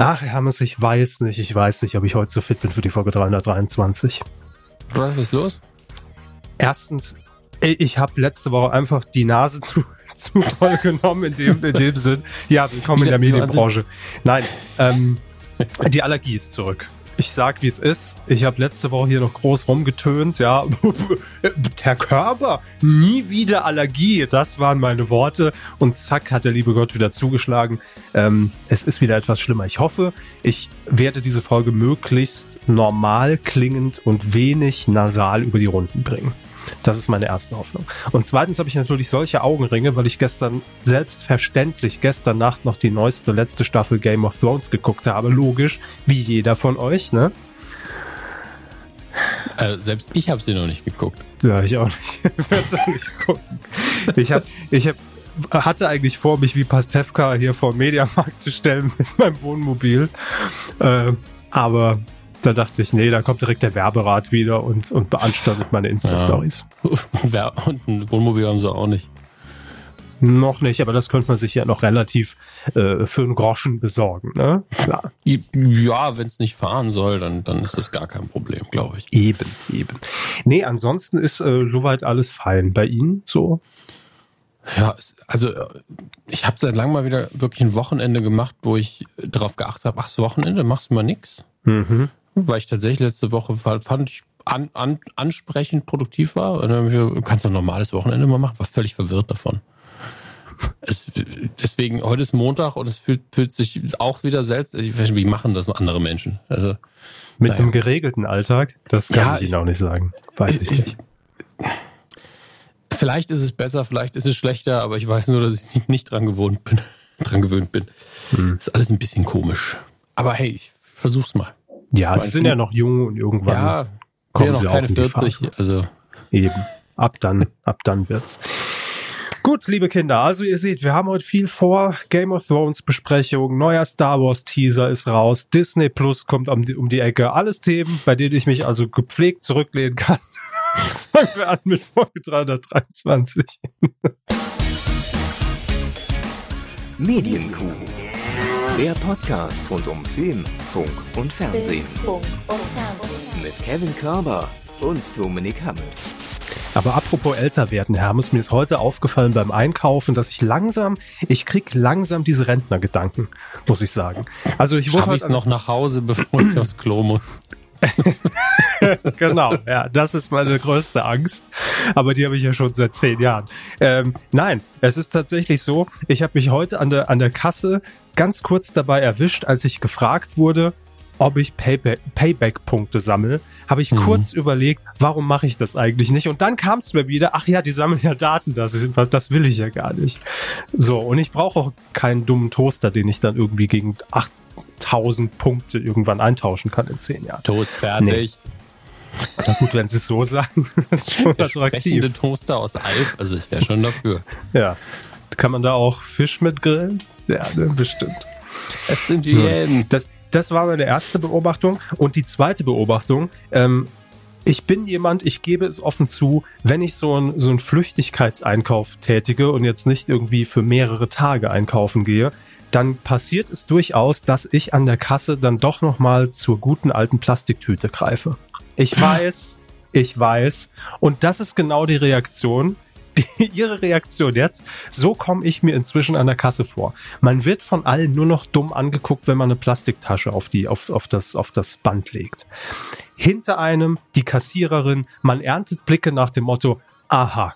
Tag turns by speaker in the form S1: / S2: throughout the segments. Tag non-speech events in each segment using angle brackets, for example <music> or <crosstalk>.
S1: Ach, Hermes, ich weiß nicht, ich weiß nicht, ob ich heute so fit bin für die Folge 323.
S2: Was ist los?
S1: Erstens, ich habe letzte Woche einfach die Nase <laughs> zu, zu toll genommen, in dem, in dem Sinn. Ja, willkommen in der Medienbranche. Nein, ähm, die Allergie ist zurück. Ich sag, wie es ist. Ich habe letzte Woche hier noch groß rumgetönt, ja. <laughs> Der Körper, nie wieder Allergie. Das waren meine Worte. Und zack, hat der liebe Gott wieder zugeschlagen. Ähm, es ist wieder etwas schlimmer. Ich hoffe, ich werde diese Folge möglichst normal klingend und wenig nasal über die Runden bringen. Das ist meine erste Hoffnung. Und zweitens habe ich natürlich solche Augenringe, weil ich gestern selbstverständlich gestern Nacht noch die neueste letzte Staffel Game of Thrones geguckt habe. Logisch, wie jeder von euch, ne?
S2: Äh, selbst ich habe sie noch nicht geguckt.
S1: Ja, ich auch nicht. <laughs> ich werde auch nicht gucken. Ich habe ich hab, hatte eigentlich vor, mich wie Pastewka hier vor dem Mediamarkt zu stellen mit meinem Wohnmobil. Äh, aber da dachte ich, nee, da kommt direkt der Werberat wieder und, und beanstandet meine Insta-Stories.
S2: Ja. <laughs> Und ein Wohnmobil haben sie auch nicht.
S1: Noch nicht, aber das könnte man sich ja noch relativ äh, für einen Groschen besorgen. Ne?
S2: Ja, ja wenn es nicht fahren soll, dann, dann ist das gar kein Problem, glaube ich.
S1: Eben, eben. Nee, ansonsten ist äh, soweit alles fein. Bei Ihnen so?
S2: Ja, also ich habe seit langem mal wieder wirklich ein Wochenende gemacht, wo ich darauf geachtet habe, ach, das Wochenende machst du mal nix. Mhm weil ich tatsächlich letzte Woche fand ich an, an, ansprechend produktiv war. Und dann du kannst doch ein normales Wochenende mal machen, war völlig verwirrt davon. Es, deswegen, heute ist Montag und es fühlt, fühlt sich auch wieder seltsam. Ich weiß nicht, wie machen das andere Menschen? Also,
S1: Mit naja. einem geregelten Alltag? Das kann ja, ich Ihnen auch nicht sagen. Weiß ich, ich nicht.
S2: Vielleicht ist es besser, vielleicht ist es schlechter, aber ich weiß nur, dass ich nicht, nicht dran gewohnt bin. <laughs> dran gewöhnt bin. Hm. ist alles ein bisschen komisch. Aber hey, ich versuch's mal.
S1: Ja, sie sind ja noch jung und irgendwann ja, kommen sie noch keine 40, also eben. Ab dann, <laughs> ab dann wird's. Gut, liebe Kinder, also ihr seht, wir haben heute viel vor. Game of Thrones Besprechung, neuer Star Wars Teaser ist raus, Disney Plus kommt um die, um die Ecke. Alles Themen, bei denen ich mich also gepflegt zurücklehnen kann. <laughs> Fangen wir an mit Folge 323.
S3: Medienkuh. Der Podcast rund um Film, Funk und Fernsehen. Mit Kevin Körber und Dominik Hammes.
S1: Aber apropos älter werden, Hermes, mir ist heute aufgefallen beim Einkaufen, dass ich langsam, ich krieg langsam diese Rentnergedanken, muss ich sagen.
S2: Also ich wurde ich noch nach Hause, bevor ich aufs Klo muss. <laughs>
S1: genau, ja, das ist meine größte Angst. Aber die habe ich ja schon seit zehn Jahren. Ähm, nein, es ist tatsächlich so, ich habe mich heute an der, an der Kasse ganz kurz dabei erwischt, als ich gefragt wurde, ob ich Payback-Punkte sammle, habe ich mhm. kurz überlegt, warum mache ich das eigentlich nicht? Und dann kam es mir wieder, ach ja, die sammeln ja Daten, das, ist, das will ich ja gar nicht. So, und ich brauche auch keinen dummen Toaster, den ich dann irgendwie gegen 8000 Punkte irgendwann eintauschen kann in zehn Jahren.
S2: Toast fertig.
S1: Nee. Na gut, wenn sie es so sagen, <laughs>
S2: das ist schon Der attraktiv. Toaster aus Alf, also ich wäre schon dafür.
S1: Ja. Kann man da auch Fisch mit grillen? Ja, ne, bestimmt.
S2: Es sind Hyänen.
S1: Das, das war meine erste Beobachtung. Und die zweite Beobachtung, ähm, ich bin jemand, ich gebe es offen zu, wenn ich so einen so einen Flüchtigkeitseinkauf tätige und jetzt nicht irgendwie für mehrere Tage einkaufen gehe, dann passiert es durchaus, dass ich an der Kasse dann doch nochmal zur guten alten Plastiktüte greife. Ich weiß, ich weiß. Und das ist genau die Reaktion, <laughs> ihre Reaktion jetzt, so komme ich mir inzwischen an der Kasse vor. Man wird von allen nur noch dumm angeguckt, wenn man eine Plastiktasche auf die, auf, auf das, auf das Band legt. Hinter einem die Kassiererin, man erntet Blicke nach dem Motto, aha,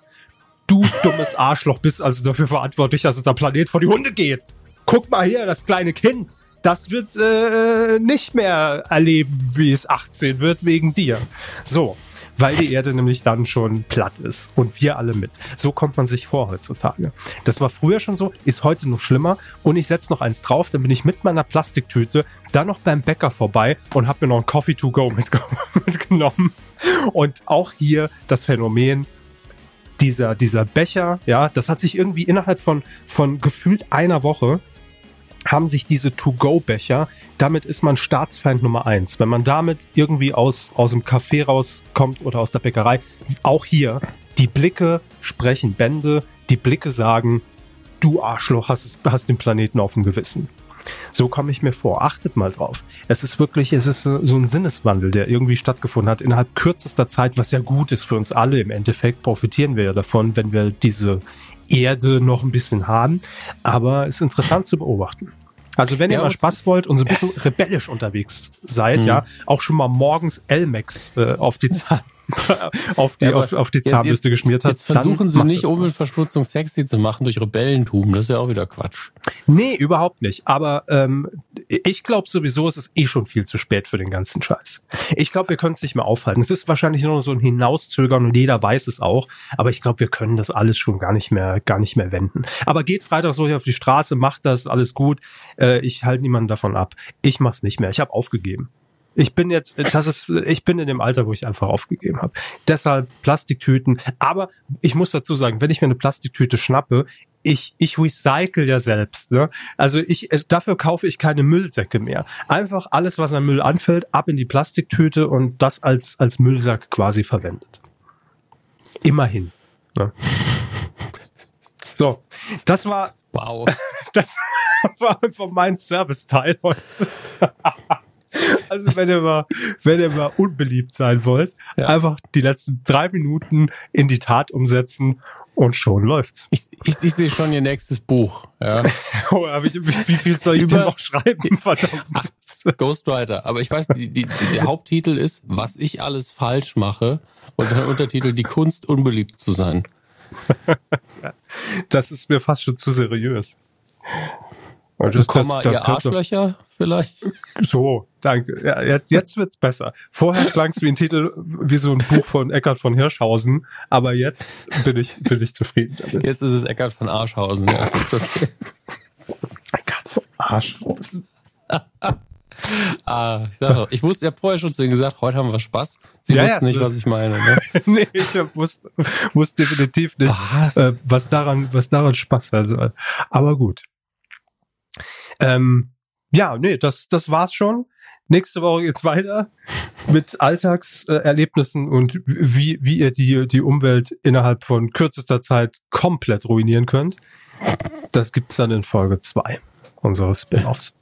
S1: du dummes Arschloch bist also dafür verantwortlich, dass unser Planet vor die Hunde geht. Guck mal hier, das kleine Kind. Das wird äh, nicht mehr erleben, wie es 18 wird, wegen dir. So, weil die Erde nämlich dann schon platt ist und wir alle mit. So kommt man sich vor heutzutage. Das war früher schon so, ist heute noch schlimmer und ich setze noch eins drauf, dann bin ich mit meiner Plastiktüte da noch beim Bäcker vorbei und habe mir noch ein Coffee to go <laughs> mitgenommen. Und auch hier das Phänomen, dieser, dieser Becher, ja, das hat sich irgendwie innerhalb von, von gefühlt einer Woche haben sich diese To-Go-Becher, damit ist man Staatsfeind Nummer eins. Wenn man damit irgendwie aus, aus dem Café rauskommt oder aus der Bäckerei, auch hier, die Blicke sprechen Bände, die Blicke sagen, du Arschloch hast, hast den Planeten auf dem Gewissen. So komme ich mir vor. Achtet mal drauf. Es ist wirklich, es ist so ein Sinneswandel, der irgendwie stattgefunden hat innerhalb kürzester Zeit, was ja gut ist für uns alle. Im Endeffekt profitieren wir ja davon, wenn wir diese Erde noch ein bisschen haben. Aber es ist interessant zu beobachten. Also wenn ihr ja, mal Spaß wollt und so ein bisschen rebellisch unterwegs seid, mhm. ja, auch schon mal morgens Elmex äh, auf die Zahn <laughs> auf die, ja, auf, auf die Zahnbürste jetzt, geschmiert hat.
S2: Jetzt versuchen sie nicht, Umweltverschmutzung sexy zu machen durch Rebellentum. Das ist ja auch wieder Quatsch.
S1: Nee, überhaupt nicht. Aber ähm, ich glaube sowieso, es ist eh schon viel zu spät für den ganzen Scheiß. Ich glaube, wir können es nicht mehr aufhalten. Es ist wahrscheinlich nur so ein Hinauszögern und jeder weiß es auch. Aber ich glaube, wir können das alles schon gar nicht mehr, gar nicht mehr wenden. Aber geht Freitag so hier auf die Straße, macht das, alles gut. Äh, ich halte niemanden davon ab. Ich mach's nicht mehr. Ich habe aufgegeben. Ich bin jetzt, das ist, ich bin in dem Alter, wo ich einfach aufgegeben habe. Deshalb Plastiktüten. Aber ich muss dazu sagen, wenn ich mir eine Plastiktüte schnappe, ich, ich recycle ja selbst. Ne? Also ich, dafür kaufe ich keine Müllsäcke mehr. Einfach alles, was an Müll anfällt, ab in die Plastiktüte und das als, als Müllsack quasi verwendet. Immerhin. Ne? <laughs> So, das war.
S2: Wow. <laughs>
S1: Das war einfach mein Service-Teil heute. <laughs> <laughs> Also wenn ihr mal, wenn ihr mal unbeliebt sein wollt, ja. einfach die letzten drei Minuten in die Tat umsetzen und schon läuft's.
S2: Ich, ich, ich sehe schon ihr nächstes Buch. Ja. <laughs>
S1: oh, aber ich, wie, wie viel soll ich Über, denn noch schreiben? Verdammt.
S2: Ghostwriter. Aber ich weiß, die, die, der Haupttitel ist, was ich alles falsch mache. Und der Untertitel, die Kunst, unbeliebt zu sein. <laughs>
S1: das ist mir fast schon zu seriös.
S2: Das, Komma, das, das ihr Arschlöcher vielleicht? <laughs>
S1: So, danke. Ja, jetzt, jetzt wird's besser. Vorher klang es wie ein Titel, wie so ein Buch von Eckart von Hirschhausen, aber jetzt bin ich, bin ich zufrieden
S2: damit. Jetzt ist es Eckart von Arschhausen, ja. <laughs> Okay.
S1: Eckart von Arschhausen. <laughs>
S2: ah, ich, sag doch, ich wusste, ich habe vorher schon zu Ihnen gesagt, heute haben wir Spaß. Sie ja, wussten ja, nicht, was ich meine. Ne?
S1: nee, ich wusste, wusste definitiv nicht, was? Äh, was daran, was daran Spaß sein soll. Aber gut. Ähm, ja, nee, das, das war's schon. Nächste Woche geht's weiter mit Alltagserlebnissen und wie, wie ihr die, die Umwelt innerhalb von kürzester Zeit komplett ruinieren könnt. Das gibt's dann in Folge zwei unseres Spin-offs.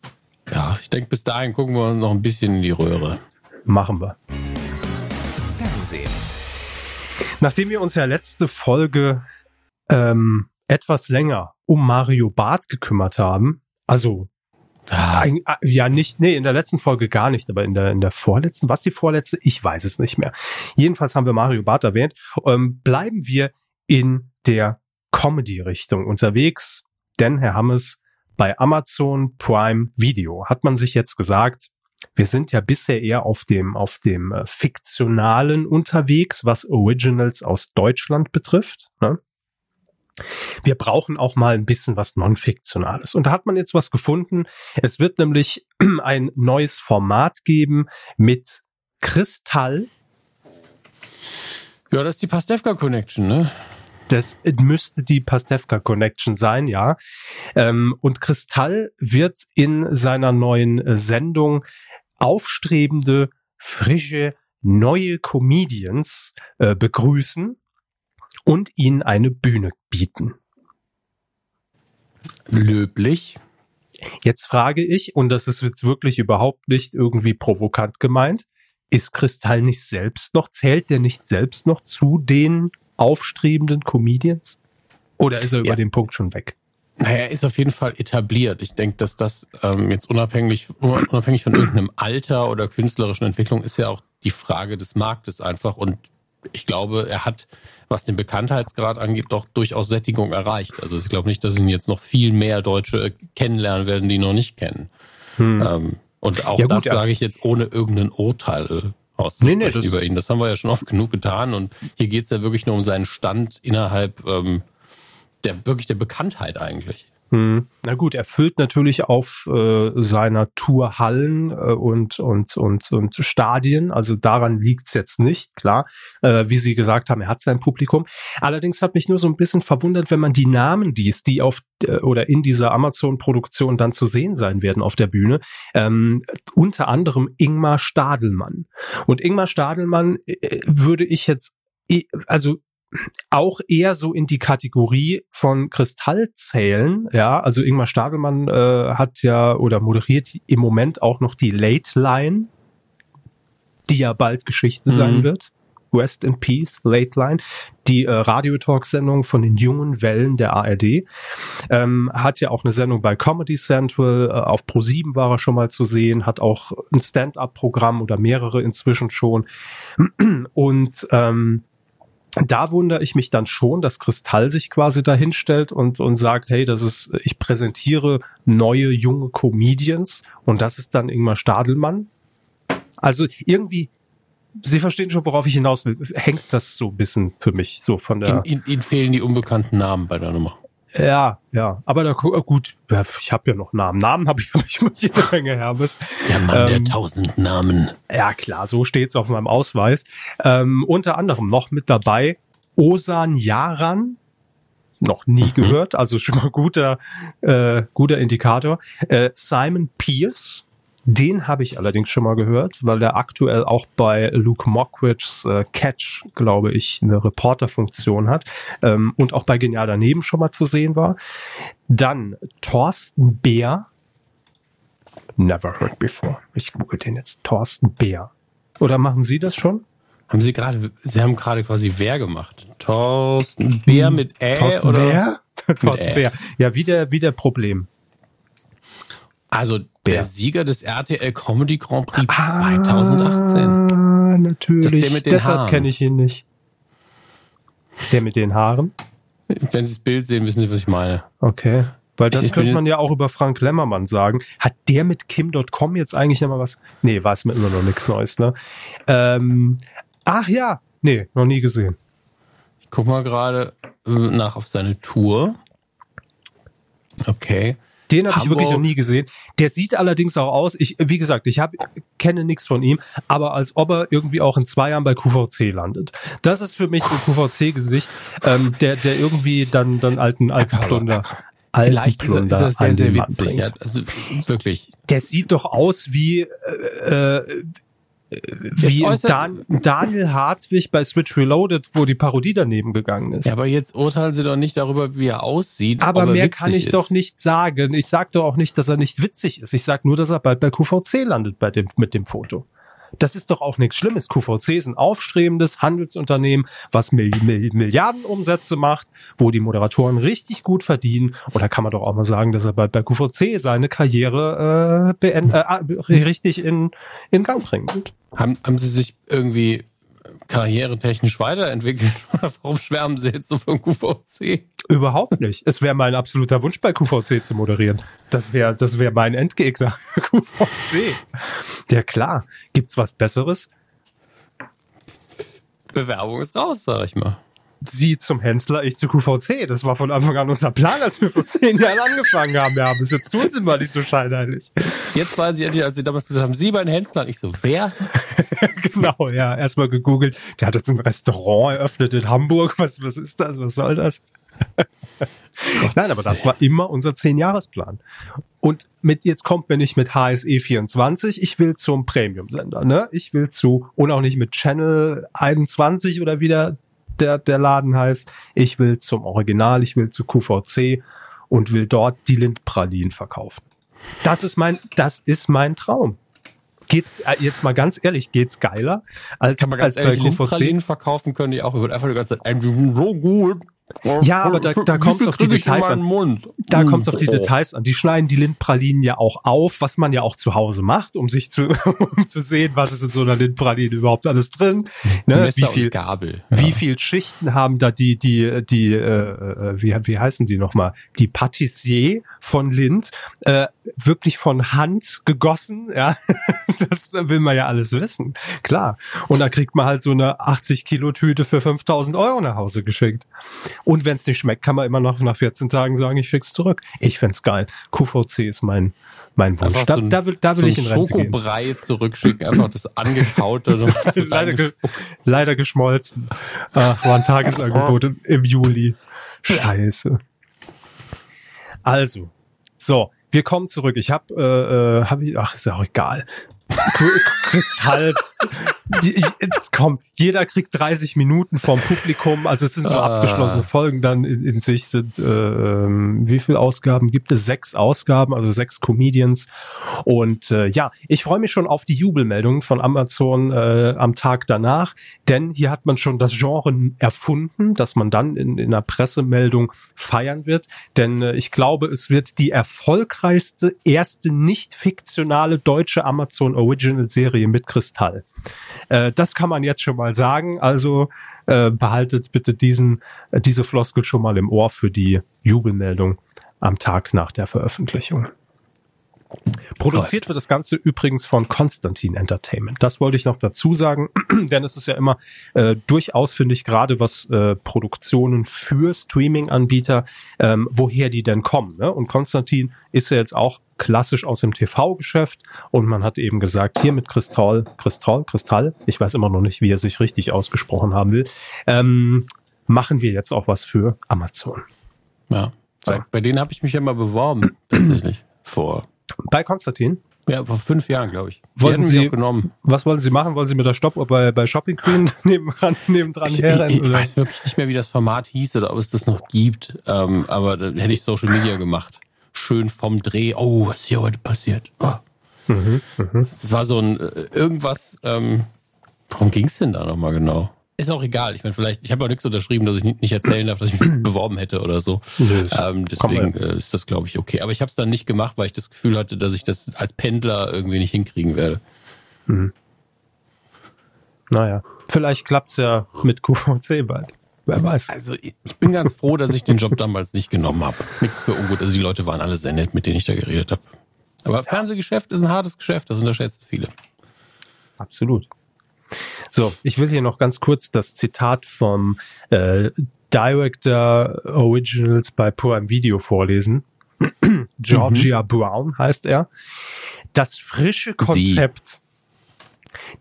S2: Ja, ich denke, bis dahin gucken wir noch ein bisschen in die Röhre.
S1: Machen wir. Fernsehen. Nachdem wir uns ja letzte Folge ähm, etwas länger um Mario Barth gekümmert haben, also Ah. Ja, nicht, nee, in der letzten Folge gar nicht, aber in der, in der vorletzten, was die vorletzte? Ich weiß es nicht mehr. Jedenfalls haben wir Mario Barth erwähnt. Ähm, bleiben wir in der Comedy-Richtung unterwegs, denn Herr Hammes, bei Amazon Prime Video hat man sich jetzt gesagt, wir sind ja bisher eher auf dem, auf dem äh, fiktionalen unterwegs, was Originals aus Deutschland betrifft. Ne? Wir brauchen auch mal ein bisschen was Non-Fiktionales. Und da hat man jetzt was gefunden. Es wird nämlich <clears throat> ein neues Format geben mit Kristall.
S2: Ja, das ist die Pastewka Connection, ne?
S1: Das müsste die Pastewka Connection sein, ja. Ähm, und Kristall wird in seiner neuen Sendung aufstrebende, frische, neue Comedians äh, begrüßen und ihnen eine Bühne bieten.
S2: Löblich.
S1: Jetzt frage ich, und das ist jetzt wirklich überhaupt nicht irgendwie provokant gemeint, ist Kristall nicht selbst noch, zählt der nicht selbst noch zu den aufstrebenden Comedians? Oder ist er ja. über den Punkt schon weg?
S2: Naja, er ist auf jeden Fall etabliert. Ich denke, dass das ähm, jetzt unabhängig, unabhängig von irgendeinem Alter oder künstlerischen Entwicklung ist ja auch die Frage des Marktes einfach. Und ich glaube, er hat, was den Bekanntheitsgrad angeht, doch durchaus Sättigung erreicht. Also ich glaube nicht, dass ihn jetzt noch viel mehr Deutsche kennenlernen werden, die ihn noch nicht kennen. Hm. Ähm, und auch ja, gut, das ja. sage ich jetzt ohne irgendein Urteil auszusprechen nee, nee, über ihn. Das haben wir ja schon oft genug getan. Und hier geht es ja wirklich nur um seinen Stand innerhalb ähm, der wirklich der Bekanntheit eigentlich.
S1: Hm. Na gut, er füllt natürlich auf äh, seiner Tour Hallen äh, und, und, und, und Stadien. Also daran liegt's jetzt nicht, klar. Äh, wie Sie gesagt haben, er hat sein Publikum. Allerdings hat mich nur so ein bisschen verwundert, wenn man die Namen liest, die auf äh, oder in dieser Amazon-Produktion dann zu sehen sein werden auf der Bühne. Ähm, unter anderem Ingmar Stadelmann. Und Ingmar Stadelmann äh, würde ich jetzt, also auch eher so in die Kategorie von Kristallzählen. Ja, also Ingmar Stagelmann äh, hat ja oder moderiert im Moment auch noch die Late Line, die ja bald Geschichte sein
S2: Mhm.
S1: wird. Rest in Peace, Late Line, die äh, Radiotalk-Sendung von den jungen Wellen der ARD. Ähm, hat ja auch eine Sendung bei Comedy Central, äh, auf Pro7 war er schon mal zu sehen, hat auch ein Stand-up-Programm oder mehrere inzwischen schon. Und ähm, da wundere ich mich dann schon, dass Kristall sich quasi dahinstellt und, und sagt, hey, das ist, ich präsentiere neue junge Comedians und das ist dann Ingmar Stadelmann. Also irgendwie, Sie verstehen schon, worauf ich hinaus will. Hängt das so ein bisschen für mich, so von der.
S2: Ihnen, Ihnen fehlen die unbekannten Namen bei der Nummer.
S1: Ja, ja. Aber da gu- gut, ich habe ja noch Namen. Namen habe ich, hab ich immer jede Menge Hermes.
S2: Der Mann der
S1: Ähm,
S2: tausend Namen.
S1: Ja, klar, so steht's auf meinem Ausweis. Ähm, unter anderem noch mit dabei Osan Yaran. Noch nie gehört, also schon mal guter, äh, guter Indikator. Äh, Simon Pierce, den habe ich allerdings schon mal gehört, weil der aktuell auch bei Luke Mockridge's äh, Catch, glaube ich, eine Reporterfunktion hat ähm, und auch bei Genial daneben schon mal zu sehen war. Dann Thorsten Bär. Never heard before. Ich google den jetzt. Thorsten Bär. Oder machen Sie das schon?
S2: Haben Sie gerade, Sie haben gerade quasi wer gemacht? Thorsten Bär mit Ä oder?
S1: Bär? Thorsten. Bär. <laughs> Ja, wieder, wieder Problem.
S2: Also Der Sieger des RTL Comedy Grand Prix 2018.
S1: Ah, natürlich.
S2: Das ist der mit den
S1: Deshalb kenne ich ihn nicht. Der mit den Haaren?
S2: Wenn Sie das Bild sehen, wissen Sie, was ich meine.
S1: Okay. Weil das
S2: Ich
S1: könnte man ja auch über Frank Lemmermann sagen. Hat der mit Kim.com jetzt eigentlich noch mal was? Nee, weiß mir immer noch nichts Neues, ne? Ähm, ach ja. Nee, noch nie gesehen.
S2: Ich guck mal gerade äh, nach auf seine Tour. Okay.
S1: Den habe ich wirklich noch nie gesehen. Der sieht allerdings auch aus, ich, wie gesagt, ich hab, kenne nichts von ihm, aber als ob er irgendwie auch in zwei Jahren bei QVC landet. Das ist für mich ein QVC-Gesicht, ähm, der, der irgendwie dann, dann alten, alten Plunder.
S2: Vielleicht ist er sehr, sehr witzig. Ja, also wirklich.
S1: Der sieht doch aus wie, äh, äh, wie Dan, Daniel Hartwig bei Switch Reloaded, wo die Parodie daneben gegangen ist.
S2: Ja, aber jetzt urteilen Sie doch nicht darüber, wie er aussieht.
S1: Aber
S2: ob er
S1: mehr kann ich
S2: ist.
S1: doch nicht sagen. Ich sag doch auch nicht, dass er nicht witzig ist. Ich sag nur, dass er bald bei QVC landet bei dem, mit dem Foto. Das ist doch auch nichts Schlimmes. QVC ist ein aufstrebendes Handelsunternehmen, was Mil Mil Milliardenumsätze macht, wo die Moderatoren richtig gut verdienen. Und da kann man doch auch mal sagen, dass er bald bei QVC seine Karriere äh, äh, richtig in, in Gang bringt.
S2: Haben, haben Sie sich irgendwie karrieretechnisch weiterentwickelt? <laughs> Oder warum schwärmen Sie jetzt so von QVC?
S1: Überhaupt nicht. Es wäre mein absoluter Wunsch, bei QVC zu moderieren. Das wäre das wäre mein Endgegner. <laughs> QVC. Ja klar. Gibt's was Besseres?
S2: Bewerbung ist raus, sag ich mal.
S1: Sie zum Hensler, ich zu QVC. Das war von Anfang an unser Plan, als wir vor zehn Jahren angefangen haben. Ja, bis jetzt tun sie mal nicht so scheinheilig.
S2: Jetzt weiß ich endlich, als Sie damals gesagt haben, Sie bei den Hensler. Ich so, wer? <laughs>
S1: genau, ja. Erstmal gegoogelt. Der hat jetzt ein Restaurant eröffnet in Hamburg. Was, was ist das? Was soll das? Nein, aber das war immer unser Zehn-Jahresplan. Und mit, jetzt kommt mir nicht mit HSE 24, ich will zum Premium-Sender, ne? Ich will zu, und auch nicht mit Channel 21 oder wie der, der, Laden heißt. Ich will zum Original, ich will zu QVC und will dort die Lindpralinen verkaufen. Das ist mein, das ist mein Traum. Geht's, äh, jetzt mal ganz ehrlich, geht's geiler als,
S2: Kann man
S1: als
S2: ganz
S1: bei
S2: ehrlich,
S1: QVC?
S2: Lindpralinen verkaufen können die auch. Ich würde einfach die ganze Zeit, "I'm so gut.
S1: Ja, aber da- da kommt's
S2: viel
S1: auf die Details an. Da
S2: Mm,
S1: kommt es auf die
S2: oh.
S1: Details an. Die schneiden die Lindpralinen ja auch auf, was man ja auch zu Hause macht, um sich zu, <laughs> um zu sehen, was ist in so einer Lindpraline überhaupt alles drin. Ne?
S2: Messer
S1: Wie viel,
S2: Gabel.
S1: wie viel Schichten haben da die, die, die, äh, äh, wie, wie heißen die nochmal? Die Patissier von Lind, äh, wirklich von Hand gegossen, ja. <laughs> Das will man ja alles wissen. Klar. Und da kriegt man halt so eine 80 Kilo Tüte für 5000 Euro nach Hause geschickt. Und wenn es nicht schmeckt, kann man immer noch nach 14 Tagen sagen, ich schick's zurück. Ich find's geil. QVC ist mein, mein Wunsch. Da,
S2: so ein-
S1: da will, da will
S2: so
S1: ich in
S2: ein
S1: Rente gehen.
S2: Schokobrei zurückschicken, einfach das angekaute. so <laughs>
S1: leider, ge leider geschmolzen. Ach, war ein Tagesangebot im, im Juli. Scheiße. Also, so, wir kommen zurück. Ich habe, äh, äh, hab ich, ach, ist ja auch egal. Kristall, ich, komm, jeder kriegt 30 Minuten vom Publikum, also es sind so ah. abgeschlossene Folgen dann in, in sich sind, äh, ähm, wie viele Ausgaben gibt es? Sechs Ausgaben, also sechs Comedians und äh, ja, ich freue mich schon auf die Jubelmeldungen von Amazon äh, am Tag danach, denn hier hat man schon das Genre erfunden, dass man dann in, in einer Pressemeldung feiern wird, denn äh, ich glaube, es wird die erfolgreichste erste nicht fiktionale deutsche Amazon Original Serie mit Kristall. Äh, das kann man jetzt schon mal sagen. Also äh, behaltet bitte diesen, äh, diese Floskel schon mal im Ohr für die Jubelmeldung am Tag nach der Veröffentlichung. Produziert wird das Ganze übrigens von Konstantin Entertainment. Das wollte ich noch dazu sagen, <clears throat> denn es ist ja immer äh, durchaus, finde ich, gerade was äh, Produktionen für Streaming-Anbieter, ähm, woher die denn kommen. Ne? Und Konstantin ist ja jetzt auch klassisch aus dem TV-Geschäft und man hat eben gesagt, hier mit Kristall, Kristall, Kristall, ich weiß immer noch nicht, wie er sich richtig ausgesprochen haben will, ähm, machen wir jetzt auch was für Amazon.
S2: Ja, so. bei, bei denen habe ich mich ja mal beworben, tatsächlich, vor
S1: bei Konstantin?
S2: Ja, vor fünf Jahren, glaube ich.
S1: Wollten Sie, genommen. Was wollen Sie machen? Wollen Sie mit der Stopp bei, bei Shopping Queen <laughs> nebendran, nebendran
S2: ich, herrennen? Ich, ich weiß wirklich nicht mehr, wie das Format hieß oder ob es das noch gibt. Ähm, aber da hätte ich Social Media gemacht. Schön vom Dreh. Oh, was ist hier heute passiert? Oh. Mhm, mh. Das war so ein äh, irgendwas. Ähm, worum ging es denn da nochmal genau? Ist auch egal. Ich meine, vielleicht, ich habe auch nichts unterschrieben, dass ich nicht erzählen darf, dass ich mich <clears throat> beworben hätte oder so. Nee, ähm, deswegen äh, ist das, glaube ich, okay. Aber ich habe es dann nicht gemacht, weil ich das Gefühl hatte, dass ich das als Pendler irgendwie nicht hinkriegen werde. Mhm.
S1: Naja, vielleicht klappt's ja mit QVC bald. Wer weiß.
S2: Also ich bin ganz froh, dass ich den Job damals nicht genommen habe. Nichts für ungut. Also die Leute waren alle sehr nett, mit denen ich da geredet habe. Aber ja. Fernsehgeschäft ist ein hartes Geschäft, das unterschätzen viele.
S1: Absolut. So, ich will hier noch ganz kurz das Zitat vom äh, Director Originals bei Prime Video vorlesen. <clears throat> Georgia mhm. Brown heißt er. Das frische Konzept, Sie.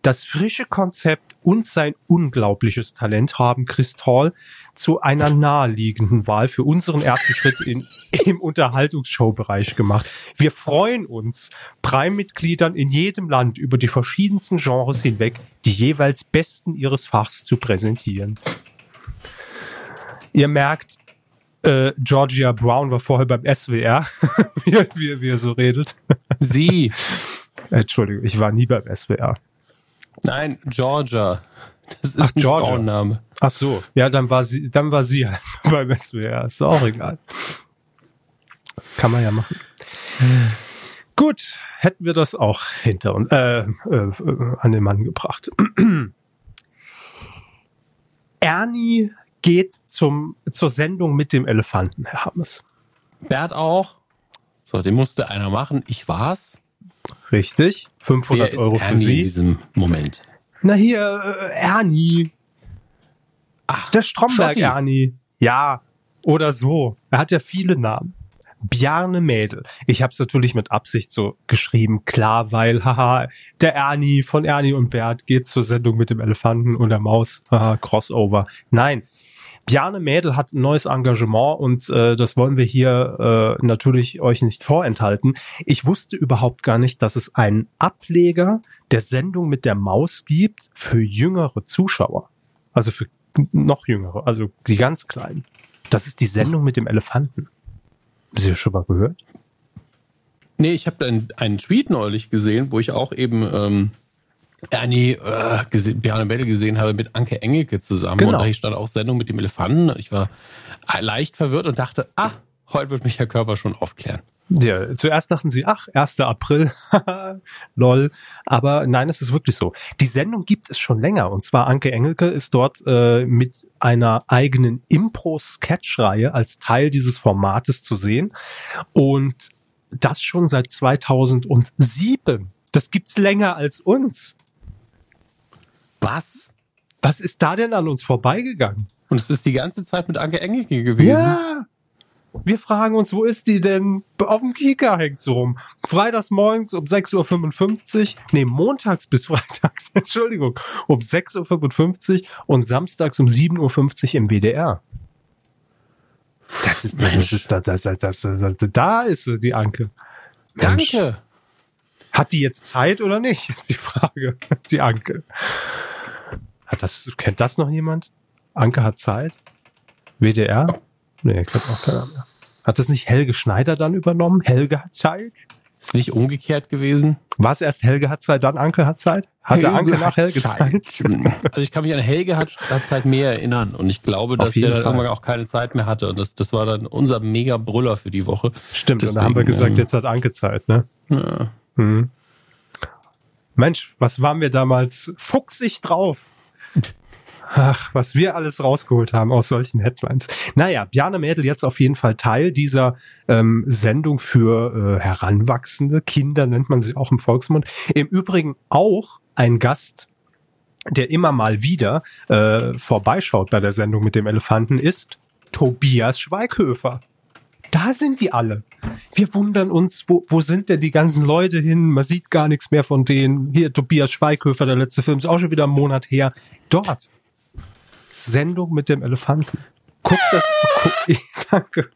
S1: das frische Konzept und sein unglaubliches Talent haben Chris Hall zu einer naheliegenden Wahl für unseren ersten Schritt in, <laughs> im Unterhaltungsshow-Bereich gemacht. Wir freuen uns, Prime-Mitgliedern in jedem Land über die verschiedensten Genres hinweg die jeweils Besten ihres Fachs zu präsentieren. Ihr merkt, äh, Georgia Brown war vorher beim SWR, <laughs> wie, wie, wie er so redet.
S2: Sie. <laughs>
S1: Entschuldigung, ich war nie beim SWR.
S2: Nein, Georgia. Das ist Ach, ein Georgia. Frauenname.
S1: Ach so, ja, dann war sie, dann war sie halt beim SWR. Ist auch egal. Kann man ja machen. Gut, hätten wir das auch hinter uns äh, äh, an den Mann gebracht. <clears throat> Ernie geht zum zur Sendung mit dem Elefanten, Herr Hammes.
S2: Bert auch. So, den musste einer machen. Ich war's.
S1: Richtig. 500 Wer Euro für Sie.
S2: in diesem Moment.
S1: Na hier, äh, Ernie. Ach, der Stromberg Schotti. Ernie. Ja, oder so. Er hat ja viele Namen. Bjarne Mädel. Ich habe es natürlich mit Absicht so geschrieben, klar, weil, haha, der Ernie von Ernie und Bert geht zur Sendung mit dem Elefanten und der Maus, haha, Crossover. Nein, Bjarne Mädel hat ein neues Engagement und äh, das wollen wir hier äh, natürlich euch nicht vorenthalten. Ich wusste überhaupt gar nicht, dass es einen Ableger der Sendung mit der Maus gibt für jüngere Zuschauer. Also für noch jüngere, also die ganz kleinen. Das ist die Sendung mit dem Elefanten. Haben Sie das schon mal gehört?
S2: Nee, ich habe einen, einen Tweet neulich gesehen, wo ich auch eben ähm, Ernie äh, gesehen, Bjarne Belle gesehen habe mit Anke Engelke zusammen. Genau. Und da stand auch Sendung mit dem Elefanten. Ich war leicht verwirrt und dachte, ah, heute wird mich Herr Körper schon aufklären.
S1: Ja, zuerst dachten sie, ach, 1. April, <laughs> lol. Aber nein, es ist wirklich so. Die Sendung gibt es schon länger. Und zwar Anke Engelke ist dort äh, mit einer eigenen Impro-Sketch-Reihe als Teil dieses Formates zu sehen. Und das schon seit 2007. Das gibt's länger als uns.
S2: Was?
S1: Was ist da denn an uns vorbeigegangen?
S2: Und es ist die ganze Zeit mit Anke Engelke gewesen.
S1: Ja. Wir fragen uns, wo ist die denn? Auf dem Kika hängt sie rum. Freitags morgens um 6.55 Uhr, nee, montags bis freitags, <laughs> Entschuldigung, um 6.55 Uhr und samstags um 7.50 Uhr im WDR. Das ist, das ist, das, das, das, das, da ist die Anke.
S2: Danke.
S1: Hat die jetzt Zeit oder nicht? <laughs> Ist die Frage. Die Anke. Hat das, kennt das noch jemand? Anke hat Zeit? WDR? Nee, ich glaube auch keiner mehr. Hat das nicht Helge Schneider dann übernommen? Helge hat Zeit?
S2: Ist nicht umgekehrt gewesen?
S1: War es erst Helge hat Zeit, dann Anke hat Zeit? Hatte
S2: Helge
S1: Anke nach Helge
S2: Zeit. <laughs> Also ich kann mich an Helge hat, hat Zeit mehr erinnern und ich glaube, dass der dann
S1: Fall.
S2: irgendwann auch keine Zeit mehr hatte und das, das war dann unser mega Brüller für die Woche.
S1: Stimmt, und da haben wir
S2: Deswegen,
S1: gesagt,
S2: ähm,
S1: jetzt hat Anke Zeit, ne?
S2: Ja.
S1: Hm. Mensch, was waren wir damals fuchsig drauf? Ach, was wir alles rausgeholt haben aus solchen Headlines. Naja, Bjarne Mädel jetzt auf jeden Fall Teil dieser ähm, Sendung für äh, Heranwachsende. Kinder nennt man sie auch im Volksmund. Im Übrigen auch ein Gast, der immer mal wieder äh, vorbeischaut bei der Sendung mit dem Elefanten, ist Tobias Schweighöfer. Da sind die alle. Wir wundern uns, wo, wo sind denn die ganzen Leute hin? Man sieht gar nichts mehr von denen. Hier, Tobias Schweighöfer, der letzte Film ist auch schon wieder einen Monat her. Dort. Sendung mit dem Elefanten. Guck das, guck, <laughs> danke.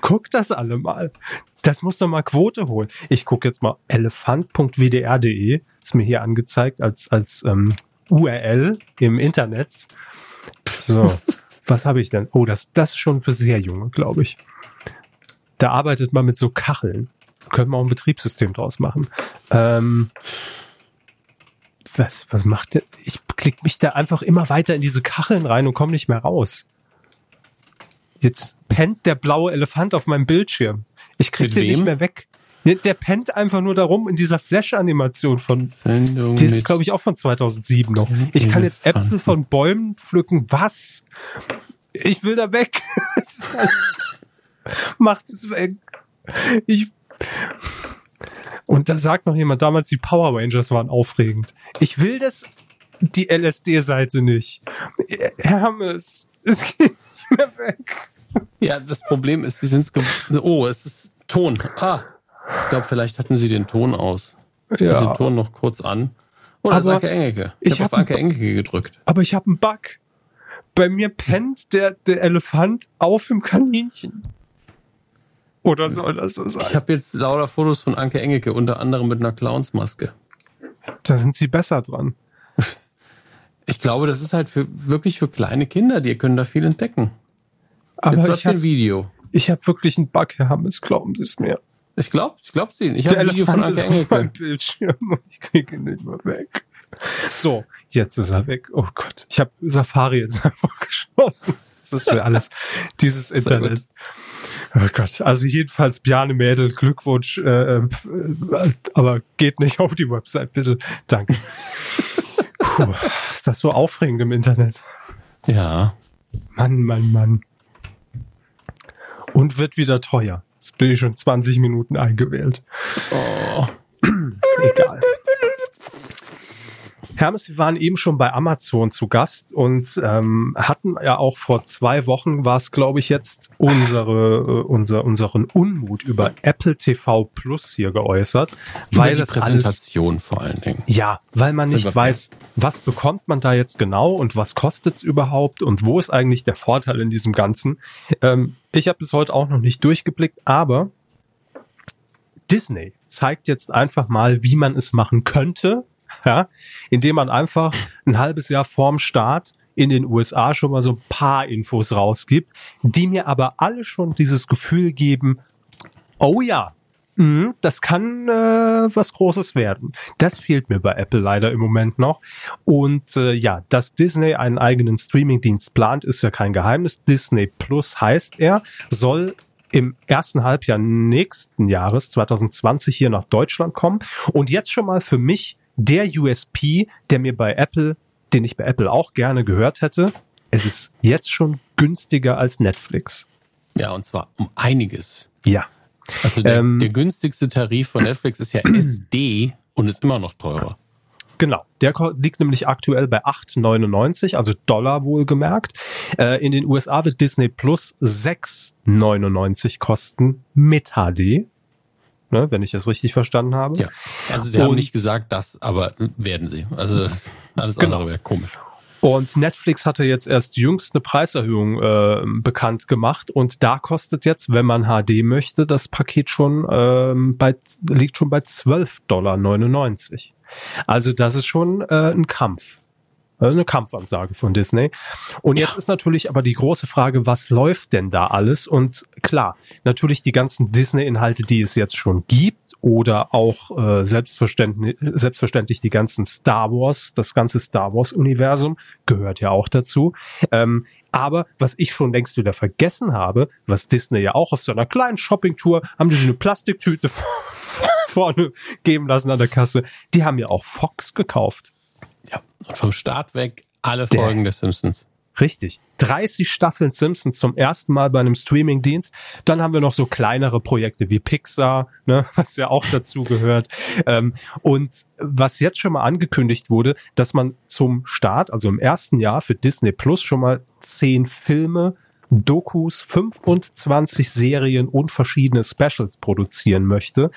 S1: Guck das alle mal. Das muss doch mal Quote holen. Ich gucke jetzt mal elefant.wdr.de. Ist mir hier angezeigt als, als ähm, URL im Internet. So, <laughs> was habe ich denn? Oh, das, das ist schon für sehr junge, glaube ich. Da arbeitet man mit so Kacheln. Können wir auch ein Betriebssystem draus machen. Ähm, was, was macht der? Ich klick mich da einfach immer weiter in diese Kacheln rein und komme nicht mehr raus. Jetzt pennt der blaue Elefant auf meinem Bildschirm. Ich krieg
S2: Mit
S1: den nicht
S2: wem?
S1: mehr weg. Der pennt einfach nur darum in dieser Flash-Animation von,
S2: Sendung
S1: die ist, glaube ich, auch von 2007 noch. Ich kann jetzt. Äpfel von Bäumen pflücken. Was? Ich will da weg. <laughs> Ist Macht es weg. Ich. Und da sagt noch jemand, damals die Power Rangers waren aufregend. Ich will das, die LSD-Seite nicht. Hermes, es geht nicht mehr weg.
S2: Ja, das Problem ist, sie sind Oh, es ist Ton. Ah, ich glaube, vielleicht hatten sie den Ton aus. Ich
S1: Ja.
S2: den Ton noch kurz an. Oh, das ist
S1: Aber
S2: Anke Engelke. Ich,
S1: ich
S2: habe auf
S1: hab-
S2: Anke Engelke gedrückt.
S1: Aber ich habe einen Bug. Bei mir pennt der, der Elefant auf dem Kaninchen. Oder soll das so sein?
S2: Ich habe jetzt lauter Fotos von Anke Engelke, unter anderem mit einer Clownsmaske.
S1: da sind sie besser dran. <laughs>
S2: Ich glaube, das ist halt für, wirklich für kleine Kinder. Die können da viel entdecken.
S1: Aber
S2: jetzt
S1: ich habe
S2: Video.
S1: ich hab wirklich einen Bug, Herr Hammes, glauben Sie es mir.
S2: Ich glaube, ich glaube Ihnen. Ich habe ein Video von Anke
S1: ist auf meinem
S2: Engelke.
S1: Bildschirm und ich kriege ihn nicht mehr weg. So, jetzt ist er weg. Oh Gott, ich habe Safari jetzt <laughs> einfach geschlossen. Das ist für alles dieses
S2: Sehr
S1: Internet. Oh Gott, also jedenfalls Bjarne Mädel, Glückwunsch, äh, äh, aber geht nicht auf die Website, bitte. Danke. <laughs> Puh, ist das so aufregend im Internet?
S2: Ja.
S1: Mann, Mann, Mann. Und wird wieder teuer. Jetzt bin ich schon 20 Minuten eingewählt.
S2: Oh.
S1: Egal. Hermes, wir waren eben schon bei Amazon zu Gast und ähm, hatten ja auch vor zwei Wochen war es, glaube ich, jetzt unsere äh, unser unseren Unmut über Apple TV Plus hier geäußert, weil
S2: Über die
S1: das alles
S2: Präsentation vor allen Dingen.
S1: ja, weil man nicht weiß, was bekommt man da jetzt genau und was kostet's überhaupt und wo ist eigentlich der Vorteil in diesem Ganzen. Ähm, ich habe bis heute auch noch nicht durchgeblickt, aber Disney zeigt jetzt einfach mal, wie man es machen könnte, <laughs> ja, indem man einfach ein halbes Jahr vorm Start in den USA schon mal so ein paar Infos rausgibt, die mir aber alle schon dieses Gefühl geben, oh ja, Mhm, das kann äh, was Großes werden. Das fehlt mir bei Apple leider im Moment noch. Und äh, ja, dass Disney einen eigenen Streamingdienst plant, ist ja kein Geheimnis. Disney Plus heißt er, soll im ersten Halbjahr nächsten Jahres 2020 hier nach Deutschland kommen. Und jetzt schon mal für mich der USP, der mir bei Apple, den ich bei Apple auch gerne gehört hätte. Es ist jetzt schon günstiger als Netflix.
S2: Ja, und zwar um einiges.
S1: Ja.
S2: Also der,
S1: Ähm,
S2: der günstigste Tarif von Netflix ist ja <clears throat> SD und ist immer noch teurer.
S1: Genau, der liegt nämlich aktuell bei 8,99, also Dollar wohlgemerkt. Äh, in den USA wird Disney Plus 6,99 kosten mit HD, ne, wenn ich das richtig verstanden habe.
S2: Ja. Also sie haben
S1: Und-
S2: nicht gesagt das, aber werden sie. Also alles
S1: Genau.
S2: andere wäre komisch.
S1: Und Netflix hatte jetzt erst jüngst eine Preiserhöhung äh, bekannt gemacht und da kostet jetzt, wenn man HD möchte, das Paket schon ähm, bei liegt schon bei 12,99 Dollar. Also das ist schon äh, ein Kampf. Äh, eine Kampfansage von Disney. Und jetzt ja. ist natürlich aber die große Frage, was läuft denn da alles? Und klar, natürlich die ganzen Disney-Inhalte, die es jetzt schon gibt, oder auch äh, selbstverständlich, selbstverständlich die ganzen Star Wars, das ganze Star Wars-Universum gehört ja auch dazu. Ähm, aber was ich schon längst wieder vergessen habe, was Disney ja auch auf so einer kleinen Shoppingtour haben die so eine Plastiktüte <laughs> vorne geben lassen an der Kasse. Die haben ja auch Fox gekauft.
S2: Und vom Start weg alle Folgen der, des Simpsons.
S1: Richtig. 30 Staffeln Simpsons zum ersten Mal bei einem Streamingdienst. Dann haben wir noch so kleinere Projekte wie Pixar, ne, <laughs> was ja auch dazu gehört. Ähm, und was jetzt schon mal angekündigt wurde, dass man zum Start, also im ersten Jahr für Disney Plus schon mal zehn Filme Dokus, 25 Serien und verschiedene Specials produzieren möchte.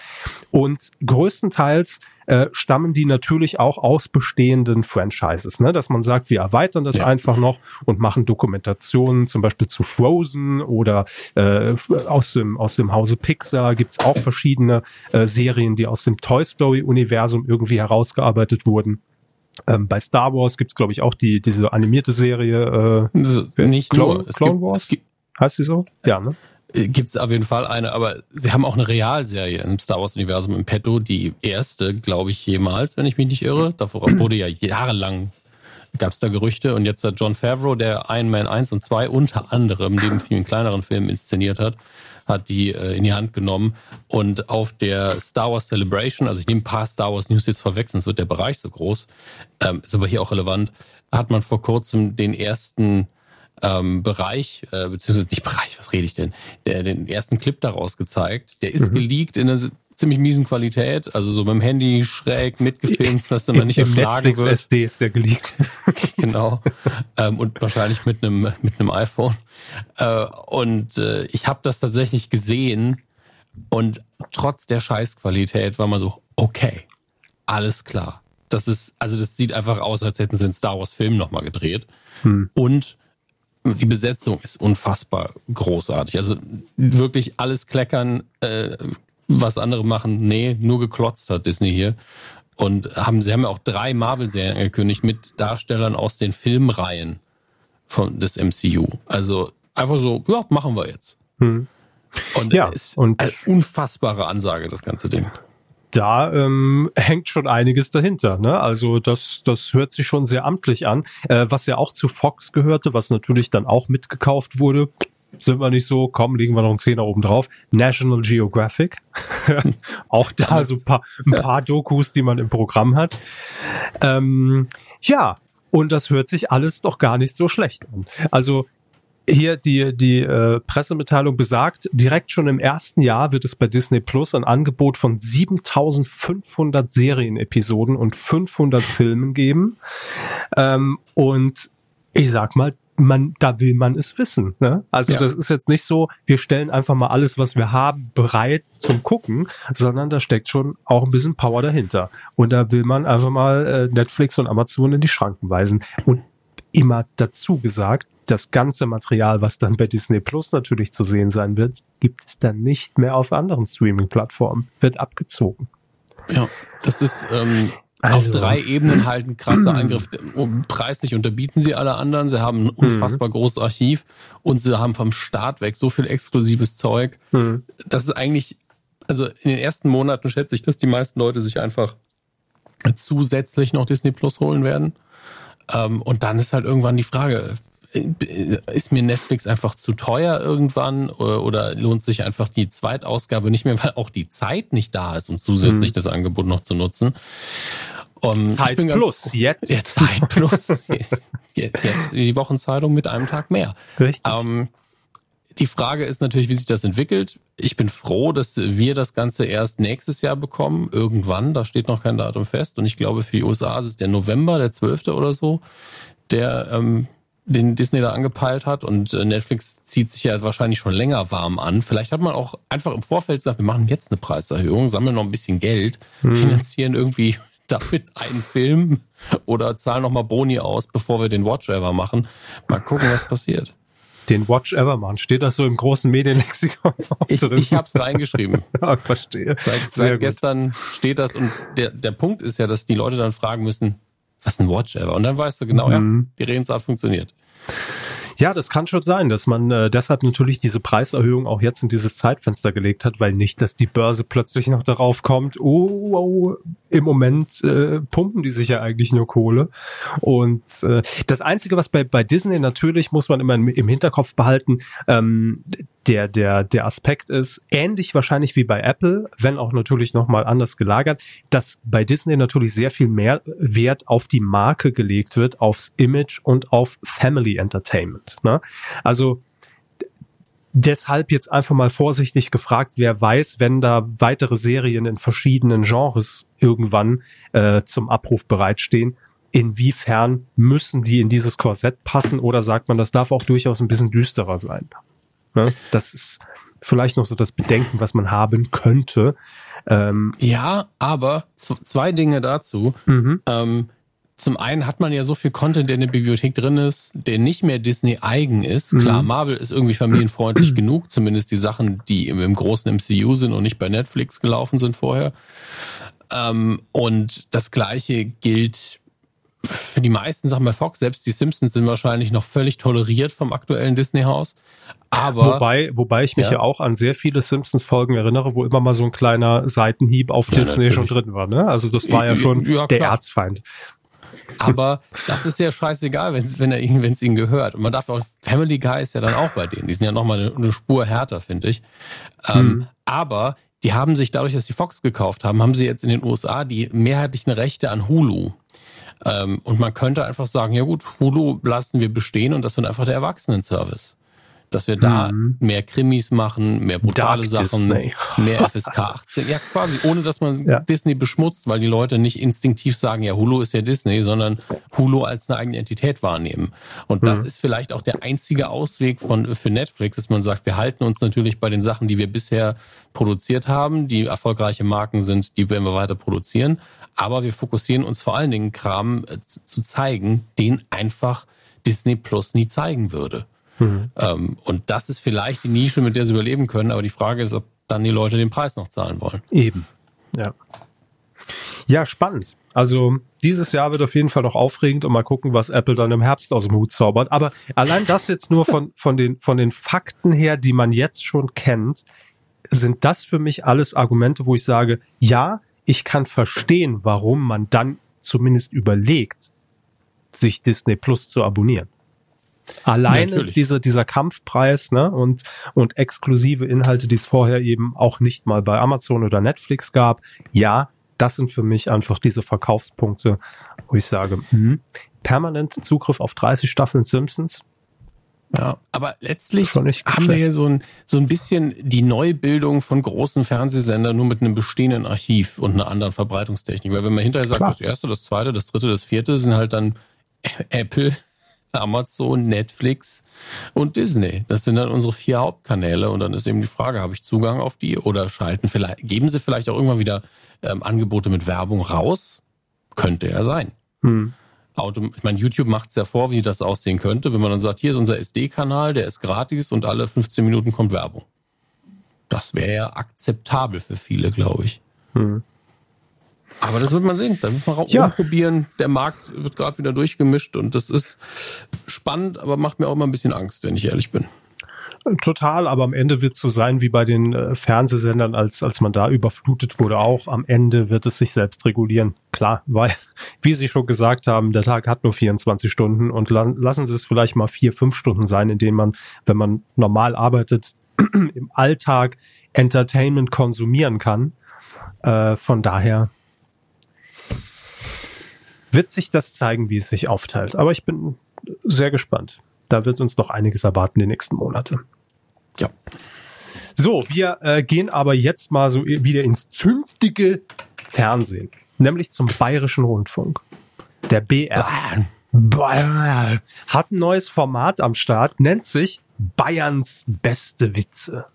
S1: Und größtenteils äh, stammen die natürlich auch aus bestehenden Franchises, ne? dass man sagt, wir erweitern das ja. einfach noch und machen Dokumentationen zum Beispiel zu Frozen oder äh, aus, dem, aus dem Hause Pixar gibt's auch verschiedene äh, Serien, die aus dem Toy Story-Universum irgendwie herausgearbeitet wurden. Ähm, bei Star Wars gibt's glaube ich, auch die diese animierte Serie
S2: äh, Nicht Clone,
S1: nur. Clone Wars. heißt sie so?
S2: Ja, ne? Äh, gibt es auf jeden Fall eine, aber sie haben auch eine Realserie im Star Wars-Universum im Petto, die erste, glaube ich, jemals, wenn ich mich nicht irre. Davor wurde ja jahrelang, gab es da Gerüchte und jetzt hat John Favreau, der Iron Man 1 und 2 unter anderem neben vielen kleineren Filmen inszeniert hat, hat die äh, in die Hand genommen und auf der Star Wars Celebration, also ich nehme ein paar Star Wars News jetzt vorweg, sonst wird der Bereich so groß, ähm, ist aber hier auch relevant, hat man vor kurzem den ersten ähm, Bereich, äh, beziehungsweise nicht Bereich, was rede ich denn, der, den ersten Clip daraus gezeigt. Der ist mhm. geleakt in einer ziemlich miesen Qualität, also so dem Handy schräg mitgefilmt, dass <laughs> man nicht erschlagen
S1: Netflix wird. SD ist der geleakt. <laughs>
S2: genau. ähm, und wahrscheinlich mit einem mit einem iPhone. Äh, und äh, ich habe das tatsächlich gesehen und trotz der Scheißqualität war man so, okay, alles klar. Das ist, also das sieht einfach aus, als hätten sie einen Star Wars Film nochmal gedreht. Hm. Und die Besetzung ist unfassbar großartig. Also wirklich alles kleckern, äh, was andere machen. Nee, nur geklotzt hat Disney hier. Und haben, sie haben ja auch drei Marvel-Serien angekündigt mit Darstellern aus den Filmreihen von, des MCU. Also einfach so, ja, machen wir jetzt. Hm. Und ja, ist und eine unfassbare Ansage, das ganze Ding
S1: da ähm, hängt schon einiges dahinter. Ne? Also das, das hört sich schon sehr amtlich an. Äh, was ja auch zu Fox gehörte, was natürlich dann auch mitgekauft wurde, sind wir nicht so, komm, legen wir noch einen Zehner oben drauf. National Geographic. <laughs> auch da so ein paar, ein paar Dokus, die man im Programm hat. Ähm, ja, und das hört sich alles doch gar nicht so schlecht an. Also hier die, die äh, Pressemitteilung besagt, direkt schon im ersten Jahr wird es bei Disney Plus ein Angebot von 7500 Serienepisoden und 500 Filmen geben. Ähm, und ich sag mal, man, da will man es wissen. Ne? Also ja. das ist jetzt nicht so, wir stellen einfach mal alles, was wir haben, bereit zum Gucken, sondern da steckt schon auch ein bisschen Power dahinter. Und da will man einfach mal äh, Netflix und Amazon in die Schranken weisen. Und immer dazu gesagt, das ganze Material, was dann bei Disney Plus natürlich zu sehen sein wird, gibt es dann nicht mehr auf anderen Streaming-Plattformen, wird abgezogen.
S2: Ja, das ist ähm, also. auf drei Ebenen halt ein krasser <clears throat> Angriff. Preislich unterbieten sie alle anderen. Sie haben ein unfassbar mhm. großes Archiv und sie haben vom Start weg so viel exklusives Zeug. Mhm. Das ist eigentlich, also in den ersten Monaten schätze ich, dass die meisten Leute sich einfach zusätzlich noch Disney Plus holen werden. Ähm, und dann ist halt irgendwann die Frage, ist mir Netflix einfach zu teuer irgendwann oder lohnt sich einfach die Zweitausgabe nicht mehr, weil auch die Zeit nicht da ist, um zusätzlich hm. das Angebot noch zu nutzen.
S1: Um, Zeit plus, jetzt.
S2: Ja, Zeit plus. <laughs> jetzt, jetzt die Wochenzeitung mit einem Tag mehr.
S1: Richtig. Ähm,
S2: die Frage ist natürlich, wie sich das entwickelt. Ich bin froh, dass wir das Ganze erst nächstes Jahr bekommen. Irgendwann, da steht noch kein Datum fest. Und ich glaube, für die USA ist es der November, der 12. oder so, der ähm, den Disney da angepeilt hat. Und äh, Netflix zieht sich ja wahrscheinlich schon länger warm an. Vielleicht hat man auch einfach im Vorfeld gesagt, wir machen jetzt eine Preiserhöhung, sammeln noch ein bisschen Geld, hm. finanzieren irgendwie <laughs> damit einen Film oder zahl nochmal Boni aus, bevor wir den Watch Ever machen. Mal gucken, was passiert.
S1: Den Watch Ever machen. Steht das so im großen Medienlexikon? <laughs>
S2: Ich, drin? ich habe es reingeschrieben. <laughs>
S1: ja, verstehe.
S2: Seit, seit gestern steht das und der, der Punkt ist ja, dass die Leute dann fragen müssen, was ist ein Watch Ever? Und dann weißt du genau, mhm. ja, die Redensart funktioniert.
S1: Ja, das kann schon sein, dass man äh, deshalb natürlich diese Preiserhöhung auch jetzt in dieses Zeitfenster gelegt hat, weil nicht, dass die Börse plötzlich noch darauf kommt, oh, oh im Moment äh, pumpen die sich ja eigentlich nur Kohle. Und äh, das Einzige, was bei, bei Disney natürlich, muss man immer im, im Hinterkopf behalten, ähm, der, der, der Aspekt ist, ähnlich wahrscheinlich wie bei Apple, wenn auch natürlich nochmal anders gelagert, dass bei Disney natürlich sehr viel mehr Wert auf die Marke gelegt wird, aufs Image und auf Family Entertainment. Ne? Also deshalb jetzt einfach mal vorsichtig gefragt, wer weiß, wenn da weitere Serien in verschiedenen Genres irgendwann äh, zum Abruf bereitstehen, inwiefern müssen die in dieses Korsett passen oder sagt man, das darf auch durchaus ein bisschen düsterer sein? Ne? Das ist vielleicht noch so das Bedenken, was man haben könnte.
S2: Ähm, ja, aber zwei Dinge dazu. Mhm. Ähm, zum einen hat man ja so viel Content, der in der Bibliothek drin ist, der nicht mehr Disney eigen ist. Mhm. Klar, Marvel ist irgendwie familienfreundlich <clears throat> genug, zumindest die Sachen, die im, im, großen MCU sind und nicht bei Netflix gelaufen sind vorher. Ähm, und das gleiche gilt für die meisten Sachen bei Fox. Selbst die Simpsons sind wahrscheinlich noch völlig toleriert vom aktuellen Disney-Haus. Aber
S1: wobei, wobei ich mich ja. ja auch an sehr viele Simpsons-Folgen erinnere, wo immer mal so ein kleiner Seitenhieb auf ja, Disney natürlich. schon drin war. Ne? Also das war ja schon ja, der Erzfeind.
S2: Aber <laughs> das ist ja scheißegal, wenn's, wenn er wenn es ihnen gehört. Und man darf auch, Family Guy ist ja dann auch bei denen. Die sind ja nochmal eine, eine Spur härter, finde ich. Ähm, hm. Aber die haben sich dadurch, dass die Fox gekauft haben, haben sie jetzt in den USA die mehrheitlichen Rechte an Hulu. Ähm, und man könnte einfach sagen, ja gut, Hulu lassen wir bestehen und das wird einfach der Erwachsenen-Service dass wir da mhm. mehr Krimis machen, mehr brutale Dark Sachen, Disney. mehr FSK 18. <laughs> Ja, quasi, ohne dass man ja. Disney beschmutzt, weil die Leute nicht instinktiv sagen, ja, Hulu ist ja Disney, sondern Hulu als eine eigene Entität wahrnehmen. Und mhm. das ist vielleicht auch der einzige Ausweg von, für Netflix, dass man sagt, wir halten uns natürlich bei den Sachen, die wir bisher produziert haben, die erfolgreiche Marken sind, die werden wir weiter produzieren. Aber wir fokussieren uns vor allen Dingen Kram äh, zu zeigen, den einfach Disney Plus nie zeigen würde. Mhm. Ähm, und das ist vielleicht die Nische, mit der sie überleben können, aber die Frage ist, ob dann die Leute den Preis noch zahlen wollen.
S1: Eben. Ja. Ja, spannend. Also dieses Jahr wird auf jeden Fall noch aufregend und mal gucken, was Apple dann im Herbst aus dem Hut zaubert. Aber allein das jetzt nur von, von, den, von den Fakten her, die man jetzt schon kennt, sind das für mich alles Argumente, wo ich sage, ja, ich kann verstehen, warum man dann zumindest überlegt, sich Disney Plus zu abonnieren. Alleine diese, dieser Kampfpreis ne, und, und exklusive Inhalte, die es vorher eben auch nicht mal bei Amazon oder Netflix gab, ja, das sind für mich einfach diese Verkaufspunkte, wo ich sage, mh, permanent Zugriff auf 30 Staffeln Simpsons.
S2: Ja, aber letztlich haben wir hier so ein, so ein bisschen die Neubildung von großen Fernsehsendern nur mit einem bestehenden Archiv und einer anderen Verbreitungstechnik. Weil wenn man hinterher sagt, Klar. das erste, das zweite, das dritte, das vierte sind halt dann Apple, Amazon, Netflix und Disney. Das sind dann unsere vier Hauptkanäle und dann ist eben die Frage, habe ich Zugang auf die oder schalten vielleicht, geben sie vielleicht auch irgendwann wieder ähm, Angebote mit Werbung raus? Könnte ja sein. Hm. Auto, ich meine, YouTube macht es ja vor, wie das aussehen könnte, wenn man dann sagt, hier ist unser SD-Kanal, der ist gratis und alle 15 Minuten kommt Werbung. Das wäre ja akzeptabel für viele, glaube ich. Hm. Aber das wird man sehen. Da muss man auch ja. probieren. Der Markt wird gerade wieder durchgemischt und das ist spannend, aber macht mir auch immer ein bisschen Angst, wenn ich ehrlich bin.
S1: Total, aber am Ende wird es so sein wie bei den äh, Fernsehsendern, als, als man da überflutet wurde auch. Am Ende wird es sich selbst regulieren. Klar, weil, <laughs> wie Sie schon gesagt haben, der Tag hat nur 24 Stunden und la lassen Sie es vielleicht mal vier, fünf Stunden sein, in denen man, wenn man normal arbeitet, <clears throat> im Alltag Entertainment konsumieren kann. Äh, von daher wird sich das zeigen, wie es sich aufteilt. Aber ich bin sehr gespannt. Da wird uns noch einiges erwarten die nächsten Monate. Ja. So, wir äh, gehen aber jetzt mal so wieder ins zünftige Fernsehen, nämlich zum Bayerischen Rundfunk. Der BR. Bayern. Hat ein neues Format am Start, nennt sich Bayerns beste Witze.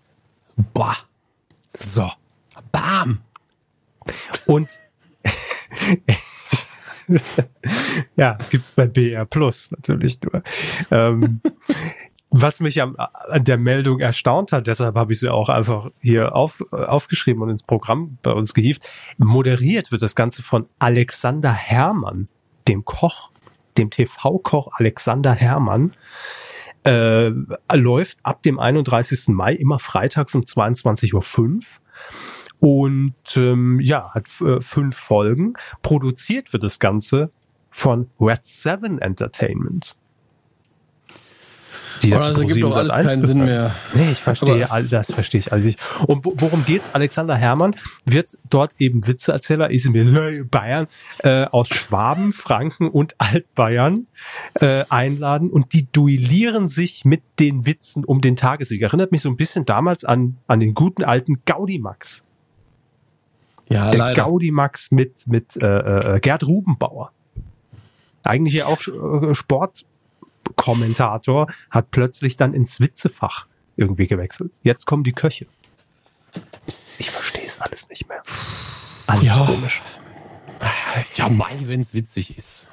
S1: Bah. So. Bam. Und <laughs> <laughs> ja, gibt's bei BR Plus natürlich nur. Ähm, was mich am, an der Meldung erstaunt hat, deshalb habe ich sie auch einfach hier auf, aufgeschrieben und ins Programm bei uns gehievt, moderiert wird das Ganze von Alexander Herrmann, dem Koch, dem TV-Koch Alexander Herrmann. Äh, läuft ab dem 31. Mai immer freitags um 22.05 Uhr. Und ähm, ja, hat äh, fünf Folgen. Produziert wird das Ganze von Red Seven Entertainment.
S2: Die also gibt doch alles keinen Sinn mehr.
S1: Nee, ich verstehe all das, verstehe ich alles nicht. Und worum geht's? Alexander Herrmann wird dort eben Witzeerzähler, ist in Bayern, äh, aus Schwaben, Franken und Altbayern äh, einladen und die duellieren sich mit den Witzen um den Tagessieg. Erinnert mich so ein bisschen damals an, an den guten alten Gaudimax. Ja, Der leider. Gaudimax mit, mit äh, äh, Gerd Rubenbauer. Eigentlich ja auch äh, Sport Kommentator hat plötzlich dann ins Witzefach irgendwie gewechselt. Jetzt kommen die Köche. Ich verstehe es alles nicht mehr.
S2: Alles ja. komisch. Ja, Mai, wenn es witzig ist.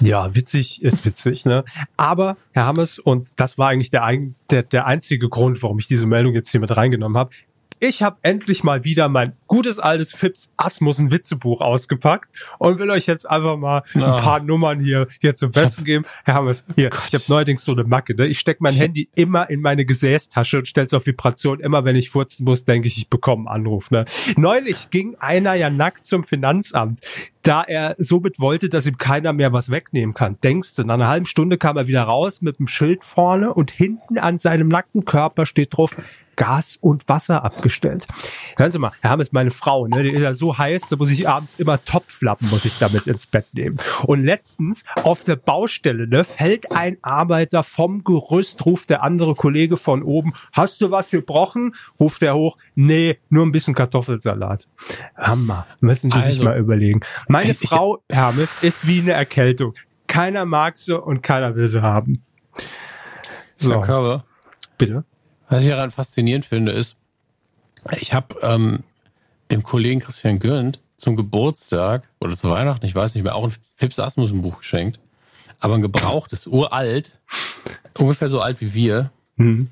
S1: Ja, witzig ist witzig, ne? Aber, Herr Hammes, und das war eigentlich der, der, der einzige Grund, warum ich diese Meldung jetzt hier mit reingenommen habe, ich habe endlich mal wieder mein gutes altes Fips Asmussen Witzebuch ausgepackt und will euch jetzt einfach mal ja. ein paar Nummern hier, hier zum Besten geben. Herr Hammers, hier, ich habe neuerdings so eine Macke. Ne? Ich steck mein Handy immer in meine Gesäßtasche und stell's auf Vibration. Immer wenn ich furzen muss, denke ich, ich bekomme einen Anruf. Ne? Neulich ging einer ja nackt zum Finanzamt da er somit wollte, dass ihm keiner mehr was wegnehmen kann. Denkst du, nach einer halben Stunde kam er wieder raus mit dem Schild vorne und hinten an seinem nackten Körper steht drauf, Gas und Wasser abgestellt. Hören Sie mal, Herr Hammes, meine Frau, ne, die ist ja so heiß, da muss ich abends immer Topflappen, muss ich damit ins Bett nehmen. Und letztens auf der Baustelle, ne, fällt ein Arbeiter vom Gerüst, ruft der andere Kollege von oben, hast du was gebrochen? Ruft er hoch, nee, nur ein bisschen Kartoffelsalat. Hammer, müssen Sie also, sich mal überlegen. Meine ich, Frau, Hermes, ist wie eine Erkältung. Keiner mag sie und keiner will sie haben.
S2: So. Herr Körber.
S1: Bitte.
S2: Was ich daran faszinierend finde, ist, ich habe ähm, dem Kollegen Christian Gürnt zum Geburtstag oder zu Weihnachten, ich weiß nicht mehr, auch ein Fips Asmussen Buch geschenkt. Aber ein gebrauchtes, uralt, ungefähr so alt wie wir. Mhm.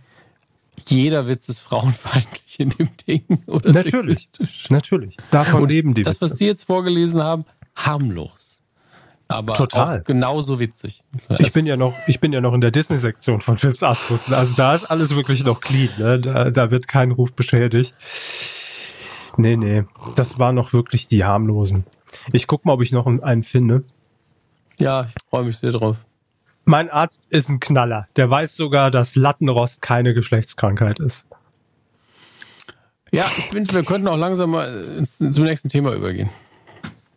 S2: Jeder Witz ist frauenfeindlich in dem Ding. Oder
S1: natürlich, natürlich. Davon Und leben die
S2: Das, Witze. was Sie jetzt vorgelesen haben, harmlos aber Total. genauso witzig.
S1: Ich bin ja noch, ich bin ja noch in der Disney-Sektion von Philips Asmus. Also da ist alles wirklich noch clean. Ne? Da, da wird kein Ruf beschädigt. Nee, nee. Das war noch wirklich die harmlosen. Ich guck mal, ob ich noch einen finde.
S2: Ja, ich freue mich sehr drauf.
S1: Mein Arzt ist ein Knaller. Der weiß sogar, dass Lattenrost keine Geschlechtskrankheit ist.
S2: Ja, ich finde, wir könnten auch langsam mal ins, zum nächsten Thema übergehen.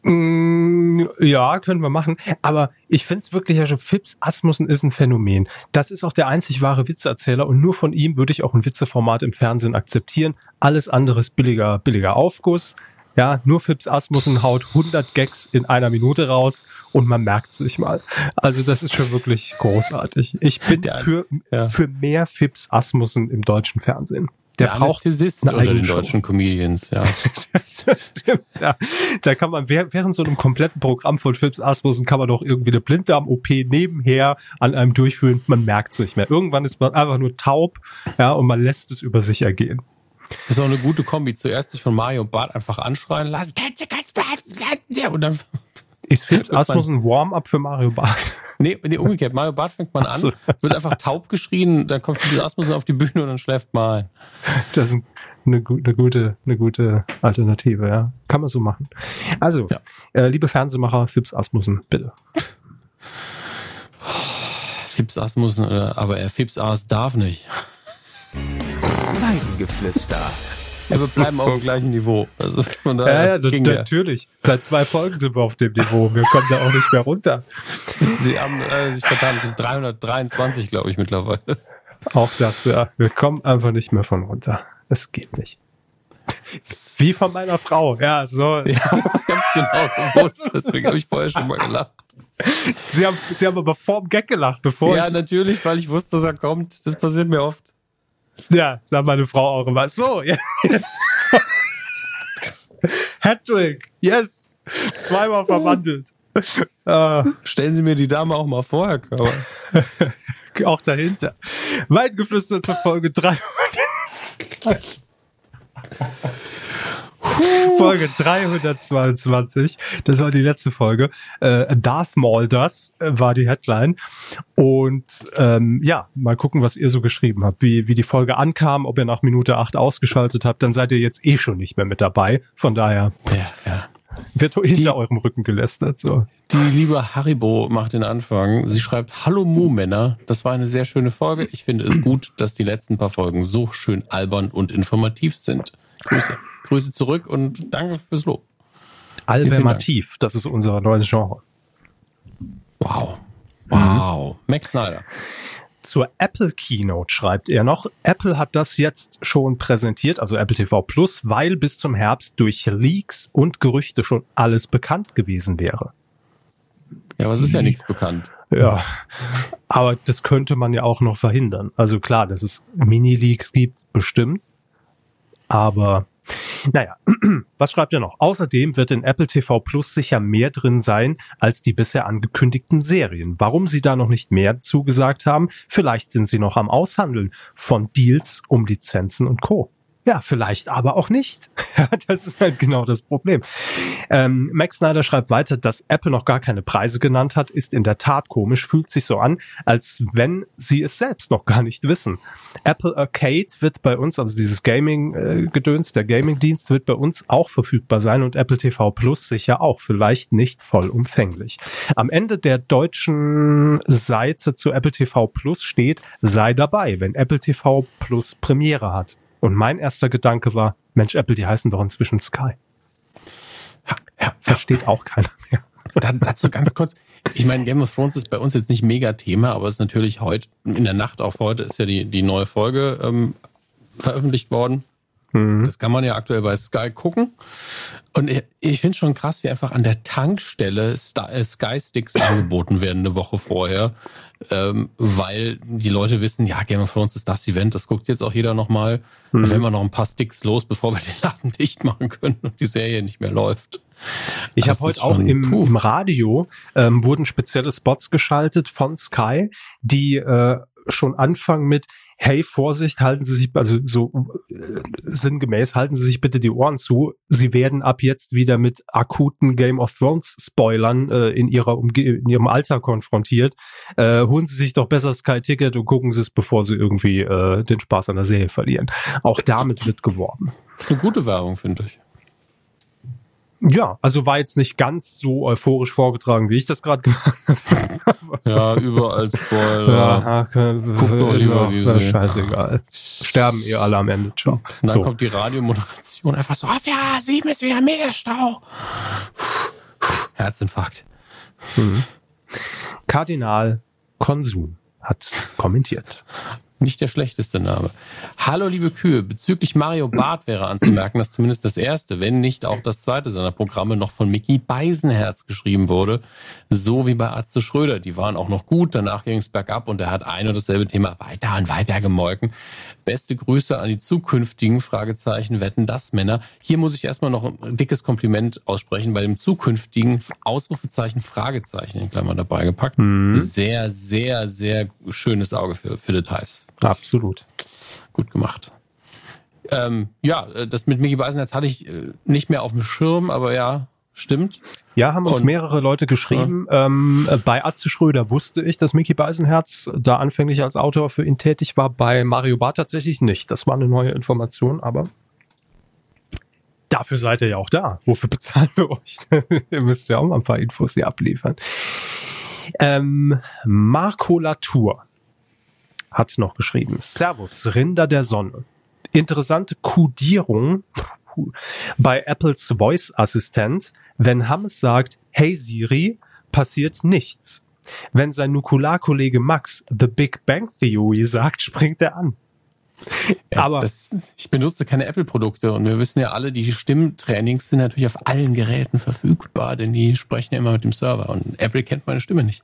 S1: Mm, ja, können wir machen. Aber ich finde es wirklich, also Phipps Asmussen ist ein Phänomen. Das ist auch der einzig wahre Witzeerzähler und nur von ihm würde ich auch ein Witzeformat im Fernsehen akzeptieren. Alles andere ist billiger, billiger Aufguss. Ja, nur Phipps Asmussen haut 100 Gags in einer Minute raus und man merkt sich mal. Also das ist schon wirklich großartig. Ich bin für, ja. für mehr Phipps Asmussen im deutschen Fernsehen.
S2: Der, der braucht Anästhesist unter den deutschen Comedians, ja.
S1: stimmt, <laughs> ja. Da kann man während so einem kompletten Programm von Philips Asmussen kann man doch irgendwie eine Blinddarm-OP nebenher an einem durchführen. Man merkt es nicht mehr. Irgendwann ist man einfach nur taub, ja, und man lässt es über sich ergehen.
S2: Das ist auch eine gute Kombi. Zuerst sich von Mario Bart einfach anschreien lassen. Und dann <laughs>
S1: ist Philips Asmus ein Warm-up für Mario Bart?
S2: Nee, nee, umgekehrt. Mario Bart fängt man an, so. wird einfach taub geschrien, dann kommt Philips Asmus auf die Bühne und dann schläft mal ein.
S1: Das ist eine, eine, gute, eine gute Alternative, ja. Kann man so machen. Also, ja. äh, liebe Fernsehmacher, Philips Asmussen, bitte.
S2: Philips Asmussen, äh, aber er Philips As darf nicht.
S3: Weidengeflüster.
S2: Ja, wir bleiben auf <laughs> dem gleichen Niveau. Also
S1: von daher ja, ja, das, natürlich. Seit zwei Folgen sind wir auf dem Niveau. Wir kommen da auch nicht mehr runter.
S2: Sie haben äh, sich vertan, es sind 323, glaube ich, mittlerweile.
S1: Auch das, ja. Wir kommen einfach nicht mehr von runter. Es geht nicht. Wie von meiner Frau, ja, so. <laughs> Ja, ganz
S2: genau gewusst. Deswegen habe ich vorher schon mal gelacht.
S1: Sie haben, Sie haben aber vor dem Gag gelacht, bevor
S2: Ja, natürlich, weil ich wusste, dass er kommt. Das passiert mir oft.
S1: Ja, sagt meine Frau auch immer. So, ja. <laughs> Hattrick, yes. Zweimal verwandelt.
S2: Äh, Stellen Sie mir die Dame auch mal vor, Herr Körber. <laughs>
S1: auch dahinter. Weidengeflüster zur Folge 300. <laughs> Folge 322. Das war die letzte Folge. Äh, Darth Maul, das äh, war die Headline. Und ähm, ja, mal gucken, was ihr so geschrieben habt, wie, wie die Folge ankam, ob ihr nach Minute 8 ausgeschaltet habt, dann seid ihr jetzt eh schon nicht mehr mit dabei. Von daher ja, ja. wird hinter die, eurem Rücken gelästert. So.
S2: Die liebe Haribo macht den Anfang. Sie schreibt, Hallo Mu-Männer. Das war eine sehr schöne Folge. Ich finde es gut, dass die letzten paar Folgen so schön albern und informativ sind. Grüße. Grüße zurück und danke fürs Lob.
S1: Albermativ, das ist unser neues Genre.
S2: Wow. Wow. Mhm. Max Snyder.
S1: Zur Apple Keynote schreibt er noch, Apple hat das jetzt schon präsentiert, also Apple TV Plus, weil bis zum Herbst durch Leaks und Gerüchte schon alles bekannt gewesen wäre.
S2: Ja, aber es ist ja nichts bekannt.
S1: Ja, aber das könnte man ja auch noch verhindern. Also klar, dass es Mini-Leaks gibt, bestimmt. Aber naja, <clears throat> was schreibt er noch? Außerdem wird in Apple TV Plus sicher mehr drin sein als die bisher angekündigten Serien. Warum sie da noch nicht mehr zugesagt haben? Vielleicht sind sie noch am Aushandeln von Deals um Lizenzen und Co. Ja, vielleicht aber auch nicht. <laughs> das ist halt genau das Problem. Ähm, Max Snyder schreibt weiter, dass Apple noch gar keine Preise genannt hat, ist in der Tat komisch, fühlt sich so an, als wenn sie es selbst noch gar nicht wissen. Apple Arcade wird bei uns, also dieses Gaming-Gedöns, äh, der Gaming-Dienst wird bei uns auch verfügbar sein und Apple TV Plus sicher auch, vielleicht nicht vollumfänglich. Am Ende der deutschen Seite zu Apple TV Plus steht, sei dabei, wenn Apple TV Plus Premiere hat. Und mein erster Gedanke war, Mensch, Apple, die heißen doch inzwischen Sky. Ja, ja, Versteht ja. auch keiner mehr.
S2: Dann dazu ganz kurz. Ich meine, Game of Thrones ist bei uns jetzt nicht mega Thema, aber es ist natürlich heute, in der Nacht auf heute ist ja die, die neue Folge ähm, veröffentlicht worden. Mhm. Das kann man ja aktuell bei Sky gucken. Und ich, ich finde schon krass, wie einfach an der Tankstelle äh, Sky Sticks <coughs> angeboten werden eine Woche vorher, ähm, weil die Leute wissen, ja, Game of Thrones ist das Event, das guckt jetzt auch jeder nochmal. Mhm. Dann wir noch ein paar Sticks los, bevor wir den Laden <laughs> dicht machen können und die Serie nicht mehr läuft.
S1: Ich habe heute auch im, im Radio ähm, wurden spezielle Spots geschaltet von Sky, die äh, schon anfangen mit hey, Vorsicht, halten Sie sich, also so äh, sinngemäß, halten Sie sich bitte die Ohren zu. Sie werden ab jetzt wieder mit akuten Game of Thrones Spoilern äh, in ihrer Umge in ihrem Alter konfrontiert. Äh, holen Sie sich doch besser Sky Ticket und gucken Sie es, bevor Sie irgendwie äh, den Spaß an der Serie verlieren. Auch damit wird geworben.
S2: Das ist eine gute Werbung, finde ich.
S1: Ja, also war jetzt nicht ganz so euphorisch vorgetragen, wie ich das gerade gemacht <laughs>
S2: habe. ja, überall Spoiler. Ja,
S1: Guckt doch lieber diese. Scheißegal. Sterben ihr alle am Ende. Ciao. Und
S2: dann so. kommt die Radiomoderation einfach so, auf ja, sieben ist wieder mega Stau. Herzinfarkt.
S1: Mhm. Kardinal Konsum hat kommentiert.
S2: Nicht der schlechteste Name. Hallo, liebe Kühe. Bezüglich Mario Barth wäre anzumerken, dass zumindest das erste, wenn nicht auch das zweite seiner Programme noch von Mickey Beisenherz geschrieben wurde. So wie bei Atze Schröder. Die waren auch noch gut. Danach ging es bergab und er hat ein und dasselbe Thema weiter und weiter gemolken. Beste Grüße an die zukünftigen Fragezeichen Wetten das Männer. Hier muss ich erstmal noch ein dickes Kompliment aussprechen bei dem zukünftigen Ausrufezeichen Fragezeichen in Klammern dabei gepackt. Mhm. Sehr, sehr, sehr schönes Auge für, für Details.
S1: Das Absolut.
S2: Gut gemacht. Ähm, ja, das mit Mickey Beisenherz hatte ich äh, nicht mehr auf dem Schirm, aber ja, Stimmt.
S1: Ja, haben uns und, mehrere Leute geschrieben. Ja. Ähm, bei Atze Schröder wusste ich, dass Mickey Beisenherz da anfänglich als Autor für ihn tätig war. Bei Mario Barth tatsächlich nicht. Das war eine neue Information, aber dafür seid ihr ja auch da. Wofür <laughs> bezahlen wir euch? <laughs> ihr müsst ja auch mal ein paar Infos hier abliefern. Ähm, Marco Latour hat noch geschrieben. Servus, Rinder der Sonne. Interessante Kodierung bei Apples Voice Assistent, wenn Hammes sagt, hey Siri, passiert nichts. Wenn sein Nukularkollege Max The Big Bang Theory sagt, <laughs> springt er an.
S2: Ja, Aber das, ich benutze keine Apple-Produkte und wir wissen ja alle, die Stimmtrainings sind natürlich auf allen Geräten verfügbar, denn die sprechen ja immer mit dem Server und Apple kennt meine Stimme nicht.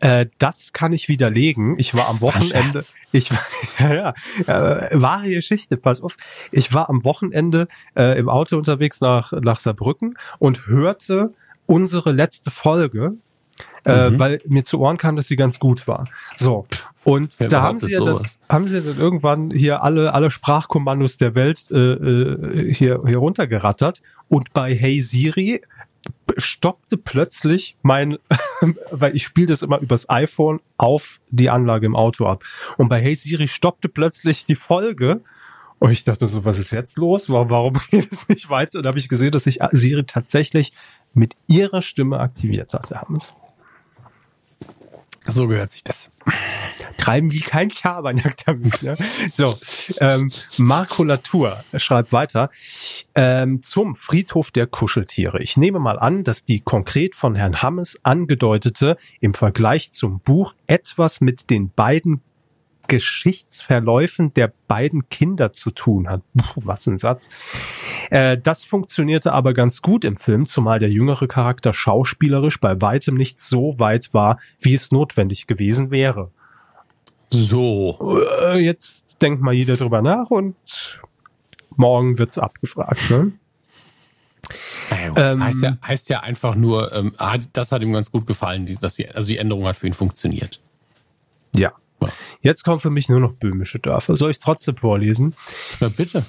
S1: Äh, das kann ich widerlegen. Ich war am Wochenende. Ich war, <laughs> ja, ja, äh, wahre Geschichte, pass auf. Ich war am Wochenende äh, im Auto unterwegs nach, nach Saarbrücken und hörte unsere letzte Folge, äh, mhm. weil mir zu Ohren kam, dass sie ganz gut war. So. Und Wer da haben sie ja dann, haben sie dann irgendwann hier alle, alle Sprachkommandos der Welt äh, äh, hier, hier runtergerattert. Und bei Hey Siri stoppte plötzlich mein, <laughs> weil ich spiele das immer übers iPhone auf die Anlage im Auto ab. Und bei Hey Siri stoppte plötzlich die Folge. Und ich dachte so, was ist jetzt los? Warum <laughs> geht es nicht weiter? Und da habe ich gesehen, dass sich Siri tatsächlich mit ihrer Stimme aktiviert hat.
S2: So gehört sich das.
S1: Treiben die kein Schabernack damit. Ne? So, ähm, Makulatur schreibt weiter. Ähm, zum Friedhof der Kuscheltiere. Ich nehme mal an, dass die konkret von Herrn Hammes angedeutete im Vergleich zum Buch etwas mit den beiden Geschichtsverläufen der beiden Kinder zu tun hat. Puh, was ein Satz. Äh, das funktionierte aber ganz gut im Film, zumal der jüngere Charakter schauspielerisch bei weitem nicht so weit war, wie es notwendig gewesen wäre.
S2: So.
S1: Äh, jetzt denkt mal jeder drüber nach und morgen wird's abgefragt. Ne?
S2: Ähm, heißt, ja, heißt ja einfach nur, ähm, das hat ihm ganz gut gefallen, dass die, also die Änderung hat für ihn funktioniert.
S1: Ja, Jetzt kommen für mich nur noch böhmische Dörfer. Soll ich es trotzdem vorlesen?
S2: Na bitte.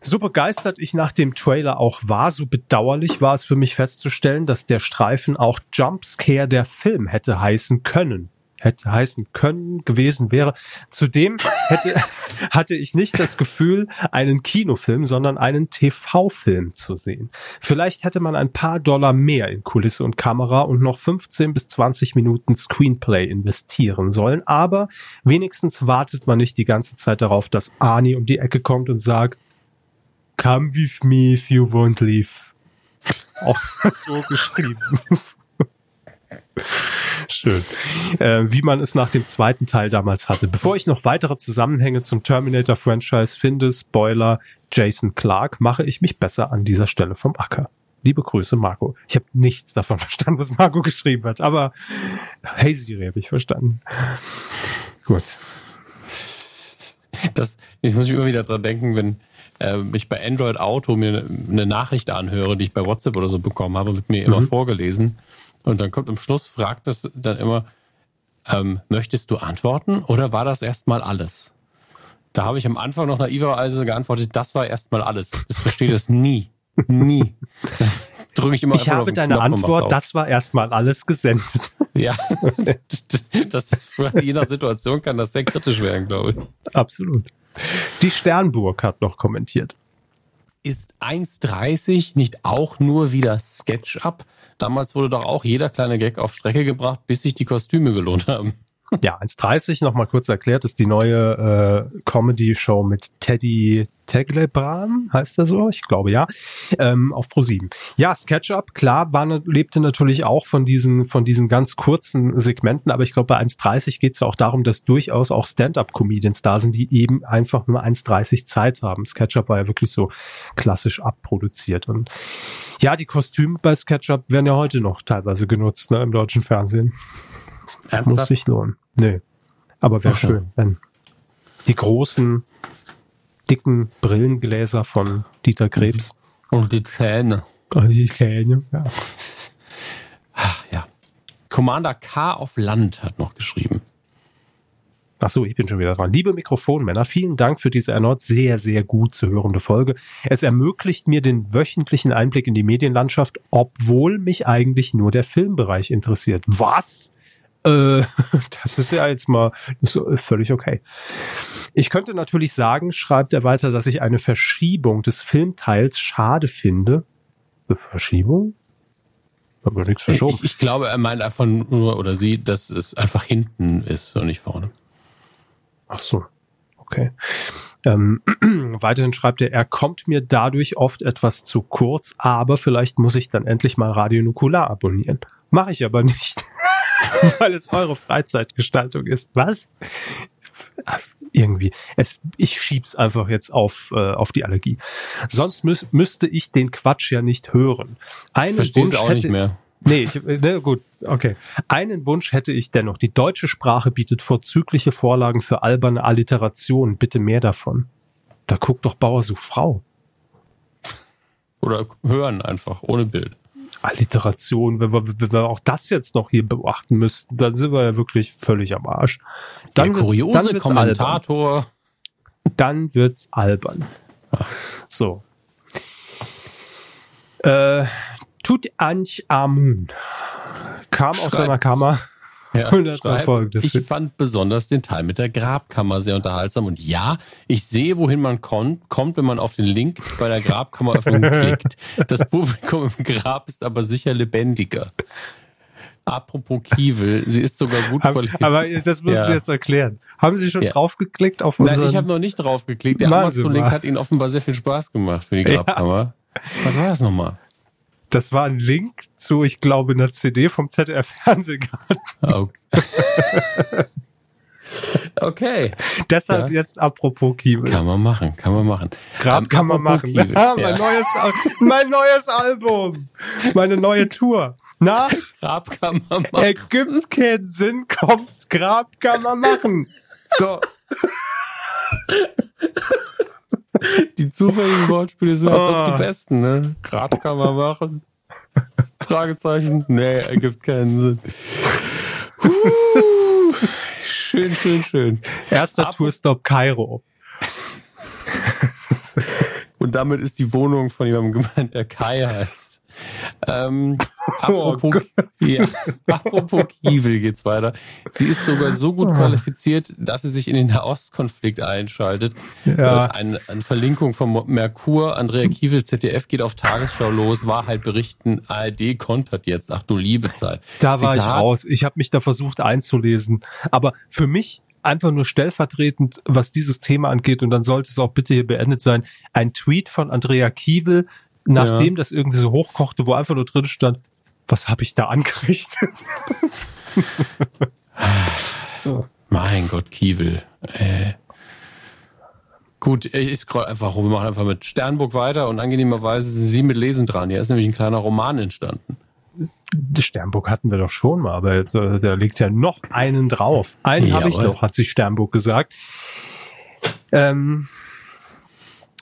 S1: So begeistert ich nach dem Trailer auch war, so bedauerlich war es für mich festzustellen, dass der Streifen auch Jumpscare der Film hätte heißen können hätte heißen können, gewesen wäre. Zudem hätte, <laughs> hatte ich nicht das Gefühl, einen Kinofilm, sondern einen TV-Film zu sehen. Vielleicht hätte man ein paar Dollar mehr in Kulisse und Kamera und noch 15 bis 20 Minuten Screenplay investieren sollen, aber wenigstens wartet man nicht die ganze Zeit darauf, dass Arnie um die Ecke kommt und sagt, Come with me if you won't leave. <laughs> Auch so geschrieben. Schön. Äh, wie man es nach dem zweiten Teil damals hatte. Bevor ich noch weitere Zusammenhänge zum Terminator-Franchise finde, Spoiler, Jason Clark, mache ich mich besser an dieser Stelle vom Acker. Liebe Grüße, Marco. Ich habe nichts davon <laughs> verstanden, was Marco geschrieben hat, aber hey Siri habe ich verstanden. Gut.
S2: Das, jetzt muss ich immer wieder dran denken, wenn äh, ich bei Android Auto mir eine Nachricht anhöre, die ich bei WhatsApp oder so bekommen habe, wird mir immer mhm. vorgelesen. Und dann kommt am Schluss, fragt es dann immer, ähm, möchtest du antworten oder war das erstmal alles? Da habe ich am Anfang noch naiverweise geantwortet, das war erstmal alles. Ich verstehe das nie. Nie. <laughs>
S1: Drücke ich immer Ich habe deine Knopf Antwort, das war erstmal alles gesendet. <laughs>
S2: Ja, das ist für jeder Situation kann das sehr kritisch werden, glaube ich.
S1: Absolut. Die Sternburg hat noch kommentiert.
S2: Ist 1,30 nicht auch nur wieder SketchUp? Damals wurde doch auch jeder kleine Gag auf Strecke gebracht, bis sich die Kostüme gelohnt haben.
S1: Ja, 1.30 nochmal kurz erklärt, ist die neue äh, Comedy-Show mit Teddy Teglebran, heißt er so? Ich glaube ja, ähm, auf Pro7. Ja, SketchUp, klar, war, lebte natürlich auch von diesen, von diesen ganz kurzen Segmenten, aber ich glaube, bei 1.30 geht es ja auch darum, dass durchaus auch Stand-Up-Comedians da sind, die eben einfach nur 1.30 Zeit haben. SketchUp war ja wirklich so klassisch abproduziert und ja, die Kostüme bei SketchUp werden ja heute noch teilweise genutzt, ne, im deutschen Fernsehen. Ernsthaft? Muss sich lohnen. Nee. Aber wäre schön, wenn die großen, dicken Brillengläser von Dieter Krebs.
S2: Und die Zähne.
S1: Und die Zähne, ja.
S2: Ach, ja. Commander K auf Land hat noch geschrieben.
S1: Ach so, ich bin schon wieder dran. Liebe Mikrofonmänner, vielen Dank für diese erneut sehr, sehr gut zu hörende Folge. Es ermöglicht mir den wöchentlichen Einblick in die Medienlandschaft, obwohl mich eigentlich nur der Filmbereich interessiert. Was? Äh, <laughs> das ist ja jetzt mal so, völlig okay. Ich könnte natürlich sagen, schreibt er weiter, dass ich eine Verschiebung des Filmteils schade finde. Verschiebung?
S2: Aber nichts verschoben. Ich, ich, glaube, er meint einfach nur, oder sie, dass es einfach hinten ist und nicht vorne.
S1: Ach so. Okay. Ähm, <clears throat> weiterhin schreibt er, er kommt mir dadurch oft etwas zu kurz, aber vielleicht muss ich dann endlich mal Radio Nukular abonnieren. Mache ich aber nicht. <laughs> weil es eure Freizeitgestaltung ist. Was? Irgendwie. Es, ich schieb's einfach jetzt auf, äh, auf die Allergie. Sonst müß, müsste ich den Quatsch ja nicht hören.
S2: Einen Wunsch auch hätte, nicht mehr.
S1: Nee, ich, ne, gut, okay. Einen Wunsch hätte ich dennoch. Die deutsche Sprache bietet vorzügliche Vorlagen für alberne Alliterationen. Bitte mehr davon. Da guckt doch Bauer sucht Frau.
S2: Oder hören einfach, ohne Bild.
S1: Alliteration, wenn wir, wenn wir auch das jetzt noch hier beachten müssten, dann sind wir ja wirklich völlig am Arsch.
S2: Dann Der kuriose dann wird's Kommentator.
S1: Albern. Dann wird's albern. So. Äh, Tut Anch Amun kam Schreib. aus seiner Kammer.
S2: Ja, <laughs> schreib, ich fand besonders den Teil mit der Grabkammer sehr unterhaltsam. Und ja, ich sehe, wohin man kommt, kommt wenn man auf den Link bei der Grabkammeröffnung <laughs> klickt. Das Publikum im Grab ist aber sicher lebendiger. Apropos Kiewel, sie ist sogar gut qualifiziert.
S1: Aber das müssen ja. Sie jetzt erklären. Haben Sie schon ja. draufgeklickt auf unseren...
S2: Nein, ich habe noch nicht draufgeklickt. Der Amazon-Link hat Ihnen offenbar sehr viel Spaß gemacht für die <laughs> Grabkammer. Ja. Was war das nochmal?
S1: Das war ein Link zu, ich glaube, einer CD vom ZDF Fernsehgarten. <laughs>
S2: Okay. okay.
S1: Deshalb ja. jetzt apropos Kiebel.
S2: Kann man machen, kann man machen.
S1: Grab um, kann man machen. Ja, <laughs> mein, ja. neues, mein neues Album. Meine neue Tour. Na?
S2: Grab kann man <laughs>
S1: machen. Ergibt keinen Sinn, kommt, Grab kann man machen. So.
S2: Die zufälligen Wortspiele sind halt oh. die besten, ne? Grad kann man machen. Fragezeichen. Nee, ergibt keinen Sinn. schön, schön, schön.
S1: Erster Ab Tourstop Kairo.
S2: Und damit ist die Wohnung von jemandem gemeint, der Kai heißt. Ähm, <laughs> oh apropos, oh ja, apropos Kiewel geht's weiter. Sie ist sogar so gut oh. qualifiziert, dass sie sich in den Nahostkonflikt einschaltet. Ja. Äh, eine, eine, Verlinkung von Merkur, Andrea Kiewel, ZDF geht auf Tagesschau los, Wahrheit berichten, ARD kontert jetzt. Ach du liebe Zeit.
S1: Da Zitat, war ich raus. Ich habe mich da versucht einzulesen. Aber für mich einfach nur stellvertretend, was dieses Thema angeht, und dann sollte es auch bitte hier beendet sein, ein Tweet von Andrea Kiewel, nachdem ja. das irgendwie so hochkochte, wo einfach nur drin stand, was habe ich da angerichtet? <laughs>
S2: so. Mein Gott, Kiewel. Äh. Gut, ich scroll einfach rum. Wir machen einfach mit Sternburg weiter und angenehmerweise sind Sie mit Lesen dran. Hier ist nämlich ein kleiner Roman entstanden.
S1: Sternburg hatten wir doch schon mal, aber da liegt ja noch einen drauf. Einen habe ich doch, hat sich Sternburg gesagt. Ähm,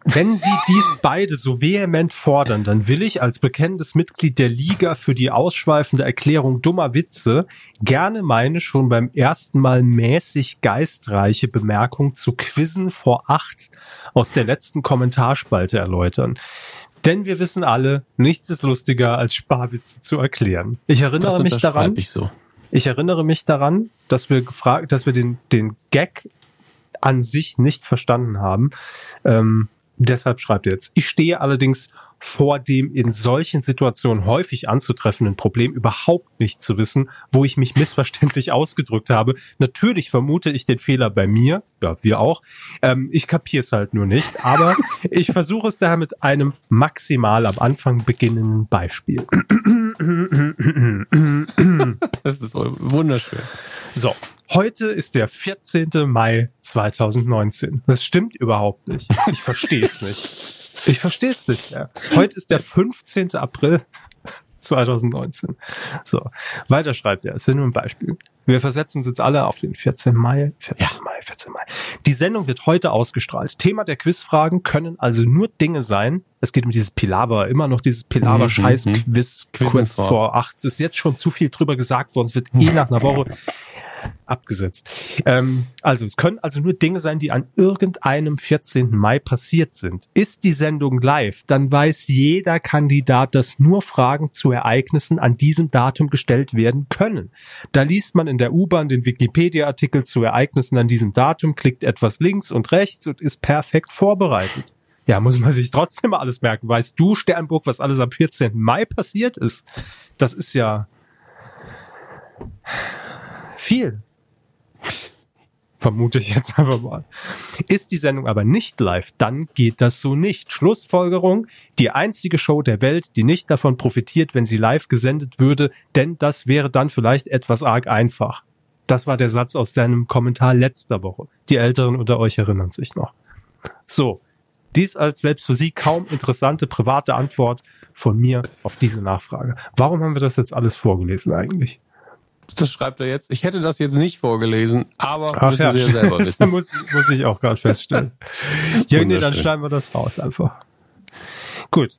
S1: wenn Sie dies beide so vehement fordern, dann will ich als bekennendes Mitglied der Liga für die ausschweifende Erklärung dummer Witze gerne meine schon beim ersten Mal mäßig geistreiche Bemerkung zu Quizzen vor acht aus der letzten Kommentarspalte erläutern. Denn wir wissen alle, nichts ist lustiger als Sparwitze zu erklären. Ich erinnere mich daran.
S2: Ich, so.
S1: ich erinnere mich daran, dass wir gefragt, dass wir den, den Gag an sich nicht verstanden haben. Ähm, Deshalb schreibt er jetzt, ich stehe allerdings vor dem in solchen Situationen häufig anzutreffenden Problem überhaupt nicht zu wissen, wo ich mich missverständlich <laughs> ausgedrückt habe. Natürlich vermute ich den Fehler bei mir, ja, wir auch. Ähm, ich kapiere es halt nur nicht, aber <laughs> ich versuche es daher mit einem maximal am Anfang beginnenden Beispiel.
S2: das ist wunderschön.
S1: So, Heute ist der 14. Mai 2019. Das stimmt überhaupt nicht. Ich verstehe es <laughs> nicht. Ich verstehe es nicht mehr. Heute ist der 15. April <laughs> 2019. So, weiter schreibt er. Es sind nur ein Beispiel. Wir versetzen uns jetzt alle auf den 14. Mai. 14. Ja. Mai, 14. Mai. Die Sendung wird heute ausgestrahlt. Thema der Quizfragen können also nur Dinge sein. Es geht um dieses Pilaver, immer noch dieses Pilaver-Scheiß-Quiz mhm. kurz vor acht. Es ist jetzt schon zu viel drüber gesagt worden. Es wird eh nach einer Woche <laughs> abgesetzt. Ähm, also es können also nur Dinge sein, die an irgendeinem 14. Mai passiert sind. Ist die Sendung live, dann weiß jeder Kandidat, dass nur Fragen zu Ereignissen an diesem Datum gestellt werden können. Da liest man in der U-Bahn den Wikipedia-Artikel zu Ereignissen an diesem Datum, klickt etwas links und rechts und ist perfekt vorbereitet. Ja, muss man sich trotzdem alles merken. Weißt du, Sternburg, was alles am 14. Mai passiert ist? Das ist ja viel. Vermute ich jetzt einfach mal. Ist die Sendung aber nicht live, dann geht das so nicht. Schlussfolgerung, die einzige Show der Welt, die nicht davon profitiert, wenn sie live gesendet würde, denn das wäre dann vielleicht etwas arg einfach. Das war der Satz aus deinem Kommentar letzter Woche. Die Älteren unter euch erinnern sich noch. So, Dies als selbst für Sie kaum interessante private Antwort von mir auf diese Nachfrage. Warum haben wir das jetzt alles vorgelesen eigentlich?
S2: Das schreibt er jetzt. Ich hätte das jetzt nicht vorgelesen, aber Ach müssen ja. Sie ja selber <laughs> wissen.
S1: muss, muss ich auch gerade feststellen. <laughs> ja, nee, dann schneiden wir das raus einfach. Gut.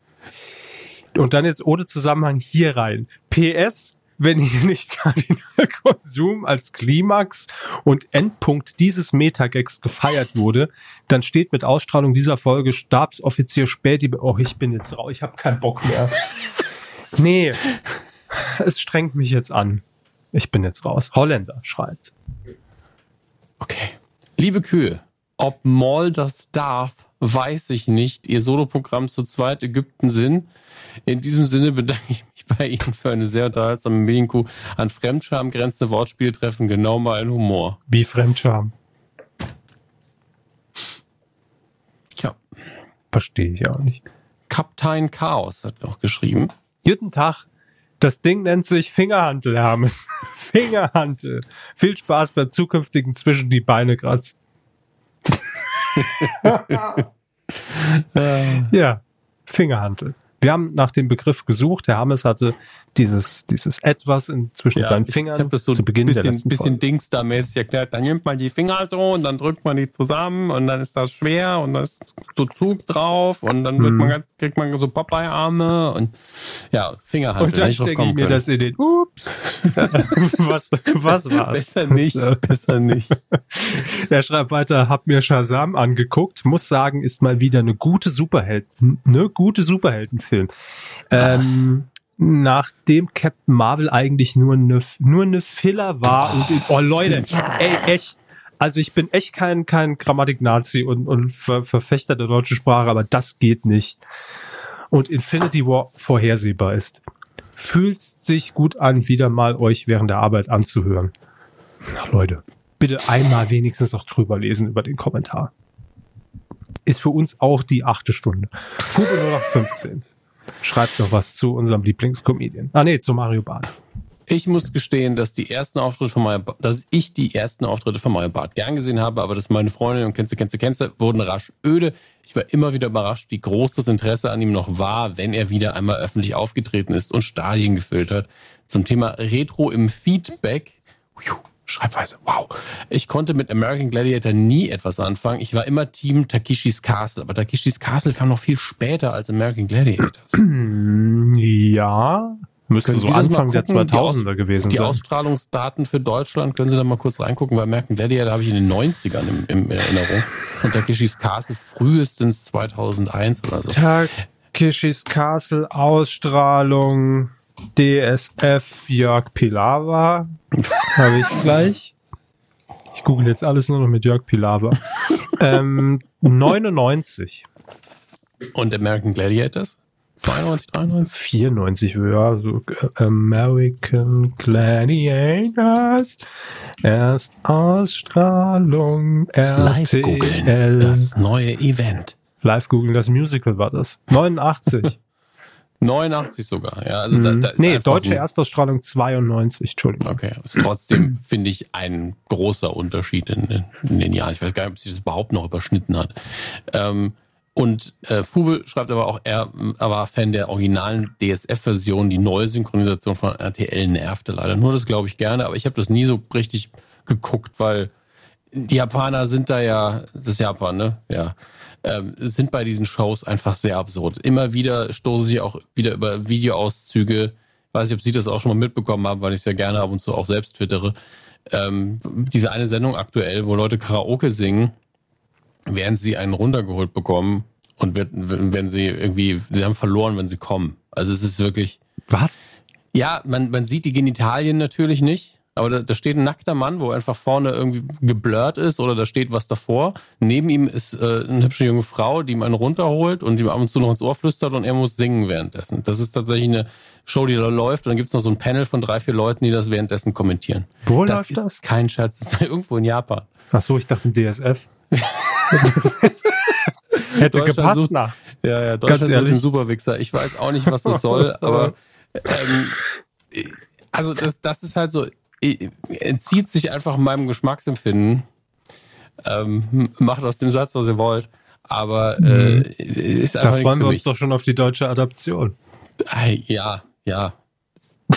S1: Und dann jetzt ohne Zusammenhang hier rein. PS, wenn hier nicht <laughs> Kardinalkonsum als Klimax und Endpunkt dieses Metagags gefeiert wurde, dann steht mit Ausstrahlung dieser Folge Stabsoffizier Späti, oh, ich bin jetzt raus, ich habe keinen Bock mehr. nee, es strengt mich jetzt an. Ich bin jetzt raus. Holländer schreibt.
S2: Okay. Liebe Kühe, ob Maul das darf, weiß ich nicht. Ihr Soloprogramm zu zweit Ägypten sind. In diesem Sinne bedanke ich mich bei Ihnen für eine sehr unterhaltsame Medienkuh. An Fremdscham grenzende Wortspiele treffen genau mal ein Humor.
S1: Wie Fremdscham?
S2: Tja.
S1: Verstehe ich auch nicht.
S2: Kaptein Chaos hat noch geschrieben.
S1: Guten Tag. Das Ding nennt sich Fingerhantel, Hermes. <laughs> Fingerhantel. Viel Spaß beim zukünftigen Zwischen die Beine kratzen. <laughs> ja, Fingerhantel. Wir haben nach dem Begriff gesucht. Herr Hammes hatte dieses, dieses etwas in, zwischen ja, seinen Fingern ich, ich
S2: das so zu Beginn bisschen, der letzten bisschen. Dings da mäßig erklärt. Dann nimmt man die Finger so und dann drückt man die zusammen und dann ist das schwer und da ist so Zug drauf und dann wird mhm. man ganz, kriegt man so Popeye-Arme und ja, Fingerhantel.
S1: Und dann stecke ich mir können. das in den Ups. <laughs> was, was war's?
S2: Besser nicht, besser nicht. <laughs>
S1: er schreibt weiter, hab mir Shazam angeguckt, muss sagen, ist mal wieder eine gute Superhelden, eine gute Superhelden Film. Ähm, nachdem Captain Marvel eigentlich nur eine, nur eine Filler war oh, und, oh Leute, ey, echt, also ich bin echt kein, kein Grammatik-Nazi und, und Ver Verfechter der deutschen Sprache, aber das geht nicht. Und Infinity War vorhersehbar ist. Fühlt sich gut an, wieder mal euch während der Arbeit anzuhören. Ach, Leute, bitte einmal wenigstens noch drüber lesen über den Kommentar. Ist für uns auch die achte Stunde. Fuge nur noch 15. Schreibt noch was zu unserem Lieblingscomedian. Ah nee, zu Mario Barth.
S2: Ich muss gestehen, dass die ersten Auftritte von Mario Barth, dass ich die ersten Auftritte von Mario Barth gern gesehen habe, aber dass meine Freundin und du, kennst du, wurden rasch öde. Ich war immer wieder überrascht, wie groß das Interesse an ihm noch war, wenn er wieder einmal öffentlich aufgetreten ist und Stadien gefüllt hat. Zum Thema Retro im Feedback. Schreibweise. Wow. Ich konnte mit American Gladiator nie etwas anfangen. Ich war immer Team Takeshis Castle, aber Takeshis Castle kam noch viel später als American Gladiators. <clears throat>
S1: Ja. Müsste so Anfang der 2000er gewesen
S2: die
S1: sein.
S2: Die Ausstrahlungsdaten für Deutschland, können Sie da mal kurz reingucken, weil American Gladiator habe ich in den 90ern im, im Erinnerung. Und Takeshis Castle frühestens 2001 oder so.
S1: Takeshis Castle Ausstrahlung DSF Jörg Pilawa. <laughs> Habe ich gleich. Ich google jetzt alles nur noch mit Jörg Pilawa. ähm, 99.
S2: Und American Gladiators? 92, 93?
S1: 94, ja, so äh, American Gladiators. Erst Ausstrahlung RTL.
S2: Live googeln, das neue Event.
S1: Live googeln, das Musical war das. 89.
S2: 89 sogar, ja. Also
S1: da, mhm. da ist nee, deutsche Erstausstrahlung 92, Entschuldigung.
S2: Okay, ist trotzdem, <clears throat> finde ich, ein großer Unterschied in, in, den Jahren. Ich weiß gar nicht, ob sich das überhaupt noch überschnitten hat. Ähm, und äh, Fube schreibt aber auch, er, er war Fan der originalen DSF-Version. Die neue Synchronisation von RTL nervte leider. Nur das glaube ich gerne, aber ich habe das nie so richtig geguckt, weil die Japaner sind da ja, das ist Japan, ne? Ja ähm, sind bei diesen Shows einfach sehr absurd. Immer wieder stoße ich auch wieder über Videoauszüge. Weiß nicht, ob Sie das auch schon mal mitbekommen haben, weil ich es ja gerne ab und zu auch selbst twittere. Ähm, diese eine Sendung aktuell, wo Leute Karaoke singen, während sie einen runtergeholt bekommen und wenn sie irgendwie, sie haben verloren, wenn sie kommen. Also es ist wirklich.
S1: Was?
S2: Ja, man, man sieht die Genitalien natürlich nicht. Aber da, da steht ein nackter Mann, wo einfach vorne irgendwie geblurrt ist oder da steht was davor. Neben ihm ist äh, eine hübsche junge Frau, die ihm einen runterholt und ihm ab und zu noch ins Ohr flüstert und er muss singen währenddessen. Das ist tatsächlich eine Show, die da läuft. Und dann gibt es noch so ein Panel von drei, vier Leuten, die das währenddessen kommentieren.
S1: Wo das läuft ist das?
S2: Kein Scherz, das ist <laughs> irgendwo in Japan.
S1: Ach so, ich dachte im DSF. <laughs> Hätte gepasst sucht,
S2: nachts. Ja, ja, Deutschland ist ein Superwichser. Ich weiß auch nicht, was das soll, <laughs> aber ähm, also das, das ist halt so, entzieht sich einfach meinem Geschmacksempfinden. Ähm, macht aus dem Satz, was ihr wollt. aber äh, ist
S1: einfach Da freuen wir uns doch schon auf die deutsche Adaption.
S2: Ja, ja. <laughs>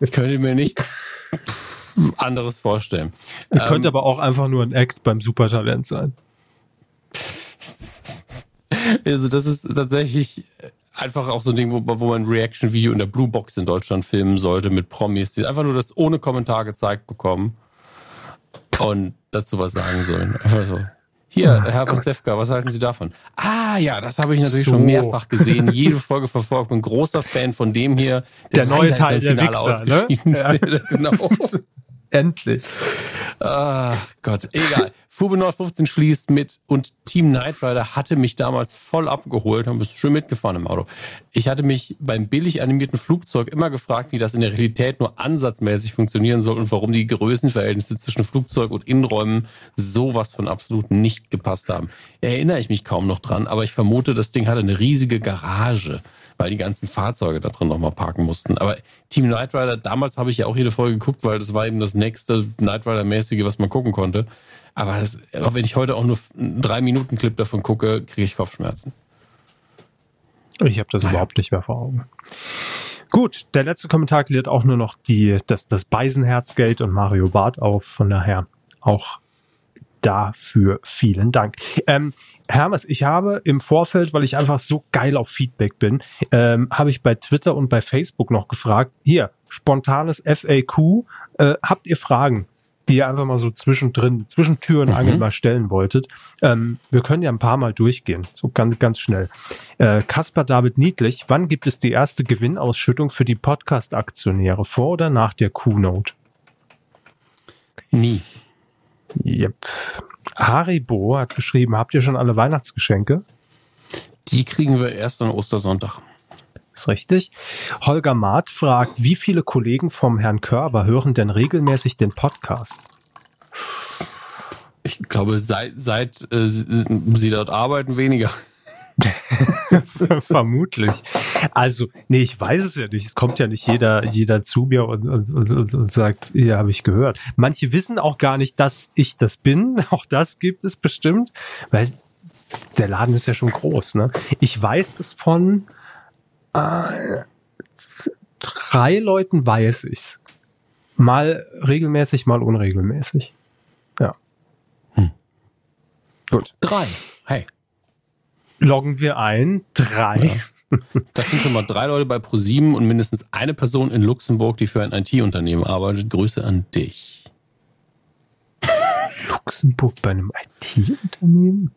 S2: ich könnte mir nichts anderes vorstellen.
S1: Ähm, könnte aber auch einfach nur ein Act beim Supertalent sein.
S2: Also das ist tatsächlich einfach auch so ein Ding, wo, wo man ein Reaction-Video in der Blue Box in Deutschland filmen sollte mit Promis, die einfach nur das ohne Kommentar gezeigt bekommen und dazu was sagen sollen. Einfach so. Hier, oh, Herr Pastewka, was halten Sie davon? Ah ja, das habe ich natürlich so. schon mehrfach gesehen, jede Folge verfolgt. Bin großer Fan von dem hier.
S1: Der, der neue Teil der Wichser, ne? Ja. <laughs> genau. <laughs> Endlich.
S2: Ach Gott, egal. Fube 15 schließt mit und Team Knight Rider hatte mich damals voll abgeholt, haben bist schön mitgefahren im Auto. Ich hatte mich beim billig animierten Flugzeug immer gefragt, wie das in der Realität nur ansatzmäßig funktionieren soll und warum die Größenverhältnisse zwischen Flugzeug und Innenräumen sowas von absolut nicht gepasst haben. Erinnere ich mich kaum noch dran, aber ich vermute, das Ding hatte eine riesige Garage weil die ganzen Fahrzeuge da drin nochmal parken mussten. Aber Team Knight Rider, damals habe ich ja auch jede Folge geguckt, weil das war eben das nächste Knight Rider-mäßige, was man gucken konnte. Aber das, auch wenn ich heute auch nur einen drei Minuten Clip davon gucke, kriege ich Kopfschmerzen.
S1: Ich habe das naja. überhaupt nicht mehr vor Augen. Gut, der letzte Kommentar klärt auch nur noch die, das, das Beisenherzgeld und Mario Barth auf. Von daher auch dafür vielen Dank. Ähm, Hermes, ich habe im Vorfeld, weil ich einfach so geil auf Feedback bin, ähm, habe ich bei Twitter und bei Facebook noch gefragt, hier, spontanes FAQ, äh, habt ihr Fragen? die ihr einfach mal so zwischendrin, zwischen Tür und mhm. Angel mal stellen wolltet. Ähm, wir können ja ein paar Mal durchgehen, so ganz, ganz schnell. Äh, Kaspar David Niedlich, wann gibt es die erste Gewinnausschüttung für die Podcast-Aktionäre? Vor oder nach der Q-Note?
S2: Nie.
S1: Yep. Haribo hat geschrieben, habt ihr schon alle Weihnachtsgeschenke?
S2: Die kriegen wir erst an Ostersonntag.
S1: Ist richtig. Holger Maat fragt, wie viele Kollegen vom Herrn Körber hören denn regelmäßig den Podcast?
S2: Ich glaube, seit, seit äh, sie dort arbeiten, weniger. <laughs>
S1: Vermutlich. Also, nee, ich weiß es ja nicht. Es kommt ja nicht jeder, jeder zu mir und, und, und, und sagt, ja, habe ich gehört. Manche wissen auch gar nicht, dass ich das bin. <laughs> Auch das gibt es bestimmt. Weil der Laden ist ja schon groß, ne? Ich weiß es von äh, drei Leuten weiß ich's. Mal regelmäßig, mal unregelmäßig. Ja. Hm.
S2: Gut. Drei. Hey
S1: loggen wir ein. Drei.
S2: Ja. Das sind schon mal drei Leute bei ProSieben und mindestens eine Person in Luxemburg, die für ein IT-Unternehmen arbeitet. Grüße an dich.
S1: Luxemburg bei einem IT-Unternehmen?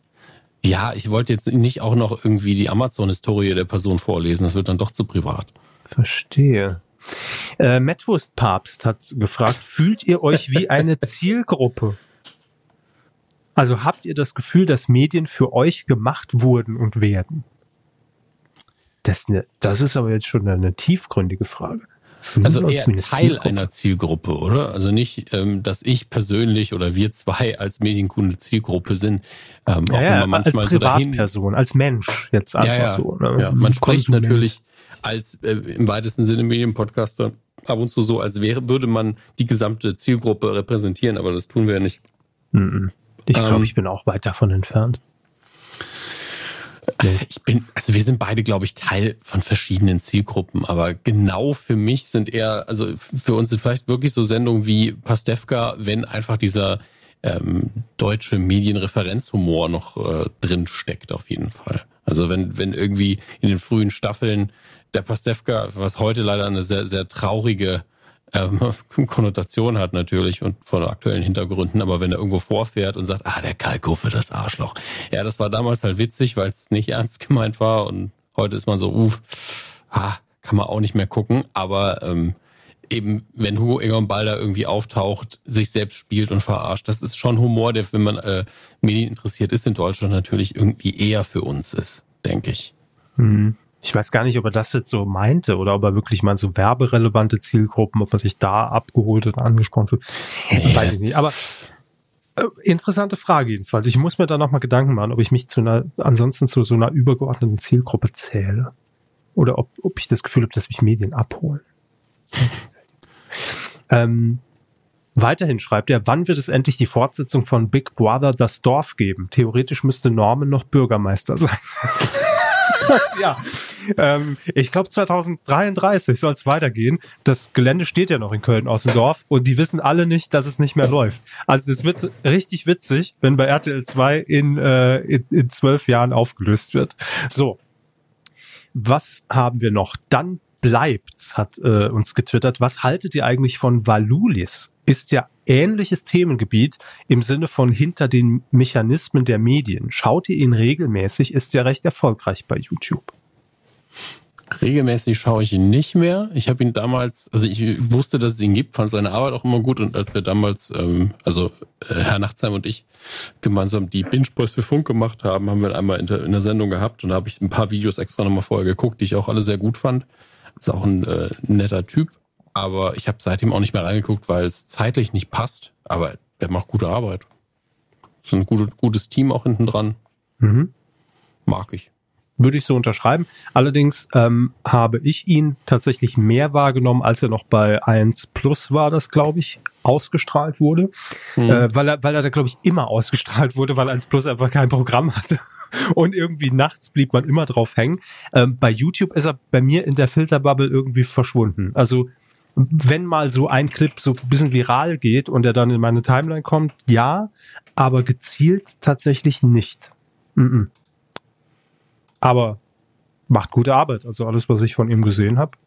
S2: Ja, ich wollte jetzt nicht auch noch irgendwie die Amazon-Historie der Person vorlesen. Das wird dann doch zu privat.
S1: Verstehe. Äh, Metwurst Papst hat gefragt, fühlt ihr euch wie eine Zielgruppe? Also habt ihr das Gefühl, dass Medien für euch gemacht wurden und werden? Das, ne, das ist aber jetzt schon eine tiefgründige Frage.
S2: Also eher Teil Zielgruppe. einer Zielgruppe, oder? Also nicht, ähm, dass ich persönlich oder wir zwei als Medienkunde Zielgruppe sind.
S1: Ähm, ja, ja, manchmal als Privatperson, so als Mensch jetzt einfach ja,
S2: ja,
S1: so.
S2: Ne? Ja, man spricht natürlich als äh, im weitesten Sinne Medienpodcaster ab und zu so, als wäre, würde man die gesamte Zielgruppe repräsentieren, aber das tun wir ja nicht.
S1: Mm ich glaube, ähm, ich bin auch weit davon entfernt.
S2: Nee. Ich bin, also wir sind beide, glaube ich, Teil von verschiedenen Zielgruppen, aber genau für mich sind eher, also für uns sind vielleicht wirklich so Sendungen wie Pastewka, wenn einfach dieser ähm, deutsche Medienreferenzhumor noch äh, drin steckt, auf jeden Fall. Also wenn, wenn irgendwie in den frühen Staffeln der Pastewka, was heute leider eine sehr, sehr traurige ähm, <laughs> Konnotation hat natürlich und von aktuellen Hintergründen, aber wenn er irgendwo vorfährt und sagt, ah, der Kalko für das Arschloch. Ja, das war damals halt witzig, weil es nicht <laughs> ernst gemeint war und heute ist man so, uff, ah, kann man auch nicht mehr gucken, aber ähm, eben, wenn Hugo Egon Balder irgendwie auftaucht, sich selbst spielt und verarscht, das ist schon Humor, der, wenn man äh, Medien interessiert ist in Deutschland, natürlich irgendwie eher für uns ist, denke ich.
S1: Mhm ich weiß gar nicht, ob er das jetzt so meinte oder ob er wirklich mal so werberelevante Zielgruppen, ob man sich da abgeholt und angesprochen fühlt. Nee, weiß ich nicht. Aber äh, interessante Frage jedenfalls. Ich muss mir da nochmal Gedanken machen, ob ich mich zu einer, ansonsten zu so einer übergeordneten Zielgruppe zähle. Oder ob, ob ich das Gefühl habe, dass mich Medien abholen. <laughs> ähm, Weiterhin schreibt er, wann wird es endlich die Fortsetzung von Big Brother das Dorf geben? Theoretisch müsste Norman noch Bürgermeister sein. <laughs> <laughs> ja, ähm, ich glaube 2033 soll es weitergehen. Das Gelände steht ja noch in Köln-Ossendorf und die wissen alle nicht, dass es nicht mehr läuft. Also es wird richtig witzig, wenn bei RTL 2 in, äh, in, in zwölf Jahren aufgelöst wird. So, was haben wir noch? Dann bleibt's, hat äh, uns getwittert. Was haltet ihr eigentlich von Valulis? Ist ja ähnliches Themengebiet im Sinne von hinter den Mechanismen der Medien. Schaut ihr ihn regelmäßig, ist ja recht erfolgreich bei YouTube.
S2: Regelmäßig schaue ich ihn nicht mehr. Ich habe ihn damals, also ich wusste, dass es ihn gibt, fand seine Arbeit auch immer gut und als wir damals, ähm, also äh, Herr Nachtsheim und ich gemeinsam die Binge Boys für Funk gemacht haben, haben wir einmal in der, in der Sendung gehabt und da habe ich ein paar Videos extra nochmal vorher geguckt, die ich auch alle sehr gut fand. Ist auch ein äh, netter Typ, aber ich habe seitdem auch nicht mehr reingeguckt, weil es zeitlich nicht passt. Aber der macht gute Arbeit. Ist ein gute, gutes Team auch hinten dran. Mhm. Mag ich.
S1: Würde ich so unterschreiben. Allerdings ähm, habe ich ihn tatsächlich mehr wahrgenommen, als er noch bei 1 Plus war, das glaube ich, ausgestrahlt wurde. Mhm. Äh, weil er, weil er da, glaube ich, immer ausgestrahlt wurde, weil 1 Plus einfach kein Programm hatte. Und irgendwie nachts blieb man immer drauf hängen. Ähm, bei YouTube ist er bei mir in der Filterbubble irgendwie verschwunden. Also wenn mal so ein Clip so ein bisschen viral geht und er dann in meine Timeline kommt, ja, aber gezielt tatsächlich nicht. Mm -mm. Aber macht gute Arbeit. Also alles, was ich von ihm gesehen habe,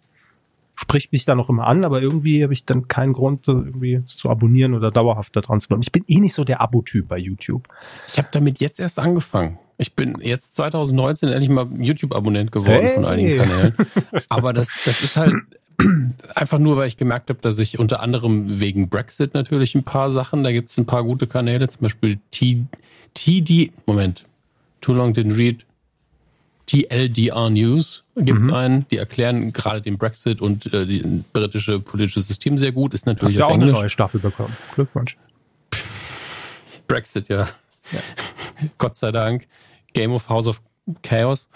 S1: spricht mich da noch immer an, aber irgendwie habe ich dann keinen Grund, irgendwie zu abonnieren oder dauerhaft da dran zu bleiben. Ich bin eh nicht so der Abo-Typ bei YouTube.
S2: Ich habe damit jetzt erst angefangen. Ich bin jetzt 2019 endlich mal YouTube-Abonnent geworden hey. von einigen Kanälen. <laughs> Aber das, das ist halt <clears throat> einfach nur, weil ich gemerkt habe, dass ich unter anderem wegen Brexit natürlich ein paar Sachen, da gibt es ein paar gute Kanäle, zum Beispiel T, TD, Moment, Too Long Didn't Read, TLDR News gibt es mhm. einen, die erklären gerade den Brexit und äh, die britische politische System sehr gut. Ist natürlich
S1: Habt auf auch Englisch. eine neue Staffel bekommen. Glückwunsch.
S2: Brexit, ja. ja. <laughs> Gott sei Dank. Game of House of Chaos.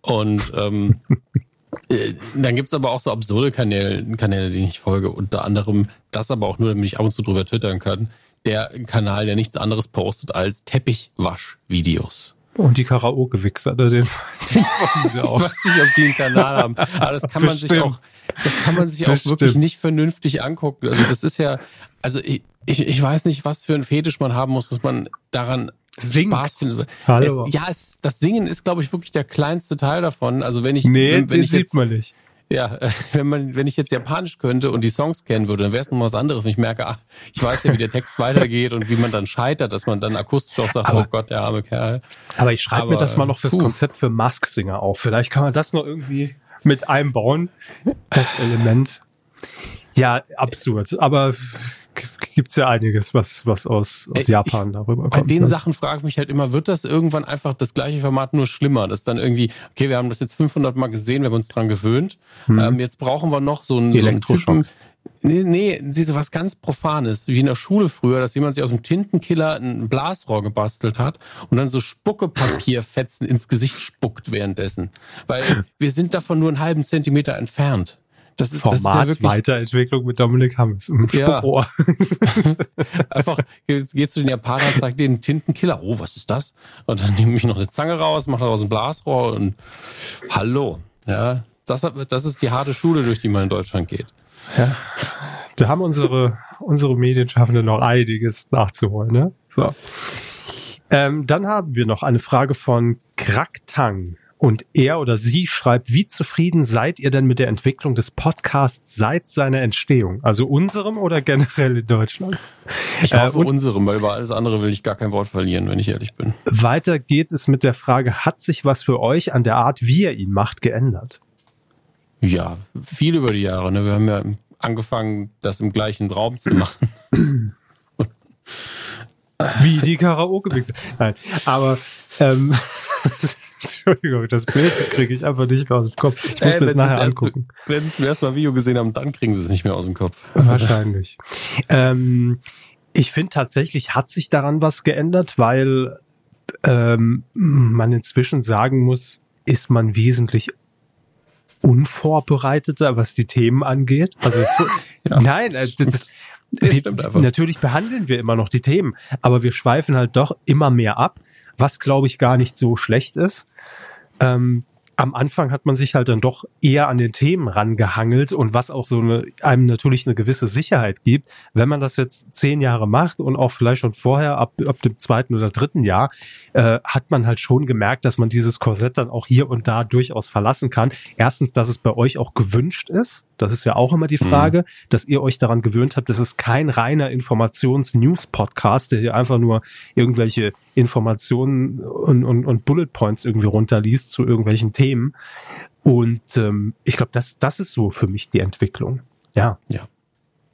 S2: Und ähm, <laughs> äh, dann gibt es aber auch so absurde Kanäle, Kanäle, die ich folge. Unter anderem das aber auch nur, damit ich ab und zu drüber twittern kann. Der Kanal, der nichts anderes postet als Teppichwasch-Videos.
S1: Und die Karaoke-Wichser, den, <laughs> den
S2: sie auch. Ich weiß nicht, ob die einen Kanal haben. Aber das kann man sich auch, das kann man sich auch wirklich nicht vernünftig angucken. Also das ist ja, also ich, ich, ich weiß nicht, was für ein Fetisch man haben muss, dass man daran Singt. Spaß findet. Hallo. Es, ja, es, das Singen ist, glaube ich, wirklich der kleinste Teil davon. Also wenn ich,
S1: nee,
S2: wenn,
S1: wenn ich sieht jetzt, man nicht.
S2: Ja, <laughs> wenn man, wenn ich jetzt Japanisch könnte und die Songs kennen würde, dann wäre es noch was anderes. Und ich merke, ach, ich weiß ja, wie der Text <laughs> weitergeht und wie man dann scheitert, dass man dann akustisch auch sagt, aber, oh Gott, der arme Kerl.
S1: Aber ich schreibe mir das mal noch fürs puh. Konzept für Mask Singer auf. Vielleicht kann man das noch irgendwie mit einbauen, das Element. Ja, absurd. Aber gibt's ja einiges, was, was aus, aus Japan ich, darüber kommt.
S2: Bei den ne? Sachen frage ich mich halt immer, wird das irgendwann einfach das gleiche Format nur schlimmer? Das dann irgendwie, okay, wir haben das jetzt 500 Mal gesehen, wir haben uns dran gewöhnt. Hm. Ähm, jetzt brauchen wir noch so einen, so einen Typen. Nee, nee, diese was ganz Profanes, wie in der Schule früher, dass jemand sich aus dem Tintenkiller ein Blasrohr gebastelt hat und dann so Spuckepapierfetzen ins Gesicht spuckt währenddessen. Weil <laughs> wir sind davon nur einen halben Zentimeter entfernt.
S1: Das ist, Format das ist ja Weiterentwicklung mit Dominik Hammes.
S2: Ja. <laughs> Einfach geht zu den Japanern, zeigt denen Tintenkiller. Oh, was ist das? Und dann nehme ich noch eine Zange raus, mache daraus ein Blasrohr und hallo. Ja, das, das ist die harte Schule, durch die man in Deutschland geht.
S1: Ja. Da haben unsere, unsere Medienschaffenden noch einiges nachzuholen, ne? So. Ähm, dann haben wir noch eine Frage von Kraktang. Und er oder sie schreibt, wie zufrieden seid ihr denn mit der Entwicklung des Podcasts seit seiner Entstehung? Also unserem oder generell in Deutschland?
S2: Ich hoffe äh, unserem, weil über alles andere will ich gar kein Wort verlieren, wenn ich ehrlich bin.
S1: Weiter geht es mit der Frage, hat sich was für euch an der Art, wie ihr ihn macht, geändert?
S2: Ja, viel über die Jahre. Ne? Wir haben ja angefangen, das im gleichen Raum zu machen.
S1: wie die Karaoke-Mixer. Nein, aber ähm, <laughs> <laughs> Entschuldigung, das Bild kriege ich einfach nicht mehr aus dem Kopf. Ich muss äh, mir das nachher angucken.
S2: Erst, wenn Sie zum ersten Mal Video gesehen haben, dann kriegen Sie es nicht mehr aus dem Kopf.
S1: Wahrscheinlich. ähm, ich finde tatsächlich hat sich daran was geändert, weil ähm, man inzwischen sagen muss, ist man wesentlich unvorbereiteter, was die Themen angeht. Also <laughs> ja, nein, äh, das, Wir, natürlich behandeln wir immer noch die Themen, aber wir schweifen halt doch immer mehr ab, was glaube ich gar nicht so schlecht ist. Ähm, am Anfang hat man sich halt dann doch eher an den Themen rangehangelt und was auch so eine, einem natürlich eine gewisse Sicherheit gibt. Wenn man das jetzt zehn Jahre macht und auch vielleicht schon vorher, ab, ab dem zweiten oder dritten Jahr, äh, hat man halt schon gemerkt, dass man dieses Korsett dann auch hier und da durchaus verlassen kann. Erstens, dass es bei euch auch gewünscht ist. Das ist ja auch immer die mhm. Frage, mhm. dass ihr euch daran gewöhnt habt, das ist kein reiner Informations-News-Podcast, der hier einfach nur irgendwelche Informationen und, und, und Bullet Points irgendwie runterliest zu irgendwelchen Themen. Und ähm, ich glaube, das, das ist so für mich die Entwicklung. Ja.
S2: Ja.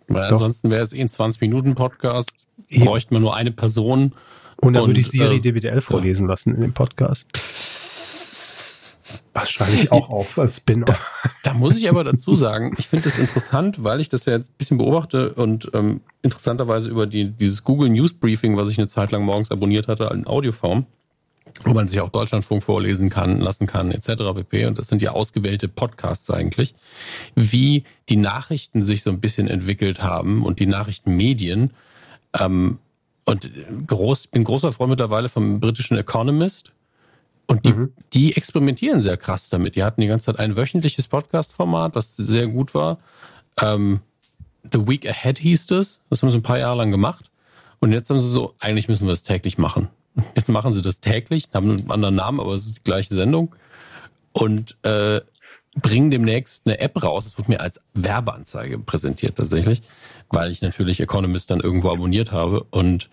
S2: Weil Doch. ansonsten wäre es eh ein 20-Minuten-Podcast, bräuchte man nur eine Person.
S1: Und dann würde ich Siri äh, DWDL vorlesen lassen in dem Podcast. Das schreibe ich auch auf als Spin.
S2: Da, da, muss ich aber dazu sagen, ich finde das interessant, weil ich das ja jetzt ein bisschen beobachte und ähm, interessanterweise über die, dieses Google News Briefing, was ich eine Zeit lang morgens abonniert hatte, in Audioform, wo man sich auch Deutschlandfunk vorlesen kann, lassen kann, etc. pp. Und das sind ja ausgewählte Podcasts eigentlich, wie die Nachrichten sich so ein bisschen entwickelt haben und die Nachrichtenmedien. Ähm, und groß, bin großer Freund mittlerweile vom britischen Economist und die, mhm. die experimentieren sehr krass damit. Die hatten die ganze Zeit ein wöchentliches Podcast-Format, was sehr gut war. Ähm, The Week Ahead hieß das. Das haben sie ein paar Jahre lang gemacht. Und jetzt haben sie so, eigentlich müssen wir es täglich machen. <laughs> Jetzt machen sie das täglich, haben einen anderen Namen, aber es ist die gleiche Sendung. Und äh, bringen demnächst eine App raus. Das wird mir als Werbeanzeige präsentiert tatsächlich, weil ich natürlich Economist dann irgendwo abonniert habe. Und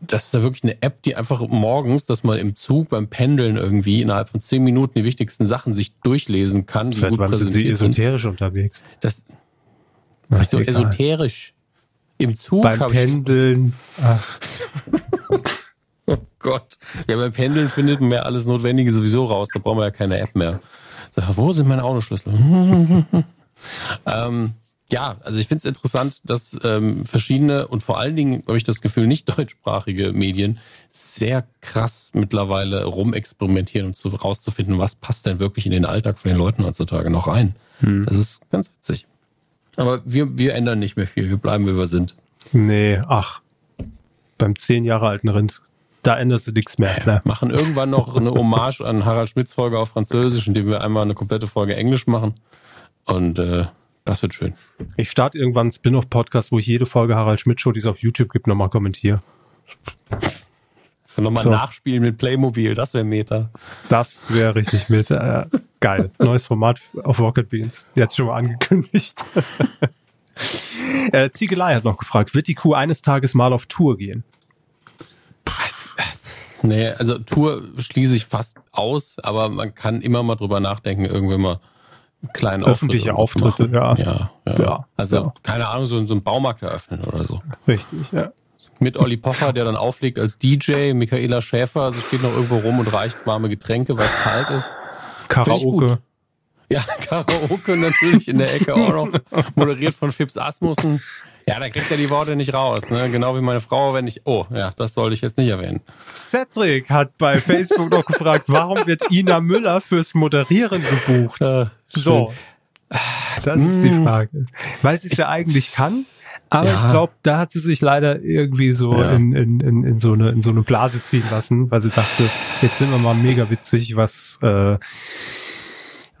S2: das ist ja wirklich eine App, die einfach morgens, dass man im Zug beim Pendeln irgendwie innerhalb von zehn Minuten die wichtigsten Sachen sich durchlesen kann.
S1: Seit gut wann sind Sie esoterisch sind. unterwegs?
S2: Das, was so esoterisch. Im Zug
S1: beim Pendeln. <laughs>
S2: oh Gott. Ja, beim Pendeln findet man ja alles Notwendige sowieso raus. Da brauchen wir ja keine App mehr. So, wo sind meine Autoschlüssel? <laughs> ähm, ja, also ich finde es interessant, dass ähm, verschiedene und vor allen Dingen habe ich das Gefühl, nicht <laughs> deutschsprachige Medien sehr krass mittlerweile rumexperimentieren, um zu, rauszufinden, was passt denn wirklich in den Alltag von den Leuten heutzutage noch rein. Hm. Das ist ganz witzig. Aber wir, wir ändern nicht mehr viel, wir bleiben, wie wir sind.
S1: Nee, ach, beim zehn Jahre alten Rind, da änderst du nichts mehr.
S2: Ne? Machen irgendwann noch eine <laughs> Hommage an Harald Schmidts Folge auf Französisch, indem wir einmal eine komplette Folge Englisch machen. Und äh, das wird schön.
S1: Ich starte irgendwann einen Spin-off-Podcast, wo ich jede Folge Harald Schmidt Show, die es auf YouTube gibt, nochmal kommentiere.
S2: Nochmal so. nachspielen mit Playmobil, das wäre Meta.
S1: Das wäre richtig Meta. Äh, geil. <laughs> Neues Format auf Rocket Beans. Jetzt schon mal angekündigt. <laughs> äh, Ziegelei hat noch gefragt, wird die Kuh eines Tages mal auf Tour gehen?
S2: Nee, also Tour schließe ich fast aus, aber man kann immer mal drüber nachdenken, irgendwann mal kleinen
S1: öffentliche Auftritte,
S2: ja. ja. Ja, ja. Also ja. keine Ahnung, so, so einen Baumarkt eröffnen oder so.
S1: Richtig, ja.
S2: Mit Olli Pocher, der dann auflegt als DJ, Michaela Schäfer, sie steht noch irgendwo rum und reicht warme Getränke, weil es kalt ist.
S1: Karaoke.
S2: Ja, <laughs> Karaoke natürlich in der Ecke auch noch. Moderiert von Fips Asmussen. <laughs> Ja, da kriegt er die Worte nicht raus, ne? Genau wie meine Frau, wenn ich. Oh, ja, das sollte ich jetzt nicht erwähnen.
S1: Cedric hat bei Facebook noch gefragt, warum wird Ina Müller fürs Moderieren gebucht? Äh, so. Das ist die mm. Frage. Weil sie es ja eigentlich kann, aber ja. ich glaube, da hat sie sich leider irgendwie so ja. in, in, in, in, so eine, in so eine Blase ziehen lassen, weil sie dachte, jetzt sind wir mal mega witzig, was, äh,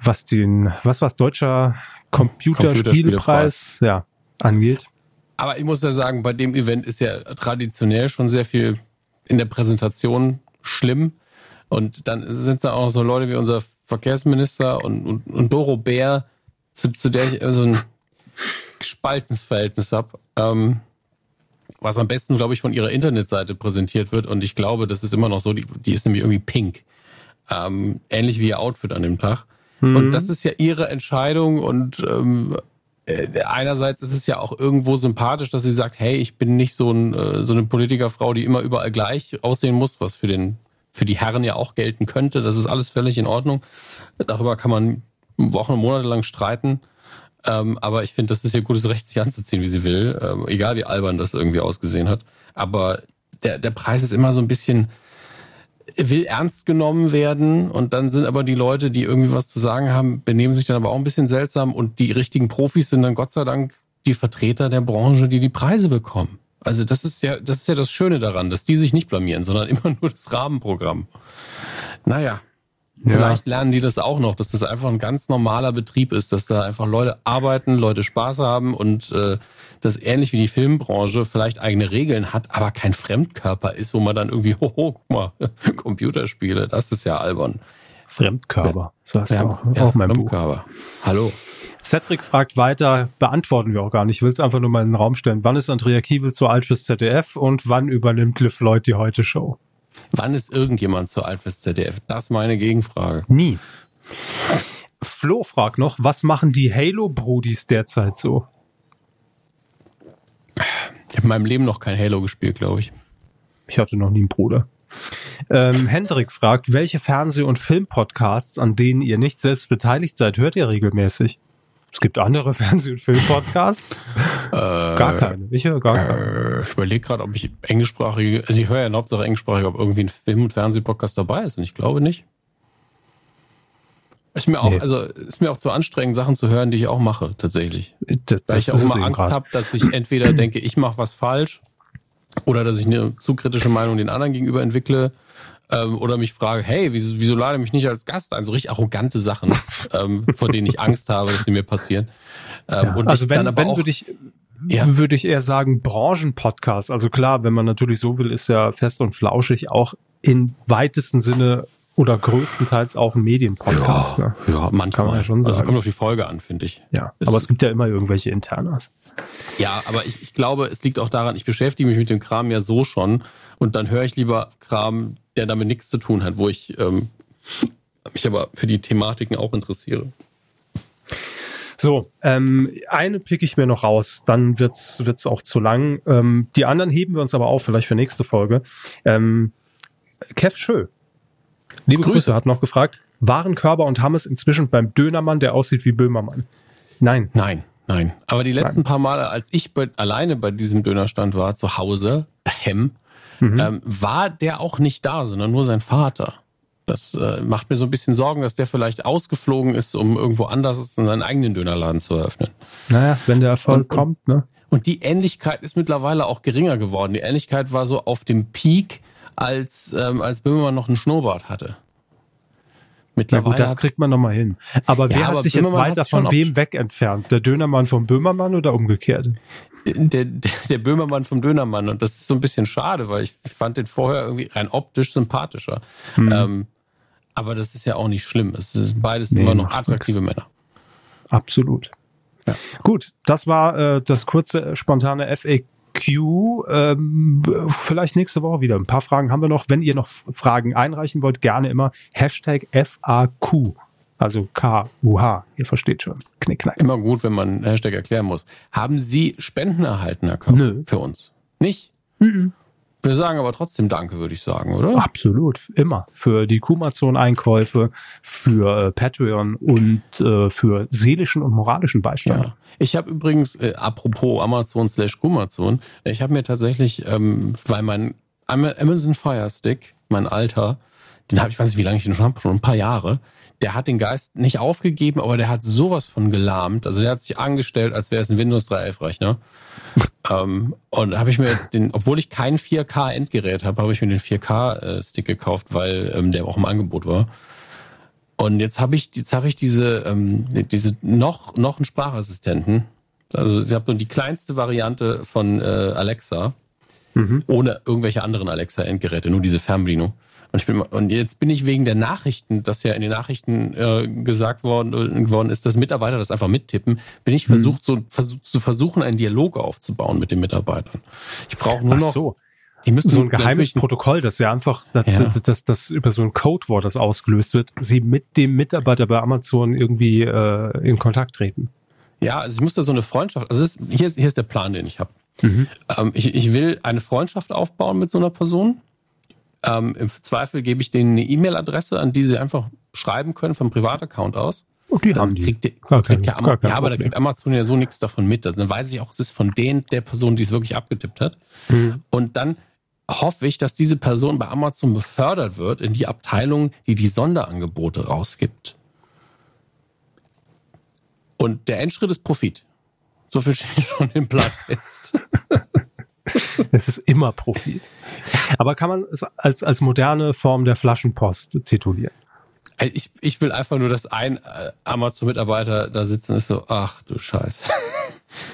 S1: was den, was was deutscher Computerspielpreis, ja, angeht.
S2: Aber ich muss ja sagen, bei dem Event ist ja traditionell schon sehr viel in der Präsentation schlimm. Und dann sind da auch so Leute wie unser Verkehrsminister und, und, und Doro Bär, zu, zu der ich so ein gespaltenes Verhältnis habe. Ähm, was am besten, glaube ich, von ihrer Internetseite präsentiert wird. Und ich glaube, das ist immer noch so, die, die ist nämlich irgendwie pink. Ähm, ähnlich wie ihr Outfit an dem Tag. Mhm. Und das ist ja ihre Entscheidung und ähm, äh, einerseits ist es ja auch irgendwo sympathisch, dass sie sagt, hey, ich bin nicht so, ein, äh, so eine Politikerfrau, die immer überall gleich aussehen muss, was für den für die Herren ja auch gelten könnte. Das ist alles völlig in Ordnung. Darüber kann man Wochen und Monate lang streiten. Ähm, aber ich finde, das ist ihr gutes Recht, sich anzuziehen, wie sie will. Ähm, egal wie albern das irgendwie ausgesehen hat. Aber der, der Preis ist immer so ein bisschen, will ernst genommen werden und dann sind aber die Leute, die irgendwie was zu sagen haben, benehmen sich dann aber auch ein bisschen seltsam und die richtigen Profis sind dann Gott sei Dank die Vertreter der Branche, die die Preise bekommen. Also das ist ja, das ist ja das Schöne daran, dass die sich nicht blamieren, sondern <laughs> immer nur das Rahmenprogramm. Naja, vielleicht lernen die das auch noch, dass das einfach ein ganz normaler Betrieb ist, dass da einfach Leute arbeiten, Leute Spaß haben und äh, das ähnlich wie die Filmbranche vielleicht eigene Regeln hat, aber kein Fremdkörper ist, wo man dann irgendwie, <laughs> hoho, guck mal, <laughs> Computerspiele, das ist ja albern.
S1: Fremdkörper.
S2: So heißt ja, auch, ja, auch mein Fremdkörper. Buch. Hallo.
S1: Cedric fragt weiter, beantworten wir auch gar nicht. Ich will es einfach nur mal in den Raum stellen. Wann ist Andrea Kiewel zu alt fürs ZDF und wann übernimmt Liv Lloyd die Heute Show?
S2: Wann ist irgendjemand zu alt fürs ZDF? Das ist meine Gegenfrage.
S1: Nie. Flo fragt noch, was machen die Halo-Brudis derzeit so?
S2: Ich habe in meinem Leben noch kein Halo gespielt, glaube ich.
S1: Ich hatte noch nie einen Bruder. Ähm, Hendrik fragt, welche Fernseh- und Filmpodcasts, an denen ihr nicht selbst beteiligt seid, hört ihr regelmäßig? Es gibt andere <laughs> Fernseh- und Filmpodcasts.
S2: Äh, gar keine. Ich höre gar keine. Äh, ich überlege gerade, ob ich englischsprachige, also ich höre ja in Hauptsache englischsprachig, ob irgendwie ein Film- und Fernsehpodcast dabei ist. Und ich glaube nicht. Ist mir auch, nee. also ist mir auch zu anstrengend, Sachen zu hören, die ich auch mache, tatsächlich. Das, Weil ich auch immer Angst habe, dass ich entweder <clears throat> denke, ich mache was falsch oder dass ich eine zu kritische Meinung den anderen gegenüber entwickle ähm, oder mich frage, hey, wieso, wieso lade mich nicht als Gast ein? So richtig arrogante Sachen, <laughs> ähm, vor denen ich Angst habe, dass sie mir passieren.
S1: Ähm, ja, und also wenn, wenn würde ich ja. würde ich eher sagen Branchenpodcast. Also klar, wenn man natürlich so will, ist ja fest und flauschig auch im weitesten Sinne oder größtenteils auch ein Medienpodcast.
S2: Ja, ne? ja manchmal. Kann man ja schon sagen. Also kommt auf die Folge an, finde ich.
S1: Ja, ist aber es gibt ja immer irgendwelche Internas.
S2: Ja, aber ich, ich glaube, es liegt auch daran, ich beschäftige mich mit dem Kram ja so schon und dann höre ich lieber Kram, der damit nichts zu tun hat, wo ich ähm, mich aber für die Thematiken auch interessiere.
S1: So, ähm, eine pick ich mir noch raus, dann wird's wird's auch zu lang. Ähm, die anderen heben wir uns aber auf, vielleicht für nächste Folge. Ähm, Kev Schö, liebe Grüße. Grüße, hat noch gefragt, waren Körber und Hammes inzwischen beim Dönermann, der aussieht wie Böhmermann? Nein.
S2: Nein. Nein, aber die letzten Nein. paar Male, als ich bei, alleine bei diesem Dönerstand war, zu Hause, Hem, mhm. ähm, war der auch nicht da, sondern nur sein Vater. Das äh, macht mir so ein bisschen Sorgen, dass der vielleicht ausgeflogen ist, um irgendwo anders seinen eigenen Dönerladen zu eröffnen.
S1: Naja, wenn der Erfolg und, kommt, ne?
S2: Und die Ähnlichkeit ist mittlerweile auch geringer geworden. Die Ähnlichkeit war so auf dem Peak, als, ähm, als Böhmermann noch einen Schnurrbart hatte.
S1: Mittlerweile. Ja gut, das kriegt man nochmal hin. Aber wer ja, hat sich jetzt weiter von wem weg entfernt? Der Dönermann vom Böhmermann oder umgekehrt?
S2: Der, der, der Böhmermann vom Dönermann. Und das ist so ein bisschen schade, weil ich fand den vorher irgendwie rein optisch sympathischer. Hm. Ähm, aber das ist ja auch nicht schlimm. Es ist beides nee, immer noch attraktive nix. Männer.
S1: Absolut. Ja. Gut, das war äh, das kurze, spontane FAQ Q. Ähm, vielleicht nächste Woche wieder. Ein paar Fragen haben wir noch. Wenn ihr noch Fragen einreichen wollt, gerne immer Hashtag FAQ. Also K-U-H. Ihr versteht schon.
S2: Knick, knack. Immer gut, wenn man Hashtag erklären muss. Haben Sie Spenden erhalten, Herr Körper? Nö. Für uns? Nicht? Mhm. Wir sagen aber trotzdem Danke, würde ich sagen, oder?
S1: Absolut, immer. Für die Kumazon-Einkäufe, für äh, Patreon und äh, für seelischen und moralischen Beistand. Ja.
S2: Ich habe übrigens, äh, apropos Amazon slash Kumazon, ich habe mir tatsächlich, ähm, weil mein Amazon Fire Stick, mein alter, den habe ich, weiß nicht, wie lange ich den schon habe, schon ein paar Jahre, der hat den Geist nicht aufgegeben, aber der hat sowas von gelahmt. Also der hat sich angestellt, als wäre es ein Windows 3.11 Rechner. <laughs> ähm, und habe ich mir jetzt den, obwohl ich kein 4K Endgerät habe, habe ich mir den 4K Stick gekauft, weil ähm, der auch im Angebot war. Und jetzt habe ich, jetzt habe ich diese, ähm, diese noch noch einen Sprachassistenten. Also ich habe nur die kleinste Variante von äh, Alexa, mhm. ohne irgendwelche anderen Alexa Endgeräte, nur diese Fernbedienung. Und, ich bin, und jetzt bin ich wegen der Nachrichten, dass ja in den Nachrichten äh, gesagt worden, worden ist, dass Mitarbeiter das einfach mittippen, bin ich versucht, mhm. so versucht, zu versuchen, einen Dialog aufzubauen mit den Mitarbeitern. Ich brauche nur noch. Ach
S1: so. Die müssen so ein geheimes Protokoll, das ja einfach, dass ja. das, das, das über so ein Codewort, das ausgelöst wird, sie mit dem Mitarbeiter bei Amazon irgendwie äh, in Kontakt treten.
S2: Ja, also ich muss da so eine Freundschaft, also ist, hier, ist, hier ist der Plan, den ich habe. Mhm. Ähm, ich, ich will eine Freundschaft aufbauen mit so einer Person ähm, Im Zweifel gebe ich denen eine E-Mail-Adresse, an die sie einfach schreiben können vom Privataccount aus.
S1: Oh, die haben die.
S2: Kriegt, die, kriegt ja, Amazon, ja, aber da kriegt Amazon ja so nichts davon mit. Also dann weiß ich auch, es ist von denen der Person, die es wirklich abgetippt hat. Mhm. Und dann hoffe ich, dass diese Person bei Amazon befördert wird in die Abteilung, die die Sonderangebote rausgibt. Und der Endschritt ist Profit. So viel <laughs> steht schon im Blatt fest. <laughs> <laughs>
S1: es ist immer Profit. Aber kann man es als, als moderne Form der Flaschenpost titulieren?
S2: Ich, ich will einfach nur, dass ein äh, Amazon-Mitarbeiter da sitzen ist so, ach du Scheiß.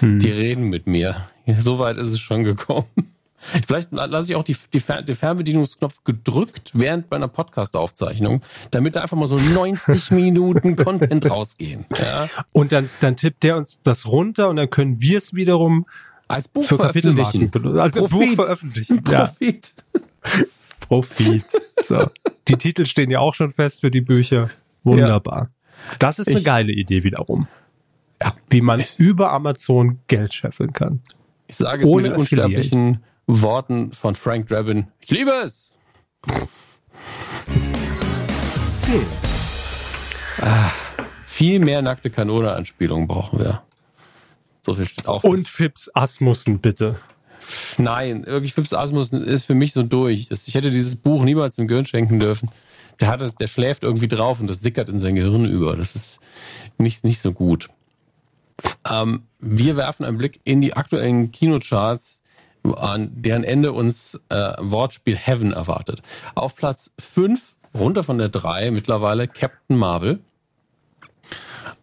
S2: Hm. Die reden mit mir. So weit ist es schon gekommen. Vielleicht lasse ich auch die, die, den Fernbedienungsknopf gedrückt während meiner Podcast-Aufzeichnung, damit da einfach mal so 90 <laughs> Minuten Content rausgehen. Ja.
S1: Und dann, dann tippt der uns das runter und dann können wir es wiederum
S2: als Buch für veröffentlichen.
S1: Als Profit. Buch veröffentlichen. Profit. Ja. <laughs> Profit. So. Die Titel stehen ja auch schon fest für die Bücher. Wunderbar. Ja. Das ist eine ich, geile Idee wiederum. Ja. Wie man ich, über Amazon Geld scheffeln kann.
S2: Ich sage es Ohne mit unsterblichen Worten von Frank Drabin. Ich liebe es! Viel. Ah, viel mehr nackte Kanone-Anspielungen brauchen wir. So viel steht auch.
S1: Und Fips Asmussen, bitte.
S2: Nein, wirklich Fips Asmussen ist für mich so durch. Ich hätte dieses Buch niemals im Gehirn schenken dürfen. Der hat das, der schläft irgendwie drauf und das sickert in sein Gehirn über. Das ist nicht, nicht so gut. Ähm, wir werfen einen Blick in die aktuellen Kinocharts an deren Ende uns äh, Wortspiel Heaven erwartet. Auf Platz 5, runter von der 3 mittlerweile, Captain Marvel.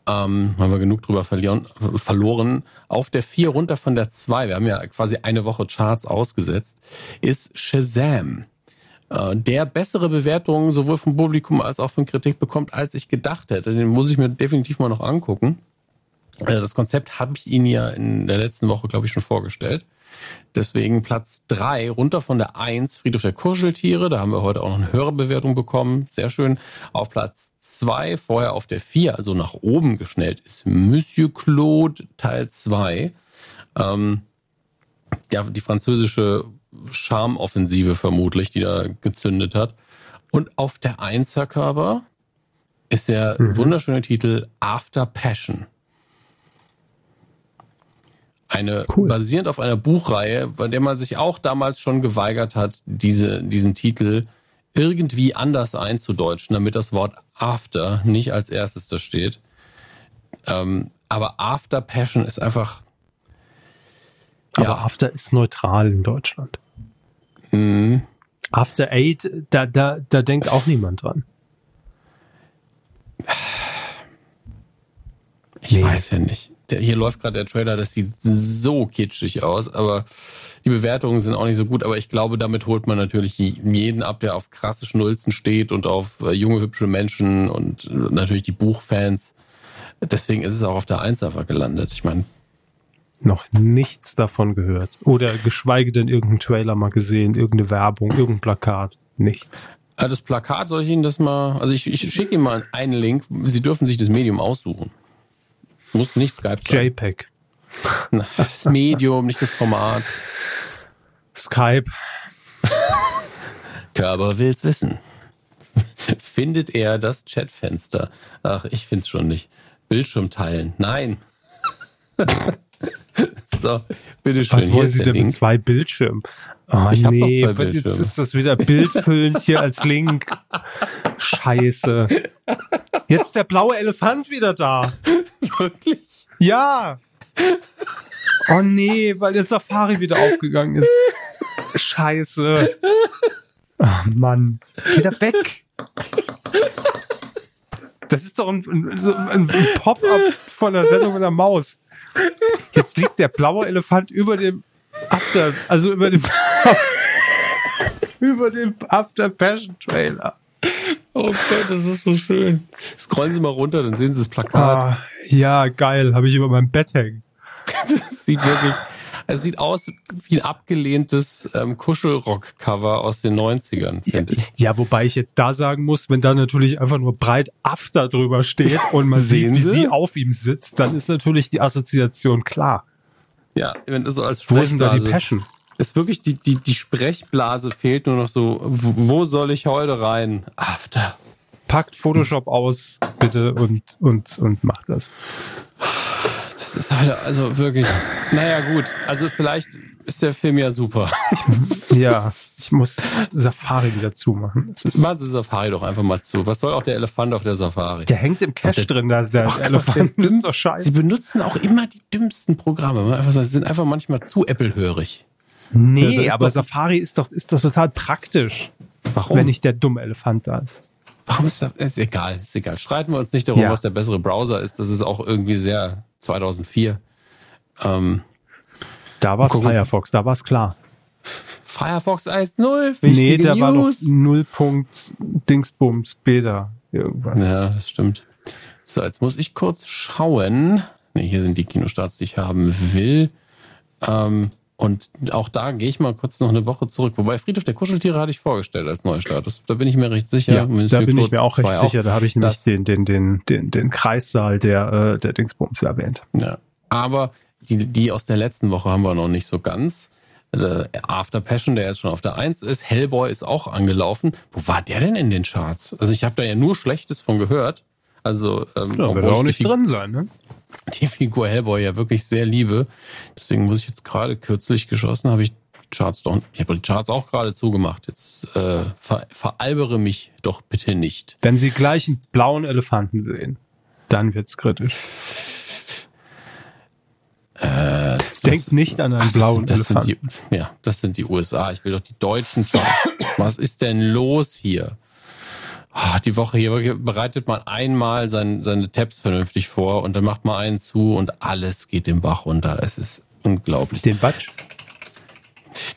S2: Ähm, haben wir genug drüber verlieren, verloren. Auf der 4 runter von der 2, wir haben ja quasi eine Woche Charts ausgesetzt, ist Shazam. Äh, der bessere Bewertungen sowohl vom Publikum als auch von Kritik bekommt, als ich gedacht hätte. Den muss ich mir definitiv mal noch angucken. Äh, das Konzept habe ich Ihnen ja in der letzten Woche, glaube ich, schon vorgestellt. Deswegen Platz drei runter von der eins Friedhof der Kuscheltiere. Da haben wir heute auch noch eine höhere Bewertung bekommen. Sehr schön. Auf Platz zwei vorher auf der vier also nach oben geschnellt, ist Monsieur Claude Teil zwei Ähm, ja, die französische Charmoffensive vermutlich, die da gezündet hat. Und auf der Einser-Körper ist der mhm. wunderschöne Titel After Passion. Eine cool. basierend auf einer Buchreihe, bei der man sich auch damals schon geweigert hat, diese, diesen Titel irgendwie anders einzudeutschen, damit das Wort After nicht als erstes da steht. Ähm, aber After Passion ist einfach.
S1: Aber ja. After ist neutral in Deutschland. Mhm. After Eight, da, da, da denkt auch niemand dran.
S2: Ich nee. weiß ja nicht der, hier läuft gerade der Trailer, das sieht so kitschig aus, aber die Bewertungen sind auch nicht so gut, aber ich glaube, damit holt man natürlich jeden ab, der auf krasse Schnulzen steht und auf äh, junge, hübsche Menschen und natürlich die Buchfans. Deswegen ist es auch auf der Eins einfach gelandet. Ich meine,
S1: noch nichts davon gehört. Oder geschweige denn irgendeinen Trailer mal gesehen, irgendeine Werbung, irgendein Plakat. Nichts.
S2: Ah, das Plakat soll ich Ihnen das mal, also ich, ich schicke Ihnen mal einen Link. Sie dürfen sich das Medium aussuchen. Muss nicht Skype
S1: sein. JPEG.
S2: Das Medium, nicht das Format.
S1: Skype.
S2: Körper will's wissen. Findet er das Chatfenster? Ach, ich find's schon nicht. Bildschirm teilen. Nein. <laughs> so, bitteschön.
S1: Was wollen Sie denn mit zwei Bildschirmen? Oh, ich nee, habe zwei Jetzt ist das wieder bildfüllend hier als Link. Scheiße. Jetzt der blaue Elefant wieder da. Wirklich? Ja. Oh nee, weil der Safari wieder aufgegangen ist. Scheiße. Oh Mann. Da weg. Das ist doch ein, ein, ein Pop-up von der Sendung mit der Maus. Jetzt liegt der blaue Elefant über dem After, also über dem <laughs> über dem After Passion Trailer.
S2: Oh Gott, das ist so schön. Scrollen Sie mal runter, dann sehen Sie das Plakat. Ah,
S1: ja, geil. Habe ich über meinem Bett hängen. <laughs>
S2: das sieht wirklich. Es sieht aus wie ein abgelehntes ähm, Kuschelrock-Cover aus den 90ern,
S1: finde ja, ich. Ja, wobei ich jetzt da sagen muss, wenn da natürlich einfach nur breit After drüber steht und man <laughs> sieht, wie sie auf ihm sitzt, dann ist natürlich die Assoziation klar.
S2: Ja, wenn das so als Sprechblase. Wo ist denn da die Passion? Ist wirklich die, die, die Sprechblase fehlt nur noch so. Wo soll ich heute rein? After.
S1: Packt Photoshop aus, bitte, und, und, und macht das.
S2: Das ist halt, also wirklich. Naja, gut. Also vielleicht ist der Film ja super. <laughs>
S1: ja, ich muss Safari wieder zumachen.
S2: Machen Sie Safari doch einfach mal zu. Was soll auch der Elefant auf der Safari?
S1: Der hängt im Cache drin, da ist der Elefant.
S2: Das ist doch scheiße. Sie benutzen auch immer die dümmsten Programme. Sie sind einfach manchmal zu Apple-hörig.
S1: Nee, ja, aber Safari ist doch, ist doch total praktisch. Warum? Wenn nicht der dumme Elefant da ist.
S2: Warum ist das? Ist egal, ist egal. Streiten wir uns nicht darum, ja. was der bessere Browser ist. Das ist auch irgendwie sehr 2004. Ähm,
S1: da war es Firefox, da war es klar.
S2: Firefox 1.0,
S1: Nee, da News. war noch 0. Dingsbums Beta.
S2: Irgendwas. Ja, das stimmt. So, jetzt muss ich kurz schauen. Ne, hier sind die Kinostarts, die ich haben will. Ähm, und auch da gehe ich mal kurz noch eine Woche zurück. Wobei Friedhof der Kuscheltiere hatte ich vorgestellt als Neustart. Das, da bin ich mir recht sicher. Ja,
S1: da bin ich mir auch recht sicher. Auch, da habe ich nämlich den, den, den, den, den Kreissaal der, äh, der Dingsbums erwähnt.
S2: Ja. Aber die, die aus der letzten Woche haben wir noch nicht so ganz. After Passion, der jetzt schon auf der Eins ist. Hellboy ist auch angelaufen. Wo war der denn in den Charts? Also ich habe da ja nur Schlechtes von gehört. Also
S1: ähm, ja, wird auch nicht drin sein, ne?
S2: Die Figur Hellboy ja wirklich sehr liebe. Deswegen muss ich jetzt gerade kürzlich geschossen, habe ich Charts doch, ich habe die Charts auch gerade zugemacht. Jetzt äh, ver, veralbere mich doch bitte nicht.
S1: Wenn Sie gleich einen blauen Elefanten sehen, dann wird's kritisch. Äh, Denkt nicht an einen ach, blauen
S2: das
S1: Elefanten.
S2: Sind die, ja, das sind die USA. Ich will doch die deutschen Charts. Was ist denn los hier? Oh, die Woche hier bereitet man einmal sein, seine Tabs vernünftig vor und dann macht man einen zu und alles geht den Bach runter. Es ist unglaublich.
S1: Den Batsch?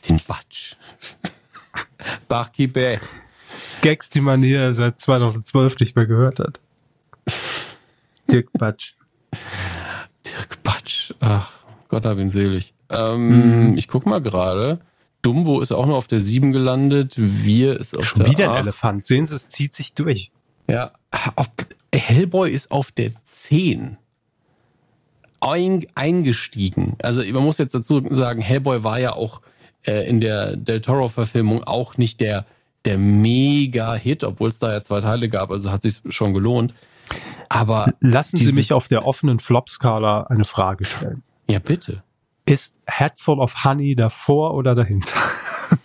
S2: Den Batsch. <laughs> Bachkibe.
S1: Gags, die man hier seit 2012 nicht mehr gehört hat. Dirk Batsch.
S2: Dirk Batsch. Ach, Gott hab ihn selig. Ähm, mhm. Ich guck mal gerade. Dumbo ist auch nur auf der 7 gelandet. Wir ist auf Schon
S1: der wieder 8. ein Elefant. Sehen Sie, es zieht sich durch.
S2: Ja, auf, Hellboy ist auf der 10 ein, eingestiegen. Also man muss jetzt dazu sagen, Hellboy war ja auch äh, in der Del Toro-Verfilmung auch nicht der, der Mega-Hit, obwohl es da ja zwei Teile gab, also hat sich schon gelohnt. Aber
S1: lassen Sie mich auf der offenen Flop-Skala eine Frage stellen.
S2: Ja, bitte.
S1: Ist Headful of Honey davor oder dahinter?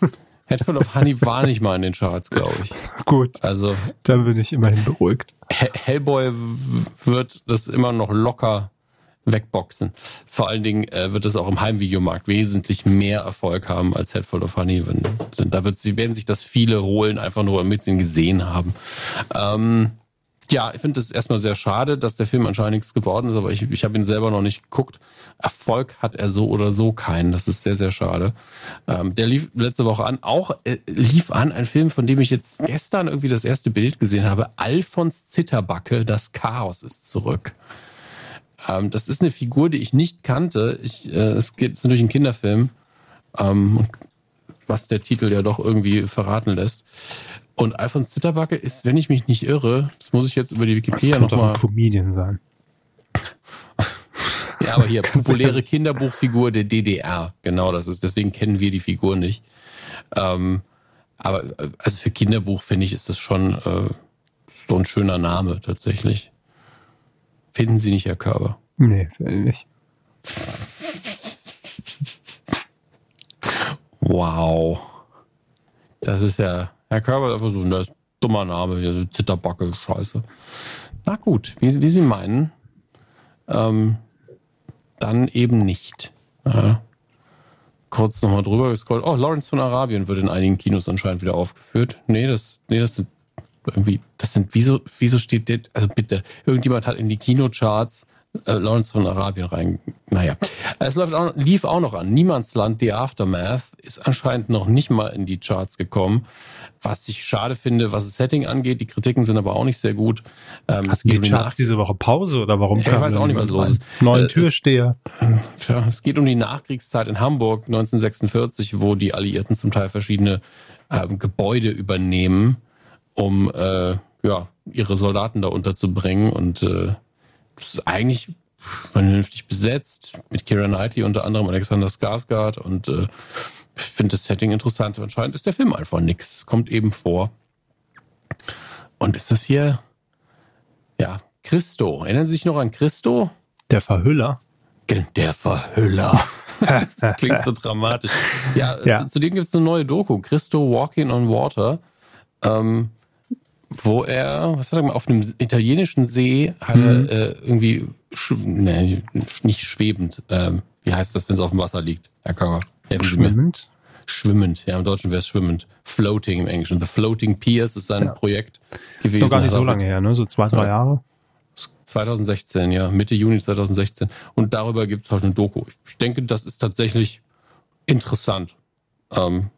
S1: <laughs>
S2: Headful of Honey war nicht mal in den Charts, glaube ich. <laughs>
S1: Gut. Also. Dann bin ich immerhin beruhigt.
S2: Hellboy wird das immer noch locker wegboxen. Vor allen Dingen äh, wird es auch im Heimvideomarkt wesentlich mehr Erfolg haben als Headful of Honey. Wenn, da wird, sie werden sich das viele holen, einfach nur damit sie ihn gesehen haben. Ähm, ja, ich finde es erstmal sehr schade, dass der Film anscheinend nichts geworden ist, aber ich, ich habe ihn selber noch nicht geguckt. Erfolg hat er so oder so keinen. Das ist sehr, sehr schade. Ähm, der lief letzte Woche an. Auch äh, lief an ein Film, von dem ich jetzt gestern irgendwie das erste Bild gesehen habe. Alfons Zitterbacke, das Chaos ist zurück. Ähm, das ist eine Figur, die ich nicht kannte. Ich, äh, es ist natürlich ein Kinderfilm. Ähm, was der Titel ja doch irgendwie verraten lässt. Und Alfons Zitterbacke ist, wenn ich mich nicht irre, das muss ich jetzt über die Wikipedia nochmal.
S1: Comedian sein. <laughs>
S2: ja, aber hier, populäre Kinderbuchfigur der DDR. Genau, das ist, deswegen kennen wir die Figur nicht. Ähm, aber also für Kinderbuch finde ich, ist das schon äh, so ein schöner Name tatsächlich. Finden Sie nicht, Herr Körber?
S1: Nee, finde ich nicht.
S2: Wow. Das ist ja Herr Körber einfach so, ist ein dummer Name, Zitterbacke, scheiße. Na gut, wie, wie Sie meinen, ähm, dann eben nicht. Ja. Kurz nochmal drüber gescrollt. Oh, Lawrence von Arabien wird in einigen Kinos anscheinend wieder aufgeführt. Nee, das, nee, das sind irgendwie, das sind, wieso, wieso steht der, also bitte, irgendjemand hat in die Kinocharts äh, Lawrence von Arabien rein. Naja, es läuft auch, lief auch noch an. Niemandsland, The Aftermath, ist anscheinend noch nicht mal in die Charts gekommen. Was ich schade finde, was das Setting angeht. Die Kritiken sind aber auch nicht sehr gut.
S1: Ähm, es geht die Charts diese Woche Pause oder warum?
S2: Ja, ich weiß auch nicht, was los ist.
S1: Neuen äh, Türsteher.
S2: Es, es geht um die Nachkriegszeit in Hamburg 1946, wo die Alliierten zum Teil verschiedene ähm, Gebäude übernehmen, um äh, ja, ihre Soldaten da unterzubringen. Und äh, ist eigentlich vernünftig besetzt, mit Kira Knightley unter anderem Alexander Skarsgård und äh, ich finde das Setting interessant. Anscheinend ist der Film einfach nix. Es kommt eben vor. Und ist das hier, ja, Christo. Erinnern Sie sich noch an Christo?
S1: Der Verhüller.
S2: Der Verhüller. <laughs> das klingt so dramatisch. Ja, ja. zudem gibt es eine neue Doku, Christo Walking on Water, ähm, wo er, was hat er gemacht, auf einem italienischen See hat er mhm. äh, irgendwie, nee, nicht schwebend, ähm, wie heißt das, wenn es auf dem Wasser liegt? Herr
S1: helfen Schwimmend?
S2: Schwimmend, ja, im Deutschen wäre es schwimmend. Floating im Englischen. The Floating Piers ist sein ja. Projekt
S1: gewesen. Ist doch gar nicht so lange her, ne? So zwei, drei Jahre.
S2: 2016, ja, Mitte Juni 2016. Und darüber gibt es halt eine Doku. Ich denke, das ist tatsächlich interessant. Ähm, äh,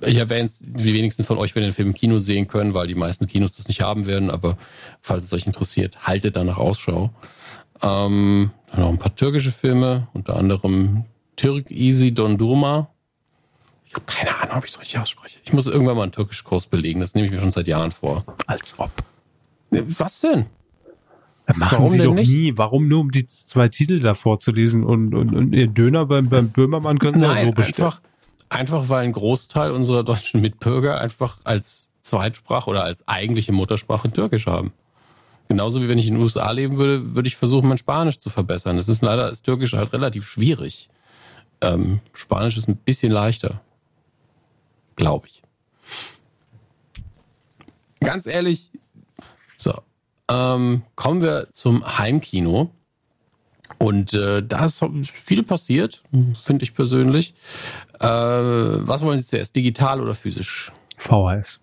S2: ich erwähne es, die wenigsten von euch werden den Film im Kino sehen können, weil die meisten Kinos das nicht haben werden. Aber falls es euch interessiert, haltet danach Ausschau. Ähm, noch ein paar türkische Filme, unter anderem Türk Easy Dondurma. Ich habe keine Ahnung, ob ich es richtig ausspreche. Ich muss irgendwann mal einen Türkischkurs belegen. Das nehme ich mir schon seit Jahren vor.
S1: Als ob.
S2: Was denn?
S1: Machen Warum Sie doch nicht? nie. Warum nur, um die zwei Titel da vorzulesen und, und, und Ihr Döner beim, beim Böhmermann können Sie Nein, auch so bestellen?
S2: Einfach, einfach, weil ein Großteil unserer deutschen Mitbürger einfach als Zweitsprache oder als eigentliche Muttersprache Türkisch haben. Genauso wie wenn ich in den USA leben würde, würde ich versuchen, mein Spanisch zu verbessern. Das ist leider, ist Türkisch halt relativ schwierig. Ähm, Spanisch ist ein bisschen leichter. Glaube ich. Ganz ehrlich, so, ähm, kommen wir zum Heimkino. Und äh, da ist viel passiert, finde ich persönlich. Äh, was wollen Sie zuerst, digital oder physisch?
S1: VHS.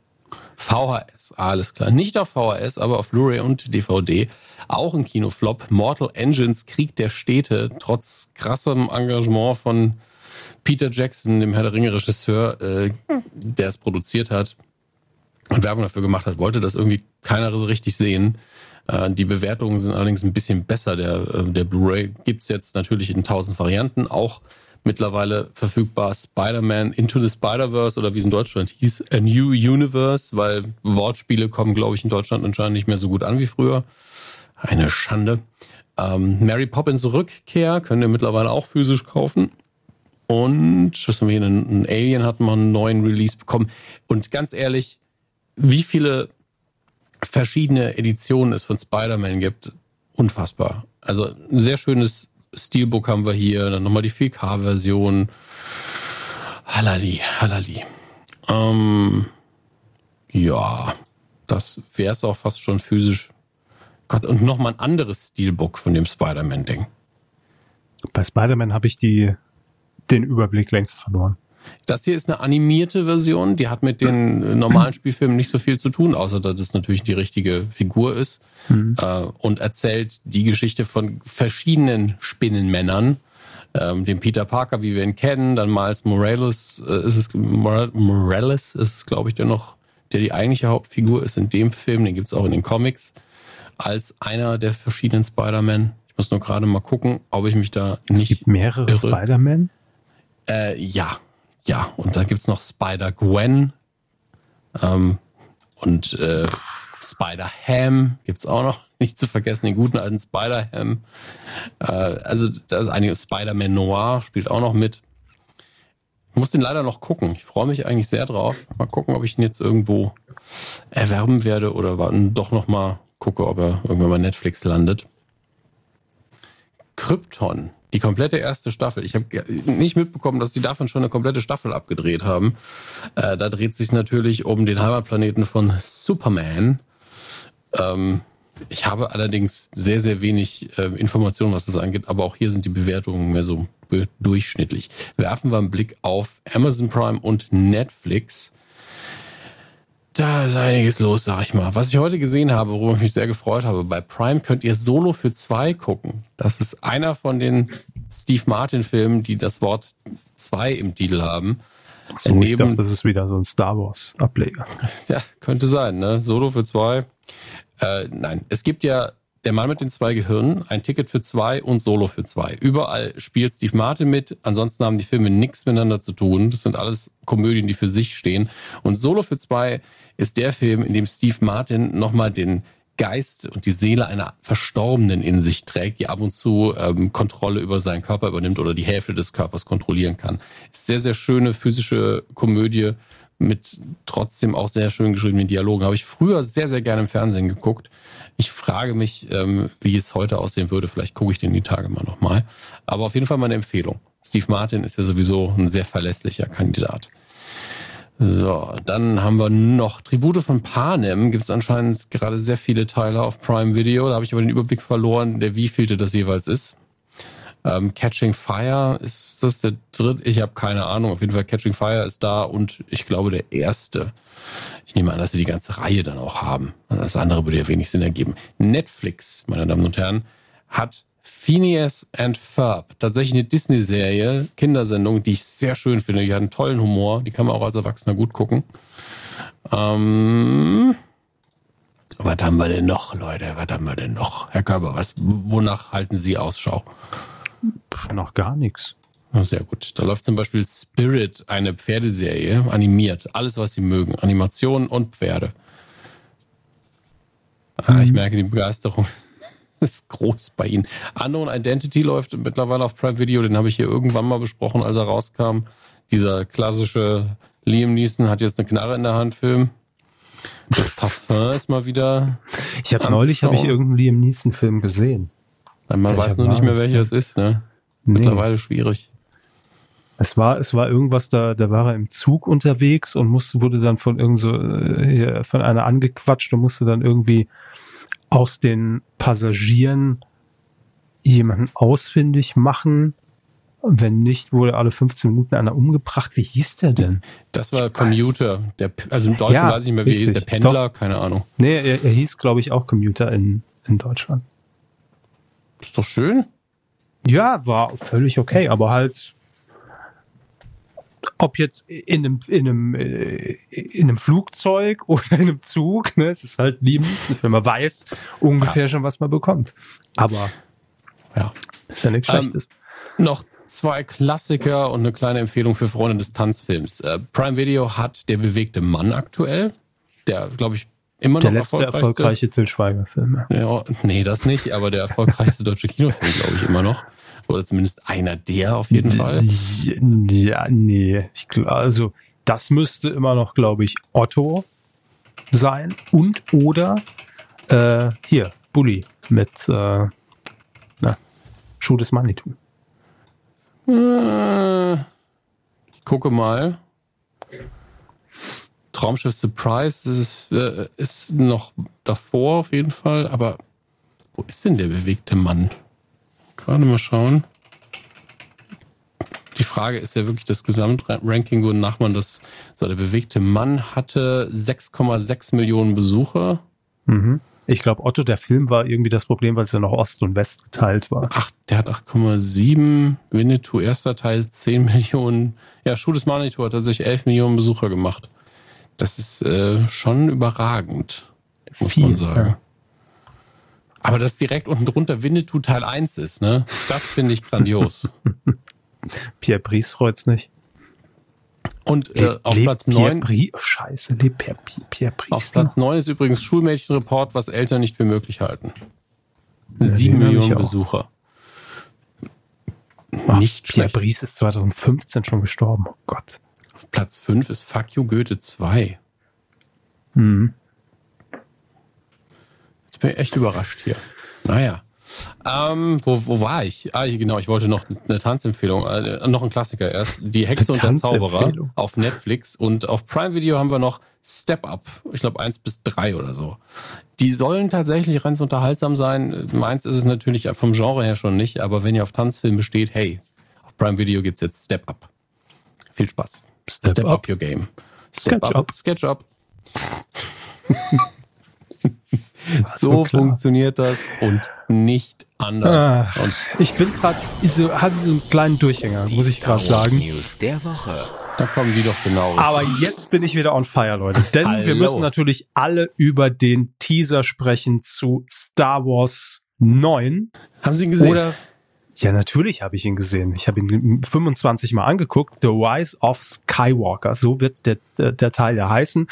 S2: VHS, alles klar. Nicht auf VHS, aber auf Blu-ray und DVD. Auch ein Kinoflop. Mortal Engines, Krieg der Städte, trotz krassem Engagement von Peter Jackson, dem Herr der Ringe-Regisseur, äh, der es produziert hat und Werbung dafür gemacht hat, wollte das irgendwie keiner so richtig sehen. Äh, die Bewertungen sind allerdings ein bisschen besser. Der, äh, der Blu-ray gibt's jetzt natürlich in tausend Varianten, auch mittlerweile verfügbar Spider-Man Into the Spider-Verse oder wie es in Deutschland hieß, A New Universe, weil Wortspiele kommen, glaube ich, in Deutschland anscheinend nicht mehr so gut an wie früher. Eine Schande. Ähm, Mary Poppins Rückkehr könnt ihr mittlerweile auch physisch kaufen. Und was haben wir hier? Ein Alien hat mal einen neuen Release bekommen. Und ganz ehrlich, wie viele verschiedene Editionen es von Spider-Man gibt, unfassbar. Also ein sehr schönes Steelbook haben wir hier, dann nochmal die 4K-Version. Halali, halali. Ähm, ja, das wäre es auch fast schon physisch. Gott, und nochmal ein anderes Steelbook von dem Spider-Man-Ding.
S1: Bei Spider-Man habe ich die, den Überblick längst verloren.
S2: Das hier ist eine animierte Version, die hat mit den normalen Spielfilmen nicht so viel zu tun, außer dass es natürlich die richtige Figur ist mhm. äh, und erzählt die Geschichte von verschiedenen Spinnenmännern. Ähm, dem Peter Parker, wie wir ihn kennen, dann Miles Morales, äh, ist es Morales ist es, glaube ich, der noch, der die eigentliche Hauptfigur ist in dem Film, den gibt es auch in den Comics, als einer der verschiedenen Spider-Man. Ich muss nur gerade mal gucken, ob ich mich da nicht. Es gibt
S1: mehrere Spider-Man?
S2: Äh, ja, ja, und dann gibt's noch Spider-Gwen ähm, und äh, Spider-Ham gibt's auch noch. <laughs> Nicht zu vergessen, den guten alten Spider-Ham. Äh, also da ist einige Spider-Man Noir spielt auch noch mit. Ich muss den leider noch gucken. Ich freue mich eigentlich sehr drauf. Mal gucken, ob ich ihn jetzt irgendwo erwerben werde oder doch noch mal gucke, ob er irgendwann bei Netflix landet. Krypton die komplette erste Staffel. Ich habe nicht mitbekommen, dass die davon schon eine komplette Staffel abgedreht haben. Äh, da dreht sich natürlich um den Heimatplaneten von Superman. Ähm, ich habe allerdings sehr, sehr wenig äh, Informationen, was das angeht, aber auch hier sind die Bewertungen mehr so durchschnittlich. Werfen wir einen Blick auf Amazon Prime und Netflix. Da ist einiges los, sag ich mal. Was ich heute gesehen habe, worüber ich mich sehr gefreut habe, bei Prime könnt ihr Solo für zwei gucken. Das ist einer von den Steve Martin-Filmen, die das Wort zwei im Titel haben.
S1: So, Neben, ich dachte, das ist wieder so ein Star Wars-Ableger. <laughs>
S2: Ja, könnte sein, ne? Solo für zwei. Äh, nein, es gibt ja der Mann mit den zwei Gehirnen, ein Ticket für zwei und Solo für zwei. Überall spielt Steve Martin mit. Ansonsten haben die Filme nichts miteinander zu tun. Das sind alles Komödien, die für sich stehen. Und Solo für zwei ist der Film, in dem Steve Martin nochmal den Geist und die Seele einer Verstorbenen in sich trägt, die ab und zu ähm, Kontrolle über seinen Körper übernimmt oder die Hälfte des Körpers kontrollieren kann. Ist sehr, sehr schöne physische Komödie mit trotzdem auch sehr schön geschriebenen Dialogen. Habe ich früher sehr, sehr gerne im Fernsehen geguckt. Ich frage mich, ähm, wie es heute aussehen würde. Vielleicht gucke ich den die Tage mal nochmal. Aber auf jeden Fall meine Empfehlung. Steve Martin ist ja sowieso ein sehr verlässlicher Kandidat. So, dann haben wir noch Tribute von Panem. Gibt es anscheinend gerade sehr viele Teile auf Prime Video. Da habe ich aber den Überblick verloren, der wievielte das jeweils ist. Ähm, Catching Fire ist das der dritte? Ich habe keine Ahnung. Auf jeden Fall Catching Fire ist da und ich glaube der erste. Ich nehme an, dass sie die ganze Reihe dann auch haben. Das andere würde ja wenig Sinn ergeben. Netflix, meine Damen und Herren, hat Phineas and Ferb, tatsächlich eine Disney-Serie, Kindersendung, die ich sehr schön finde. Die hat einen tollen Humor, die kann man auch als Erwachsener gut gucken. Ähm, was haben wir denn noch, Leute? Was haben wir denn noch? Herr Körber, was, wonach halten Sie Ausschau?
S1: Noch gar nichts.
S2: sehr gut. Da läuft zum Beispiel Spirit, eine Pferdeserie, animiert. Alles, was Sie mögen. Animationen und Pferde. Ah, ich mhm. merke die Begeisterung ist groß bei Ihnen. Unknown Identity läuft mittlerweile auf Prime Video. Den habe ich hier irgendwann mal besprochen, als er rauskam. Dieser klassische Liam Neeson hat jetzt eine Knarre in der Hand Film. Das Parfum ist mal wieder.
S1: Ich habe neulich habe ich irgendeinen Liam Neeson Film gesehen.
S2: Man weiß nur nicht mehr, welcher es ist, ne? Nee. Mittlerweile schwierig.
S1: Es war, es war irgendwas, da, da war er im Zug unterwegs und musste, wurde dann von irgend so, äh, von einer angequatscht und musste dann irgendwie aus den Passagieren jemanden ausfindig machen. Wenn nicht, wurde alle 15 Minuten einer umgebracht. Wie hieß der denn?
S2: Das war ich Commuter. Der, also im Deutschen ja, weiß ich nicht mehr, wie richtig. hieß. Der Pendler, Doch. keine Ahnung.
S1: Nee, er, er hieß, glaube ich, auch Commuter in, in Deutschland.
S2: Ist doch schön.
S1: Ja, war völlig okay, aber halt ob jetzt in einem, in einem, äh, in einem Flugzeug <laughs> oder in einem Zug, ne, es ist halt liebend, wenn man weiß ungefähr ja. schon, was man bekommt. Aber ja, ist ja nichts ähm, Schlechtes.
S2: Noch zwei Klassiker und eine kleine Empfehlung für Freunde des Tanzfilms. Äh, Prime Video hat Der bewegte Mann aktuell, der, glaube ich, immer
S1: noch der letzte erfolgreiche Till Schweiger-Film.
S2: Ja, nee, das nicht, aber der erfolgreichste deutsche Kinofilm, glaube ich, immer noch. Oder zumindest einer der auf jeden Fall.
S1: Ja, nee. Ich, also, das müsste immer noch, glaube ich, Otto sein und oder äh, hier, Bully mit äh, na, Schuh des Manitou.
S2: Äh, ich gucke mal. Traumschiff Surprise ist, äh, ist noch davor auf jeden Fall, aber wo ist denn der bewegte Mann? Gerade mal schauen. Die Frage ist ja wirklich das Gesamtranking, wonach man das, so der bewegte Mann hatte 6,6 Millionen Besucher.
S1: Mhm. Ich glaube, Otto, der Film war irgendwie das Problem, weil es ja noch Ost und West geteilt war.
S2: Ach, der hat 8,7. Winnetou, erster Teil 10 Millionen. Ja, Schuh des Manitou hat tatsächlich 11 Millionen Besucher gemacht. Das ist äh, schon überragend, muss Viel, man sagen. Ja. Aber das direkt unten drunter Winnetou Teil 1 ist, ne? Das finde ich grandios. <laughs>
S1: Pierre Brice freut's nicht.
S2: Und äh, auf Le Platz 9.
S1: Pierre oh, Scheiße, Le Pierre, Pierre Brice.
S2: Auf Platz 9 ist übrigens Schulmädchenreport, was Eltern nicht für möglich halten. Ja, Sieben Millionen Besucher.
S1: Ach, nicht Pierre schlecht. Brice ist 2015 schon gestorben. Oh Gott.
S2: Platz 5 ist Fuck You Goethe 2.
S1: Mhm
S2: bin echt überrascht hier. Naja. Ähm, wo, wo war ich? Ah, genau, ich wollte noch eine Tanzempfehlung, äh, noch ein Klassiker erst. Die Hexe und der Zauberer auf Netflix und auf Prime Video haben wir noch Step Up. Ich glaube eins bis drei oder so. Die sollen tatsächlich ganz unterhaltsam sein. Meins ist es natürlich vom Genre her schon nicht, aber wenn ihr auf Tanzfilme steht, hey, auf Prime Video gibt's jetzt Step Up. Viel Spaß.
S1: Step, Step up.
S2: up. your game. Step Sketch up. up. Sketch up. <laughs> so funktioniert das und nicht anders.
S1: Ah, ich bin gerade, so, habe so einen kleinen Durchhänger, muss ich gerade sagen.
S3: News der Woche.
S2: Da kommen die doch genau.
S1: Aber jetzt bin ich wieder on fire, Leute. Denn Hallo. wir müssen natürlich alle über den Teaser sprechen zu Star Wars 9.
S2: Haben Sie ihn gesehen?
S1: Oder ja, natürlich habe ich ihn gesehen. Ich habe ihn 25 Mal angeguckt. The Rise of Skywalker. So wird der, der, der Teil ja heißen.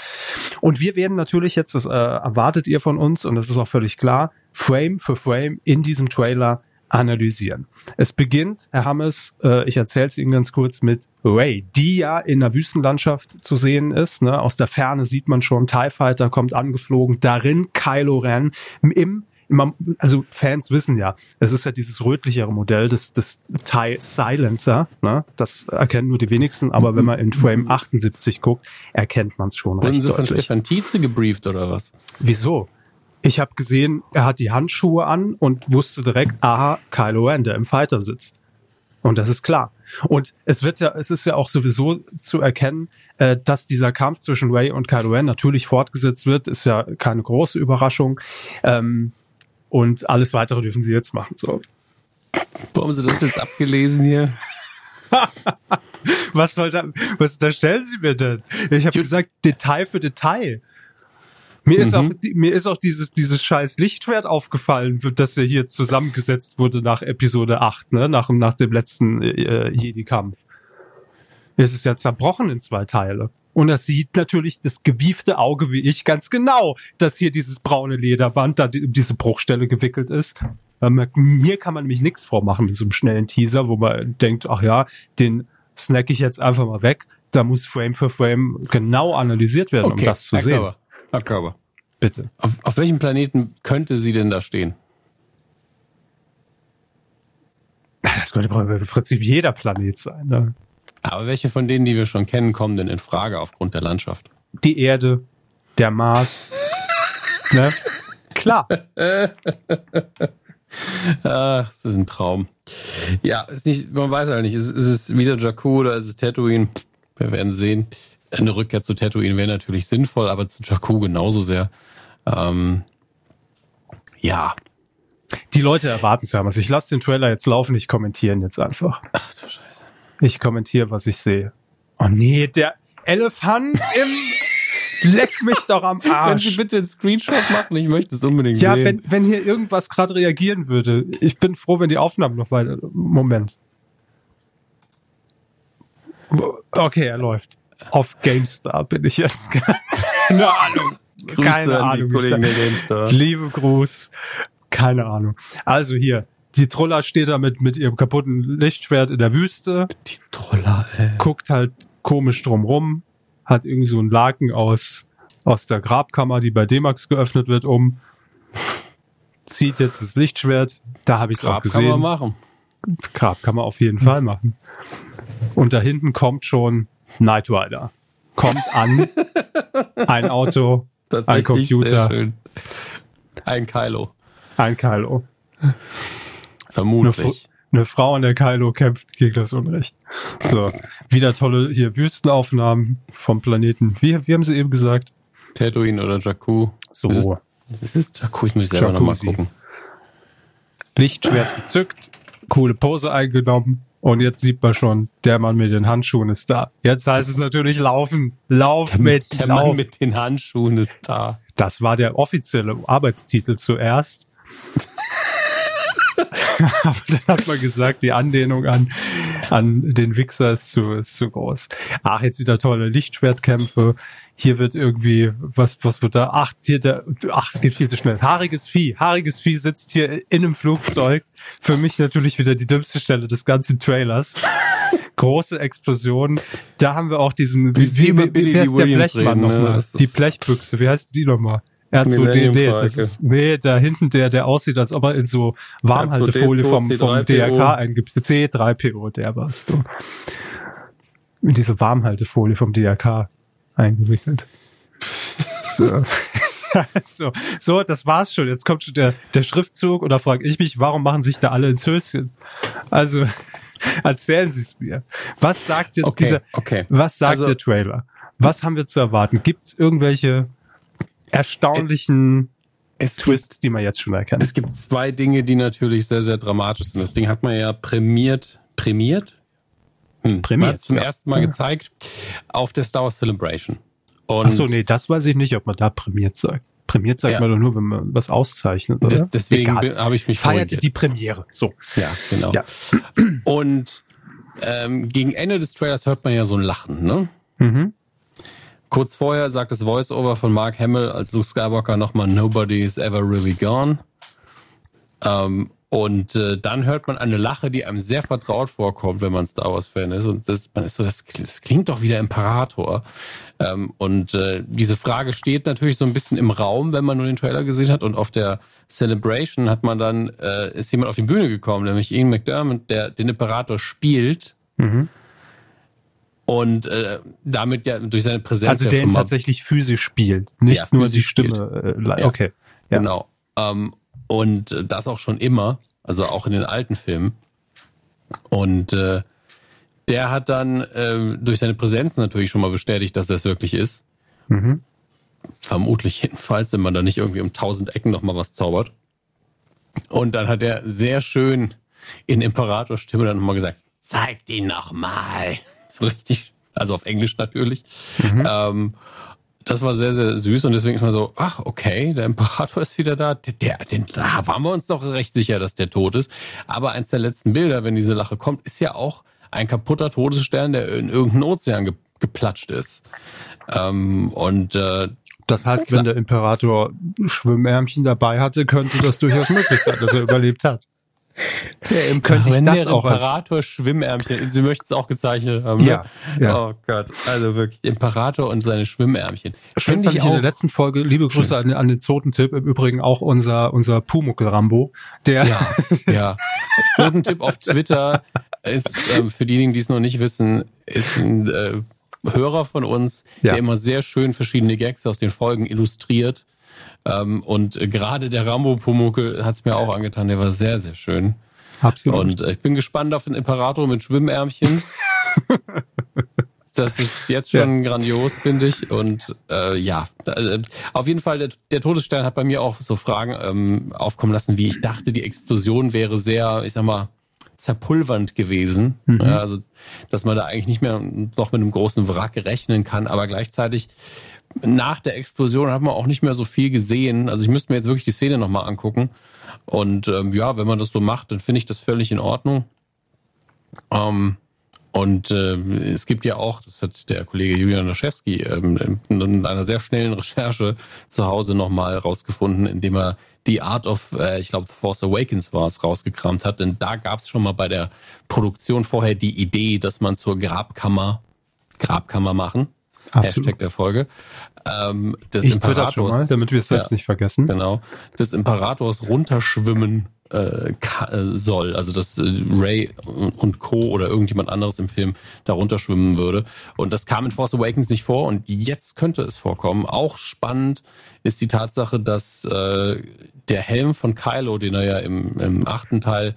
S1: Und wir werden natürlich jetzt, das äh, erwartet ihr von uns, und das ist auch völlig klar, Frame für Frame in diesem Trailer analysieren. Es beginnt, Herr Hammes, äh, ich erzähle es Ihnen ganz kurz mit Ray, die ja in der Wüstenlandschaft zu sehen ist. Ne? Aus der Ferne sieht man schon, TIE Fighter kommt angeflogen, darin Kylo Ren im man, also Fans wissen ja, es ist ja dieses rötlichere Modell des, des TIE Silencer, ne? Das erkennen nur die wenigsten, aber wenn man in Frame 78 guckt, erkennt man es schon
S2: Wurden Sie von
S1: deutlich.
S2: Stefan Tietze gebrieft oder was?
S1: Wieso? Ich habe gesehen, er hat die Handschuhe an und wusste direkt, aha, Kylo Ren, der im Fighter sitzt. Und das ist klar. Und es wird ja, es ist ja auch sowieso zu erkennen, äh, dass dieser Kampf zwischen Ray und Kylo Ren natürlich fortgesetzt wird, ist ja keine große Überraschung. Ähm, und alles weitere dürfen sie jetzt machen. So.
S2: Wo haben Sie das jetzt abgelesen hier? <laughs>
S1: Was soll da, was da stellen Sie mir denn? Ich habe gesagt, Detail für Detail. Mir ist auch,
S2: Mhm.
S1: mir ist auch dieses, dieses scheiß Lichtschwert aufgefallen, das ja hier zusammengesetzt wurde nach Episode 8, ne, nach, nach dem letzten äh, Jedi-Kampf. Es ist ja zerbrochen in zwei Teile. Und das sieht natürlich das gewiefte Auge wie ich ganz genau, dass hier dieses braune Lederband da um diese Bruchstelle gewickelt ist. Ähm, Mir kann man nämlich nichts vormachen mit so einem schnellen Teaser, wo man denkt, ach ja, den snack ich jetzt einfach mal weg. Da muss Frame für Frame genau analysiert werden, um das zu
S2: Herr
S1: sehen.
S2: Körber. Herr Körber.
S1: Bitte.
S2: Auf, auf welchem Planeten könnte sie denn da stehen?
S1: Das könnte im Prinzip jeder Planet sein. Ne?
S2: Aber welche von denen, die wir schon kennen, kommen denn in Frage aufgrund der Landschaft?
S1: Die Erde, der Mars. <laughs> ne? Klar.
S2: Ach, es ist ein Traum. Ja, ist nicht, man weiß halt nicht, ist, ist es wieder Jakku oder ist es Tatooine? Wir werden sehen. Eine Rückkehr zu Tatooine wäre natürlich sinnvoll, aber zu Jakku genauso sehr. Ähm, ja.
S1: Die Leute erwarten es ja. Also ich lasse den Trailer jetzt laufen, ich kommentiere ihn jetzt einfach.
S2: Ach du Scheiße.
S1: Ich kommentiere, was ich sehe. Oh nee, der Elefant im <laughs> Leck mich doch am
S2: Können Sie
S1: Arsch.
S2: bitte einen Screenshot machen? Ich möchte es unbedingt
S1: Ja,
S2: sehen.
S1: wenn, wenn hier irgendwas gerade reagieren würde. Ich bin froh, wenn die Aufnahme noch weiter. Moment. Okay, er läuft. Auf GameStar bin ich jetzt. <laughs> Keine Ahnung.
S2: Grüße
S1: Keine
S2: an die
S1: Ahnung.
S2: Kollegen der GameStar.
S1: Liebe Gruß. Keine Ahnung. Also hier, die Troller steht da mit, mit ihrem kaputten Lichtschwert in der Wüste,
S2: Die Troller, ey.
S1: guckt halt komisch drum rum, hat irgendwie so einen Laken aus, aus der Grabkammer, die bei D-Max geöffnet wird, um, zieht jetzt das Lichtschwert, da habe ich es auch
S2: Grab kann man
S1: gesehen.
S2: machen.
S1: Grab kann man auf jeden Fall machen. Und da hinten kommt schon Knight Rider. Kommt an, <laughs> ein Auto, ein Computer,
S2: Sehr schön. Ein Kylo.
S1: ein Kylo.
S2: Vermutlich.
S1: Eine Frau an der Kylo kämpft gegen das Unrecht. So, wieder tolle hier Wüstenaufnahmen vom Planeten. Wie, wie haben sie eben gesagt?
S2: Tatooine oder Jakku.
S1: So,
S2: Das ist- Das ist Jakku, ich muss selber nochmal gucken.
S1: Lichtschwert gezückt, coole Pose eingenommen und jetzt sieht man schon, der Mann mit den Handschuhen ist da. Jetzt heißt es natürlich laufen, lauf mit,
S2: Der
S1: lauf.
S2: Mann mit den Handschuhen ist da.
S1: Das war der offizielle Arbeitstitel zuerst. <laughs> Aber dann hat man gesagt, die Anlehnung an, an den Wichser ist zu, ist zu groß. Ach, jetzt wieder tolle Lichtschwertkämpfe. Hier wird irgendwie, was, was wird da? Ach, hier der, ach, es geht viel zu schnell. Haariges Vieh. Haariges Vieh sitzt hier in einem Flugzeug. Für mich natürlich wieder die dümmste Stelle des ganzen Trailers. Große Explosion. Da haben wir auch diesen,
S2: Wie Sie über Billy
S1: wie heißt der Blechmann
S2: ne?
S1: nochmal?
S2: Das
S1: Die Blechbüchse, wie heißt die nochmal? R2D,
S2: Millennium
S1: nee, das ist, nee, da hinten der, der aussieht, als ob er in so Warmhaltefolie vom, vom
S2: C3PO.
S1: DRK eingibt. C3PO, der war's du. In diese Warmhaltefolie vom DRK eingewickelt. <laughs> So. <laughs> so, so, das war's schon. Jetzt kommt schon der, der Schriftzug und da frage ich mich, warum machen sich da alle ins Höschen? Also, <laughs> erzählen Sie es mir. Was sagt jetzt
S2: Okay,
S1: dieser,
S2: okay.
S1: was sagt
S2: Also-
S1: der Trailer? Was haben wir zu erwarten? Gibt es irgendwelche erstaunlichen
S2: Es
S1: Twists, die man jetzt schon erkennt?
S2: Es gibt zwei Dinge, die natürlich sehr, sehr dramatisch sind. Das Ding hat man ja prämiert, prämiert? Hm,
S1: Prämiert,
S2: zum
S1: ja.
S2: ersten Mal
S1: Ja.
S2: gezeigt auf der Star Wars Celebration. Und
S1: Ach so, nee, das weiß ich nicht, ob man da prämiert sagt. Prämiert sagt
S2: Ja.
S1: man doch nur, wenn man was auszeichnet, oder?
S2: des, deswegen habe ich mich
S1: Feiert die Premiere. So.
S2: Ja, genau.
S1: Ja.
S2: Und ähm, gegen Ende des Trailers hört man ja so ein Lachen, ne?
S1: Mhm.
S2: Kurz vorher sagt das Voice-Over von Mark Hamill als Luke Skywalker nochmal Nobody is ever really gone. Ähm, Und äh, dann hört man eine Lache, die einem sehr vertraut vorkommt, wenn man Star Wars-Fan ist. Und das, man ist so, das, das klingt doch wieder Imperator. Ähm, und äh, diese Frage steht natürlich so ein bisschen im Raum, wenn man nur den Trailer gesehen hat. Und auf der Celebration hat man dann, äh, ist jemand auf die Bühne gekommen, nämlich Ian McDermott, der den Imperator spielt. Mhm. Und äh, damit ja durch seine Präsenz.
S1: Also der ihn tatsächlich physisch spielt, nicht ja, nur die Stimme. Äh, okay.
S2: Ja. Genau. Ähm, und das auch schon immer, also auch in den alten Filmen. Und äh, der hat dann äh, durch seine Präsenz natürlich schon mal bestätigt, dass das wirklich ist. Mhm. Vermutlich jedenfalls, wenn man da nicht irgendwie um tausend Ecken nochmal was zaubert. Und dann hat er sehr schön in Imperatorstimme dann nochmal gesagt, zeig die nochmal. <laughs> So richtig, also auf Englisch natürlich. Mhm. Ähm, das war sehr, sehr süß und deswegen ist man so, ach, okay, der Imperator <laughs> ist wieder da. Der, den, da waren wir uns doch recht sicher, dass der tot ist. Aber eins der letzten Bilder, wenn diese Lache kommt, ist ja auch ein kaputter Todesstern, der in irgendeinen Ozean ge, geplatscht ist. Ähm, und äh,
S1: das heißt, wenn der Imperator Schwimmärmchen dabei hatte, könnte das durchaus <laughs> möglich sein, dass er überlebt hat.
S2: Der Im <laughs> könnte ich das auch Imperator Schwimmärmchen. Sie möchten es auch gezeichnet haben. Ne?
S1: Ja, ja.
S2: Oh Gott. Also wirklich Imperator und seine Schwimmärmchen.
S1: Schön fand ich, ich in der letzten Folge. Liebe Grüße an, an, den Zotentipp. Im Übrigen auch unser, unser Pumuckel Rambo. Der.
S2: Ja, <laughs> ja. Zotentipp auf Twitter ist, ähm, für diejenigen, die es noch nicht wissen, ist ein, äh, Hörer von uns, ja. der immer sehr schön verschiedene Gags aus den Folgen illustriert. Ähm, und gerade der Rambo Pumuckel hat es mir auch angetan. Der war sehr, sehr schön.
S1: Absolut.
S2: Und äh, ich bin gespannt auf den Imperator mit Schwimmärmchen. <laughs> das ist jetzt schon ja. grandios, finde ich. Und äh, ja, äh, auf jeden Fall, der, der, Todesstern hat bei mir auch so Fragen ähm, aufkommen lassen, wie ich dachte, die Explosion wäre sehr, ich sag mal, zerpulvernd gewesen. Mhm. Also, dass man da eigentlich nicht mehr noch mit einem großen Wrack rechnen kann, aber gleichzeitig nach der Explosion hat man auch nicht mehr so viel gesehen. Also ich müsste mir jetzt wirklich die Szene nochmal angucken. Und ähm, ja, wenn man das so macht, dann finde ich das völlig in Ordnung. Ähm, und äh, es gibt ja auch, das hat der Kollege Julian Laschewski ähm, in einer sehr schnellen Recherche zu Hause nochmal rausgefunden, indem er die Art of, äh, ich glaube, Force Awakens war es, rausgekramt hat. Denn da gab es schon mal bei der Produktion vorher die Idee, dass man zur Grabkammer, Grabkammer machen. Absolut. Hashtag der Folge.
S1: Ähm, des ich Imperators, schon mal, damit wir es selbst ja, nicht vergessen.
S2: Genau. Des Imperators runterschwimmen äh, äh soll. Also dass äh, Ray und Co. oder irgendjemand anderes im Film da runterschwimmen würde. Und das kam in Force Awakens nicht vor und jetzt könnte es vorkommen. Auch spannend ist die Tatsache, dass äh, der Helm von Kylo, den er ja im, im achten Teil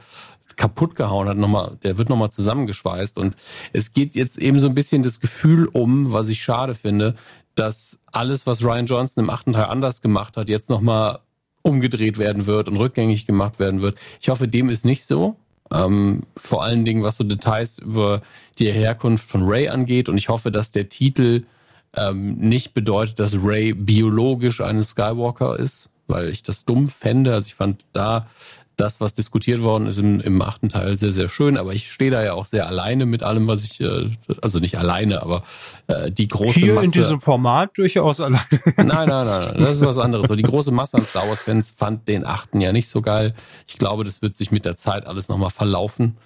S2: kaputt gehauen hat, nochmal, der wird nochmal zusammengeschweißt. Und es geht jetzt eben so ein bisschen das Gefühl um, was ich schade finde, dass alles, was Ryan Johnson im achten Teil anders gemacht hat, jetzt nochmal umgedreht werden wird und rückgängig gemacht werden wird. Ich hoffe, dem ist nicht so. Ähm, vor allen Dingen, was so Details über die Herkunft von Ray angeht. Und ich hoffe, dass der Titel ähm, nicht bedeutet, dass Ray biologisch eine Skywalker ist, weil ich das dumm fände. Also ich fand da das, was diskutiert worden ist im, im achten Teil, sehr, sehr schön. Aber ich stehe da ja auch sehr alleine mit allem, was ich, äh, also nicht alleine, aber äh, die große
S1: Hier Masse. in diesem Format durchaus alleine.
S2: Nein, nein, nein, nein, das ist was anderes. Die große Masse an Star Wars-Fans fand den achten ja nicht so geil. Ich glaube, das wird sich mit der Zeit alles nochmal verlaufen.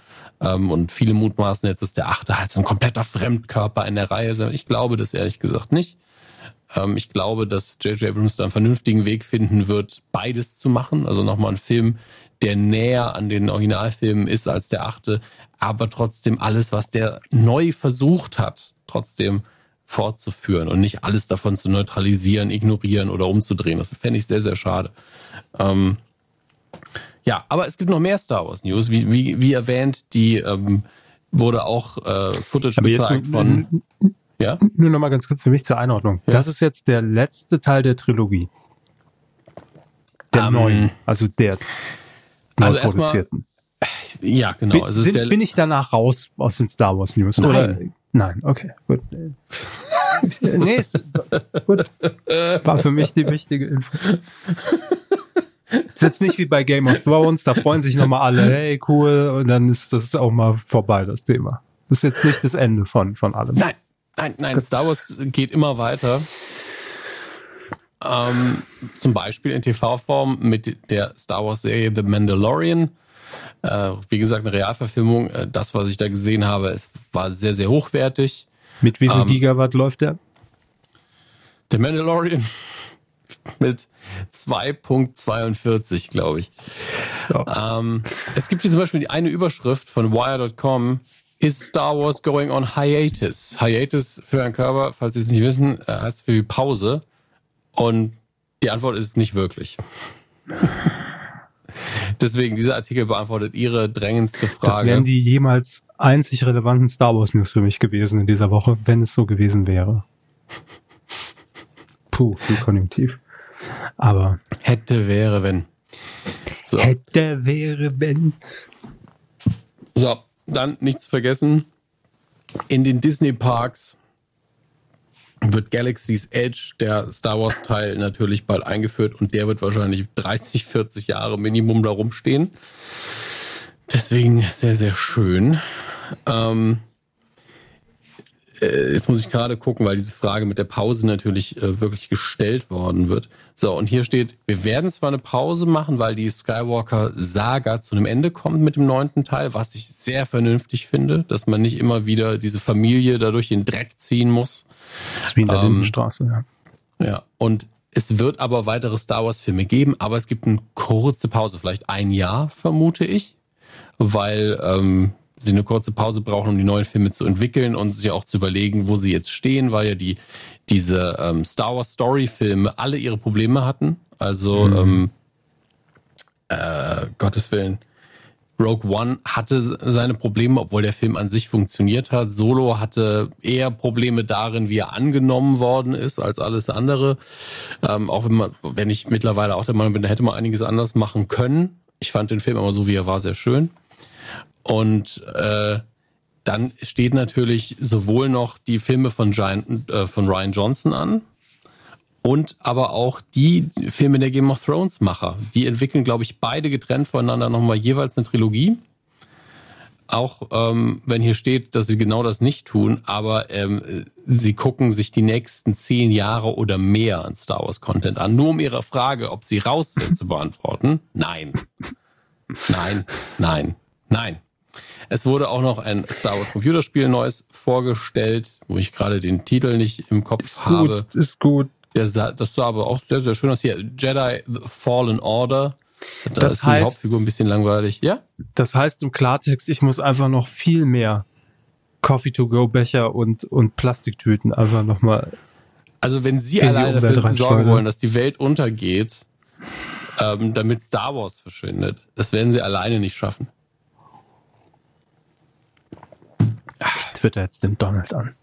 S2: Ähm, und viele mutmaßen jetzt, dass der achte halt so ein kompletter Fremdkörper in der Reihe ist. Ich glaube das ehrlich gesagt nicht. Ähm, ich glaube, dass J.J. Abrams da einen vernünftigen Weg finden wird, beides zu machen. Also nochmal einen Film, der näher an den Originalfilmen ist als der achte, aber trotzdem alles, was der neu versucht hat, trotzdem fortzuführen und nicht alles davon zu neutralisieren, ignorieren oder umzudrehen. Das fände ich sehr, sehr schade. Ähm, ja, aber es gibt noch mehr Star Wars News. Wie, wie, wie erwähnt, die ähm, wurde auch äh, Footage aber gezeigt jetzt, von.
S1: Ja? Nur noch mal ganz kurz für mich zur Einordnung. Ja. Das ist jetzt der letzte Teil der Trilogie. Der um, ähm, neuen, also der
S2: also produzierten. Ja, genau.
S1: Bin, also sind, der, bin ich danach raus aus den Star Wars News?
S2: Nein.
S1: Oder? Nein, okay, gut. <laughs> nee, gut. War für mich die wichtige Info. Ist jetzt nicht wie bei Game of Thrones, da freuen sich nochmal alle, hey, cool, und dann ist das auch mal vorbei, das Thema. Das ist jetzt nicht das Ende von, von allem.
S2: Nein, nein, nein, Star Wars geht immer weiter. Ähm, zum Beispiel in TV-Form mit der Star Wars-Serie The Mandalorian. Äh, wie gesagt, eine Realverfilmung. Äh, das, was ich da gesehen habe, es war sehr, sehr hochwertig.
S1: Mit wie viel ähm, Gigawatt läuft der?
S2: The Mandalorian <laughs> mit 2.42, glaube ich. So. Ähm, es gibt hier zum Beispiel die eine Überschrift von Wire.com. Is Star Wars going on hiatus? Hiatus für einen Körper, falls Sie es nicht wissen, äh, heißt für Pause. Und die Antwort ist nicht wirklich. Deswegen, dieser Artikel beantwortet Ihre drängendste Frage. Das
S1: wären die jemals einzig relevanten Star Wars News für mich gewesen in dieser Woche, wenn es so gewesen wäre. Puh, viel Konjunktiv. Aber.
S2: Hätte, wäre, wenn.
S1: So. Hätte, wäre, wenn.
S2: So, dann nicht zu vergessen. In den Disney Parks wird Galaxy's Edge, der Star Wars Teil, natürlich bald eingeführt und der wird wahrscheinlich 30, 40 Jahre Minimum da rumstehen. Deswegen sehr, sehr schön. Ähm, äh, jetzt muss ich gerade gucken, weil diese Frage mit der Pause natürlich äh, wirklich gestellt worden wird. So, und hier steht, wir werden zwar eine Pause machen, weil die Skywalker-Saga zu einem Ende kommt mit dem neunten Teil, was ich sehr vernünftig finde, dass man nicht immer wieder diese Familie dadurch in den Dreck ziehen muss.
S1: Das ist wie in der ähm, Lindenstraße, ja.
S2: Ja, und es wird aber weitere Star Wars-Filme geben, aber es gibt eine kurze Pause, vielleicht ein Jahr, vermute ich, weil ähm, sie eine kurze Pause brauchen, um die neuen Filme zu entwickeln und sich auch zu überlegen, wo sie jetzt stehen, weil ja die diese ähm, Star Wars Story Filme alle ihre Probleme hatten. Also mhm. ähm, äh, Gottes Willen. Rogue One hatte seine Probleme, obwohl der Film an sich funktioniert hat. Solo hatte eher Probleme darin, wie er angenommen worden ist, als alles andere. Ähm, auch wenn man, wenn ich mittlerweile auch der Meinung bin, da hätte man einiges anders machen können. Ich fand den Film aber so, wie er war, sehr schön. Und äh, dann steht natürlich sowohl noch die Filme von, Giant, äh, von Ryan Johnson an und aber auch die Filme der Game of Thrones Macher. Die entwickeln, glaube ich, beide getrennt voneinander nochmal jeweils eine Trilogie. Auch ähm, wenn hier steht, dass sie genau das nicht tun, aber ähm, sie gucken sich die nächsten zehn Jahre oder mehr an Star Wars Content an, nur um ihre Frage, ob sie raus sind, zu beantworten. Nein. Nein, nein, nein. Es wurde auch noch ein Star Wars Computerspiel Neues vorgestellt, wo ich gerade den Titel nicht im Kopf
S1: ist
S2: habe.
S1: Gut, ist gut.
S2: Sah, das sah aber auch sehr, sehr schön aus. Hier, Jedi The Fallen Order.
S1: Da das ist heißt, die
S2: Hauptfigur ein bisschen langweilig. Ja?
S1: Das heißt im Klartext, ich muss einfach noch viel mehr Coffee-to-go-Becher und, und Plastiktüten einfach nochmal.
S2: Also wenn Sie alleine dafür sorgen wollen, dass die Welt untergeht, ähm, damit Star Wars verschwindet, das werden Sie alleine nicht schaffen.
S1: Ich twitter jetzt den Donald an.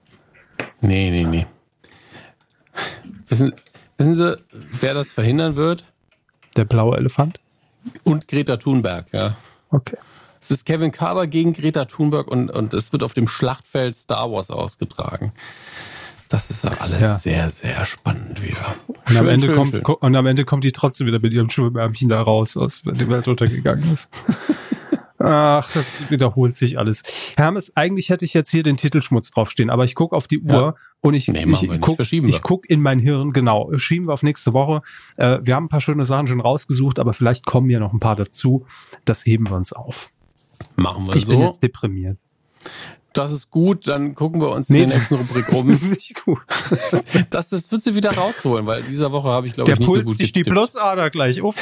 S2: Nee, nee, nee. Wissen, wissen Sie, wer das verhindern wird?
S1: Der blaue Elefant?
S2: Und Greta Thunberg, ja.
S1: Okay.
S2: Es ist Kevin Carver gegen Greta Thunberg und, und es wird auf dem Schlachtfeld Star Wars ausgetragen. Das ist alles ja. sehr, sehr spannend wieder.
S1: Und, am Ende schön, kommt, schön. und am Ende kommt die trotzdem wieder mit ihrem Schwimmärmchen da raus, aus, wenn die Welt untergegangen ist. <laughs> Ach, das wiederholt sich alles. Hermes, eigentlich hätte ich jetzt hier den Titelschmutz draufstehen, aber ich gucke auf die Uhr ja. und ich, nee, ich, ich gucke guck in mein Hirn, genau, schieben wir auf nächste Woche. Äh, wir haben ein paar schöne Sachen schon rausgesucht, aber vielleicht kommen ja noch ein paar dazu. Das heben wir uns auf.
S2: Machen wir
S1: ich
S2: so.
S1: Ich bin jetzt deprimiert.
S2: Das ist gut, dann gucken wir uns nee, in der nächsten Rubrik <laughs> um.
S1: Das ist nicht gut.
S2: Das, das wird sie wieder rausholen, weil dieser Woche habe ich, glaube ich, nicht
S1: so
S2: gut
S1: sich die Plusader gleich auf.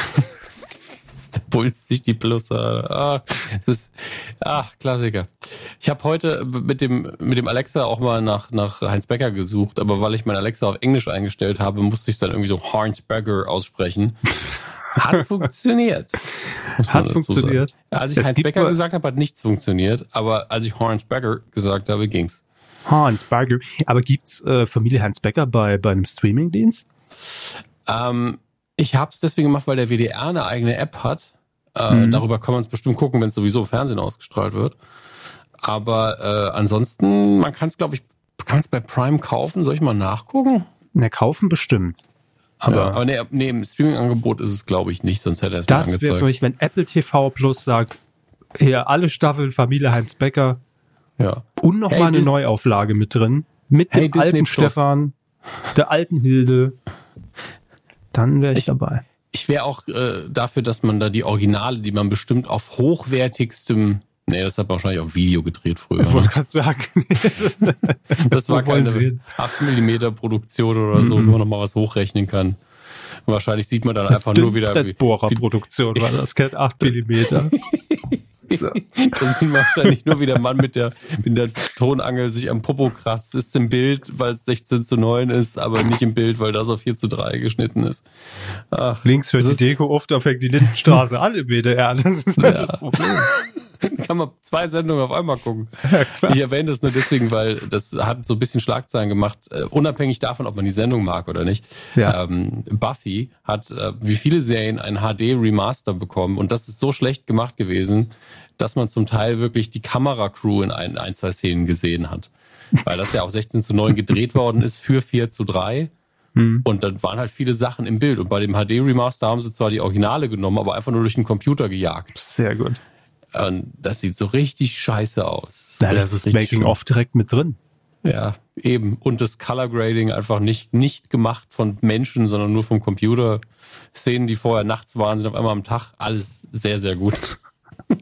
S2: Pulst sich die Plusse. Ah, das ist, ach, Klassiker. Ich habe heute mit dem, mit dem Alexa auch mal nach, nach Heinz Becker gesucht, aber weil ich mein Alexa auf Englisch eingestellt habe, musste ich es dann irgendwie so Heinz Becker aussprechen. Hat <laughs> funktioniert.
S1: Hat funktioniert.
S2: Ja, als ich es Heinz Becker gesagt habe, hat nichts funktioniert, aber als ich Heinz Becker gesagt habe, ging's.
S1: Heinz Becker. Aber gibt's äh, Familie Heinz Becker bei, bei einem Streamingdienst?
S2: Ähm, ich habe es deswegen gemacht, weil der WDR eine eigene App hat. Äh, mhm. Darüber kann man es bestimmt gucken, wenn es sowieso im Fernsehen ausgestrahlt wird. Aber äh, ansonsten, man kann es, glaube ich, kann es bei Prime kaufen. Soll ich mal nachgucken?
S1: Ne, kaufen bestimmt.
S2: Aber, ja, aber nee, nee, im Streaming-Angebot ist es, glaube ich, nicht, sonst hätte er es
S1: mal angezeigt. Das wäre für mich, wenn Apple TV Plus sagt, hier alle Staffeln Familie Heinz Becker.
S2: Ja.
S1: Und nochmal hey, eine Dis Neuauflage mit drin. Mit hey, dem Disney alten Plus. Stefan, der alten Hilde. <laughs> Dann wäre ich, ich, dabei.
S2: Ich wäre auch äh, dafür, dass man da die Originale, die man bestimmt auf hochwertigstem Nee, das hat man wahrscheinlich auf Video gedreht früher.
S1: Ich wollte ne? gerade sagen. <laughs>
S2: das war <laughs> keine 8 mm Produktion oder so, mhm. wo man nochmal was hochrechnen kann. wahrscheinlich sieht man dann einfach nur wieder.
S1: Bohrerproduktion war das, kennt 8 mm.
S2: So. <laughs> Das sieht man wahrscheinlich nur, wie der Mann mit der, mit der Tonangel sich am Popo kratzt. Ist im Bild, weil es 16 zu 9 ist, aber nicht im Bild, weil das auf 4 zu 3 geschnitten ist.
S1: Ach, Links hört die Deko oft, da fängt die Lindenstraße an im WDR. Das ist halt ja. das Problem. <laughs>
S2: Kann man zwei Sendungen auf einmal gucken. <laughs> Ja, ich erwähne das nur deswegen, weil das hat so ein bisschen Schlagzeilen gemacht, uh, unabhängig davon, ob man die Sendung mag oder nicht. Ja. Ähm, Buffy hat, uh, wie viele Serien, ein HD-Remaster bekommen und das ist so schlecht gemacht gewesen, dass man zum Teil wirklich die Kameracrew in ein, ein, zwei Szenen gesehen hat. Weil das ja auch 16 zu 9 gedreht worden ist für 4 zu 3. Hm. Und dann waren halt viele Sachen im Bild. Und bei dem HD-Remaster haben sie zwar die Originale genommen, aber einfach nur durch den Computer gejagt.
S1: Sehr gut.
S2: Und das sieht so richtig scheiße aus.
S1: Ja, das ist Making-of direkt mit drin.
S2: Ja, eben. Und das Color Grading einfach nicht, nicht gemacht von Menschen, sondern nur vom Computer. Szenen, die vorher nachts waren, sind auf einmal am Tag. Alles sehr, sehr gut. <laughs>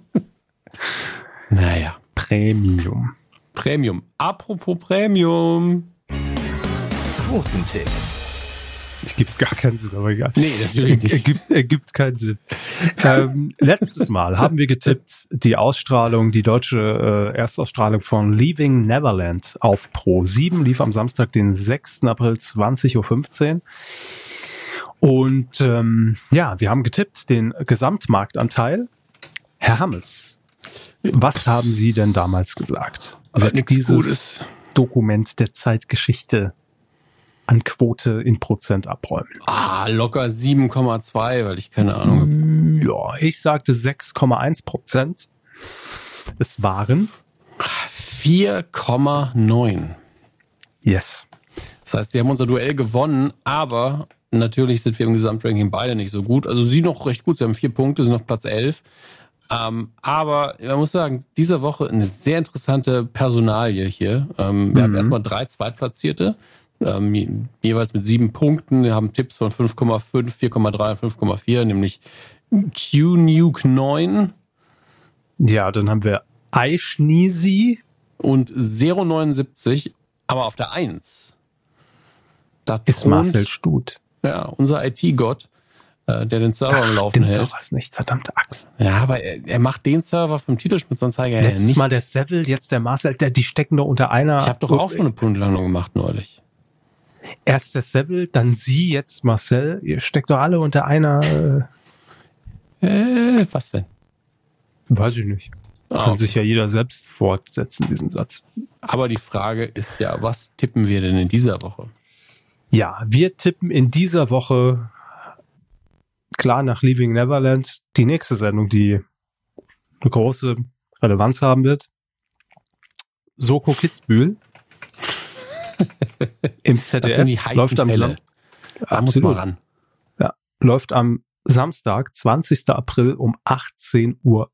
S1: Naja.
S2: Premium. Premium. Apropos Premium.
S1: Quotentipp. <laughs> Gibt gar keinen Sinn, aber egal.
S2: Nee, natürlich nicht.
S1: Ergibt, ergibt keinen Sinn. ähm, <laughs> letztes Mal haben wir getippt die Ausstrahlung, die deutsche äh, Erstausstrahlung von Leaving Neverland auf Pro 7 lief am Samstag, den 6. April 20.15 Uhr. Und ähm, ja, wir haben getippt den Gesamtmarktanteil. Herr Hammes, was haben Sie denn damals gesagt?
S2: Wird dieses Gutes.
S1: Dokument der Zeitgeschichte an Quote in Prozent abräumen?
S2: Ah, locker 7,2, weil ich keine Ahnung habe.
S1: Ja, ich sagte 6,1 Prozent. Es waren
S2: 4,9.
S1: Yes.
S2: Das heißt, sie haben unser Duell gewonnen, aber natürlich sind wir im Gesamtranking beide nicht so gut. Also sie noch recht gut, sie haben vier Punkte, sind auf Platz 11. Ähm, aber man muss sagen, diese Woche eine sehr interessante Personalie hier. Ähm, wir mhm. haben erstmal drei Zweitplatzierte, ähm, jeweils mit sieben Punkten. Wir haben Tipps von 5,5, 4,3 und 5,4, nämlich Q-Nuke 9.
S1: Ja, dann haben wir Eischnisi.
S2: Und 079, aber auf der 1.
S1: Da ist Marcel Stut.
S2: Ja, unser IT-Gott. Äh, der den Server am Laufen hält. Doch
S1: was nicht, verdammte Axt.
S2: Ja, aber er, er macht den Server vom Titelspitzanzeiger
S1: Letztes
S2: nicht.
S1: Mal der Seville, jetzt der Marcel, der, die stecken doch unter einer.
S2: Ich habe doch auch schon eine Punktlandung gemacht neulich.
S1: Erst der Seville, dann Sie, jetzt Marcel. Ihr steckt doch alle unter einer.
S2: Äh, äh was denn?
S1: Weiß ich nicht. Ah, Kann okay. sich ja jeder selbst fortsetzen, diesen Satz.
S2: Aber die Frage ist ja, was tippen wir denn in dieser Woche?
S1: Ja, wir tippen in dieser Woche klar nach Leaving Neverland die nächste Sendung, die eine große Relevanz haben wird. Soko Kitzbühel <laughs> im ZDF läuft am Sam
S2: da muss man ran.
S1: Ja, läuft am Samstag, 20. April um 18.05 Uhr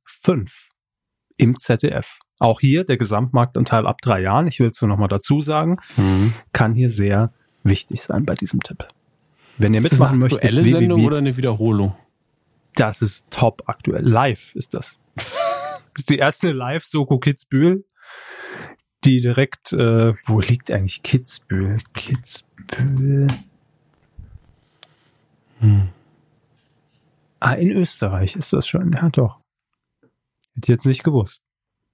S1: im ZDF. Auch hier der Gesamtmarktanteil ab drei Jahren, ich will es nur noch mal dazu sagen, mhm. kann hier sehr wichtig sein bei diesem Tipp. Wenn ihr ist mitmachen möchtet.
S2: Eine aktuelle Sendung oder eine Wiederholung?
S1: Das ist top aktuell. Live ist das. <laughs> das ist die erste Live-Soko Kitzbühel, die direkt, äh, wo liegt eigentlich Kitzbühel? Kitzbühel. Hm. Ah, in Österreich ist das schon. Ja, doch. Hätte ich jetzt nicht gewusst.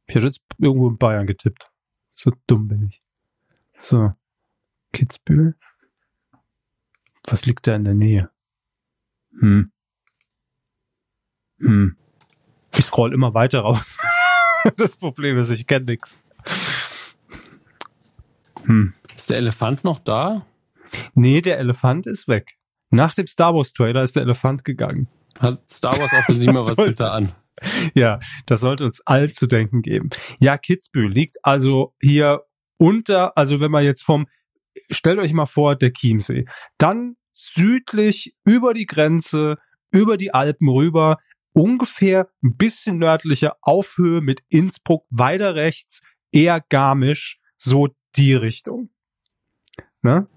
S1: Ich hätte jetzt irgendwo in Bayern getippt. So dumm bin ich. So. Kitzbühel. Was liegt da in der Nähe? Hm. Hm. Ich scroll immer weiter raus. <laughs> das Problem ist, ich kenne nix.
S2: Hm. Ist der Elefant noch da?
S1: Nee, der Elefant ist weg. Nach dem Star Wars Trailer ist der Elefant gegangen.
S2: Hat Star Wars auch für Sie <laughs> mal was getan?
S1: Ja, das sollte uns all zu denken geben. Ja, Kitzbühel liegt also hier unter, also wenn man jetzt vom stellt euch mal vor, der Chiemsee. Dann südlich über die Grenze, über die Alpen rüber, ungefähr ein bisschen nördlicher Aufhöhe mit Innsbruck, weiter rechts, eher Garmisch, so die Richtung. Ne?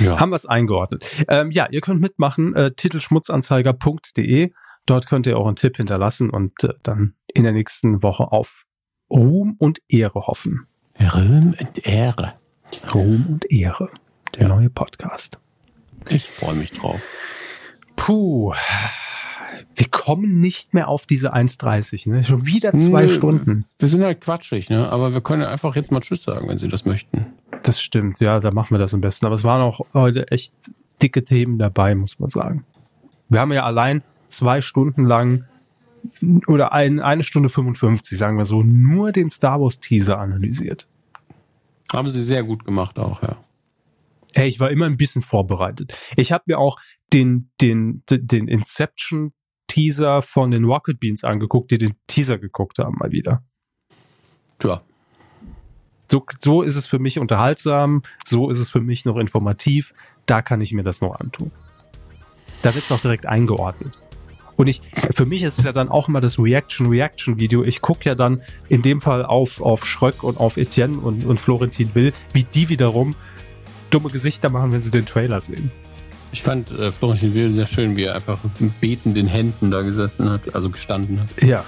S1: Ja. Haben wir es eingeordnet. Ähm, ja, ihr könnt mitmachen, äh, titelschmutzanzeiger.de. Dort könnt ihr auch einen Tipp hinterlassen und äh, dann in der nächsten Woche auf Ruhm und Ehre hoffen.
S2: Ruhm und Ehre.
S1: Ruhm und Ehre. Der ja. neue Podcast.
S2: Ich freue mich drauf.
S1: Puh. Wir kommen nicht mehr auf diese 1,30, ne? Schon wieder zwei Nö, Stunden.
S2: Wir sind halt quatschig, ne? Aber wir können einfach jetzt mal Tschüss sagen, wenn Sie das möchten.
S1: Das stimmt, ja, da machen wir das am besten. Aber es waren auch heute echt dicke Themen dabei, muss man sagen. Wir haben ja allein zwei Stunden lang oder ein, eine Stunde 55, sagen wir so, nur den Star Wars Teaser analysiert.
S2: Haben sie sehr gut gemacht auch, ja.
S1: Hey, ich war immer ein bisschen vorbereitet. Ich habe mir auch den, den, den Inception Teaser von den Rocket Beans angeguckt, die den Teaser geguckt haben, mal wieder.
S2: Tja.
S1: So, so ist es für mich unterhaltsam, so ist es für mich noch informativ, da kann ich mir das noch antun. Da wird es noch direkt eingeordnet. Und ich, für mich ist es ja dann auch immer das Reaction-Reaction-Video. Ich gucke ja dann in dem Fall auf, auf Schröck und auf Etienne und, und Florentin Will, wie die wiederum dumme Gesichter machen, wenn sie den Trailer sehen.
S2: Ich fand äh, Florentin Will sehr schön, wie er einfach mit betenden Händen da gesessen hat, also gestanden hat.
S1: Ja.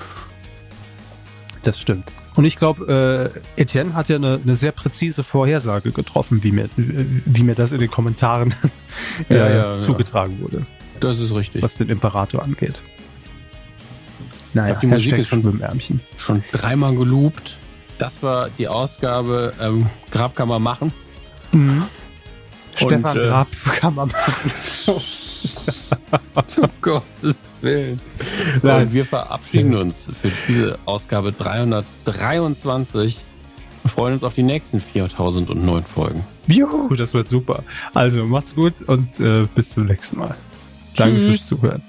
S1: Das stimmt. Und ich glaube, äh, Etienne hat ja eine, eine sehr präzise Vorhersage getroffen, wie mir, wie mir das in den Kommentaren <laughs> äh, ja, ja, zugetragen ja. wurde.
S2: Das ist richtig.
S1: Was den Imperator angeht.
S2: Naja, die Musik ist schon beim Ärmchen. Schon dreimal geloopt. Das war die Ausgabe ähm, Grabkammer machen.
S1: Mhm. Stefan äh, Grabkammer machen. <laughs>
S2: um Gottes Willen. Nein. Und wir verabschieden uns für diese Ausgabe 323. Wir freuen uns auf die nächsten 4009 Folgen.
S1: Juhu, das wird super. Also macht's gut und äh, bis zum nächsten Mal. Danke fürs Zuhören.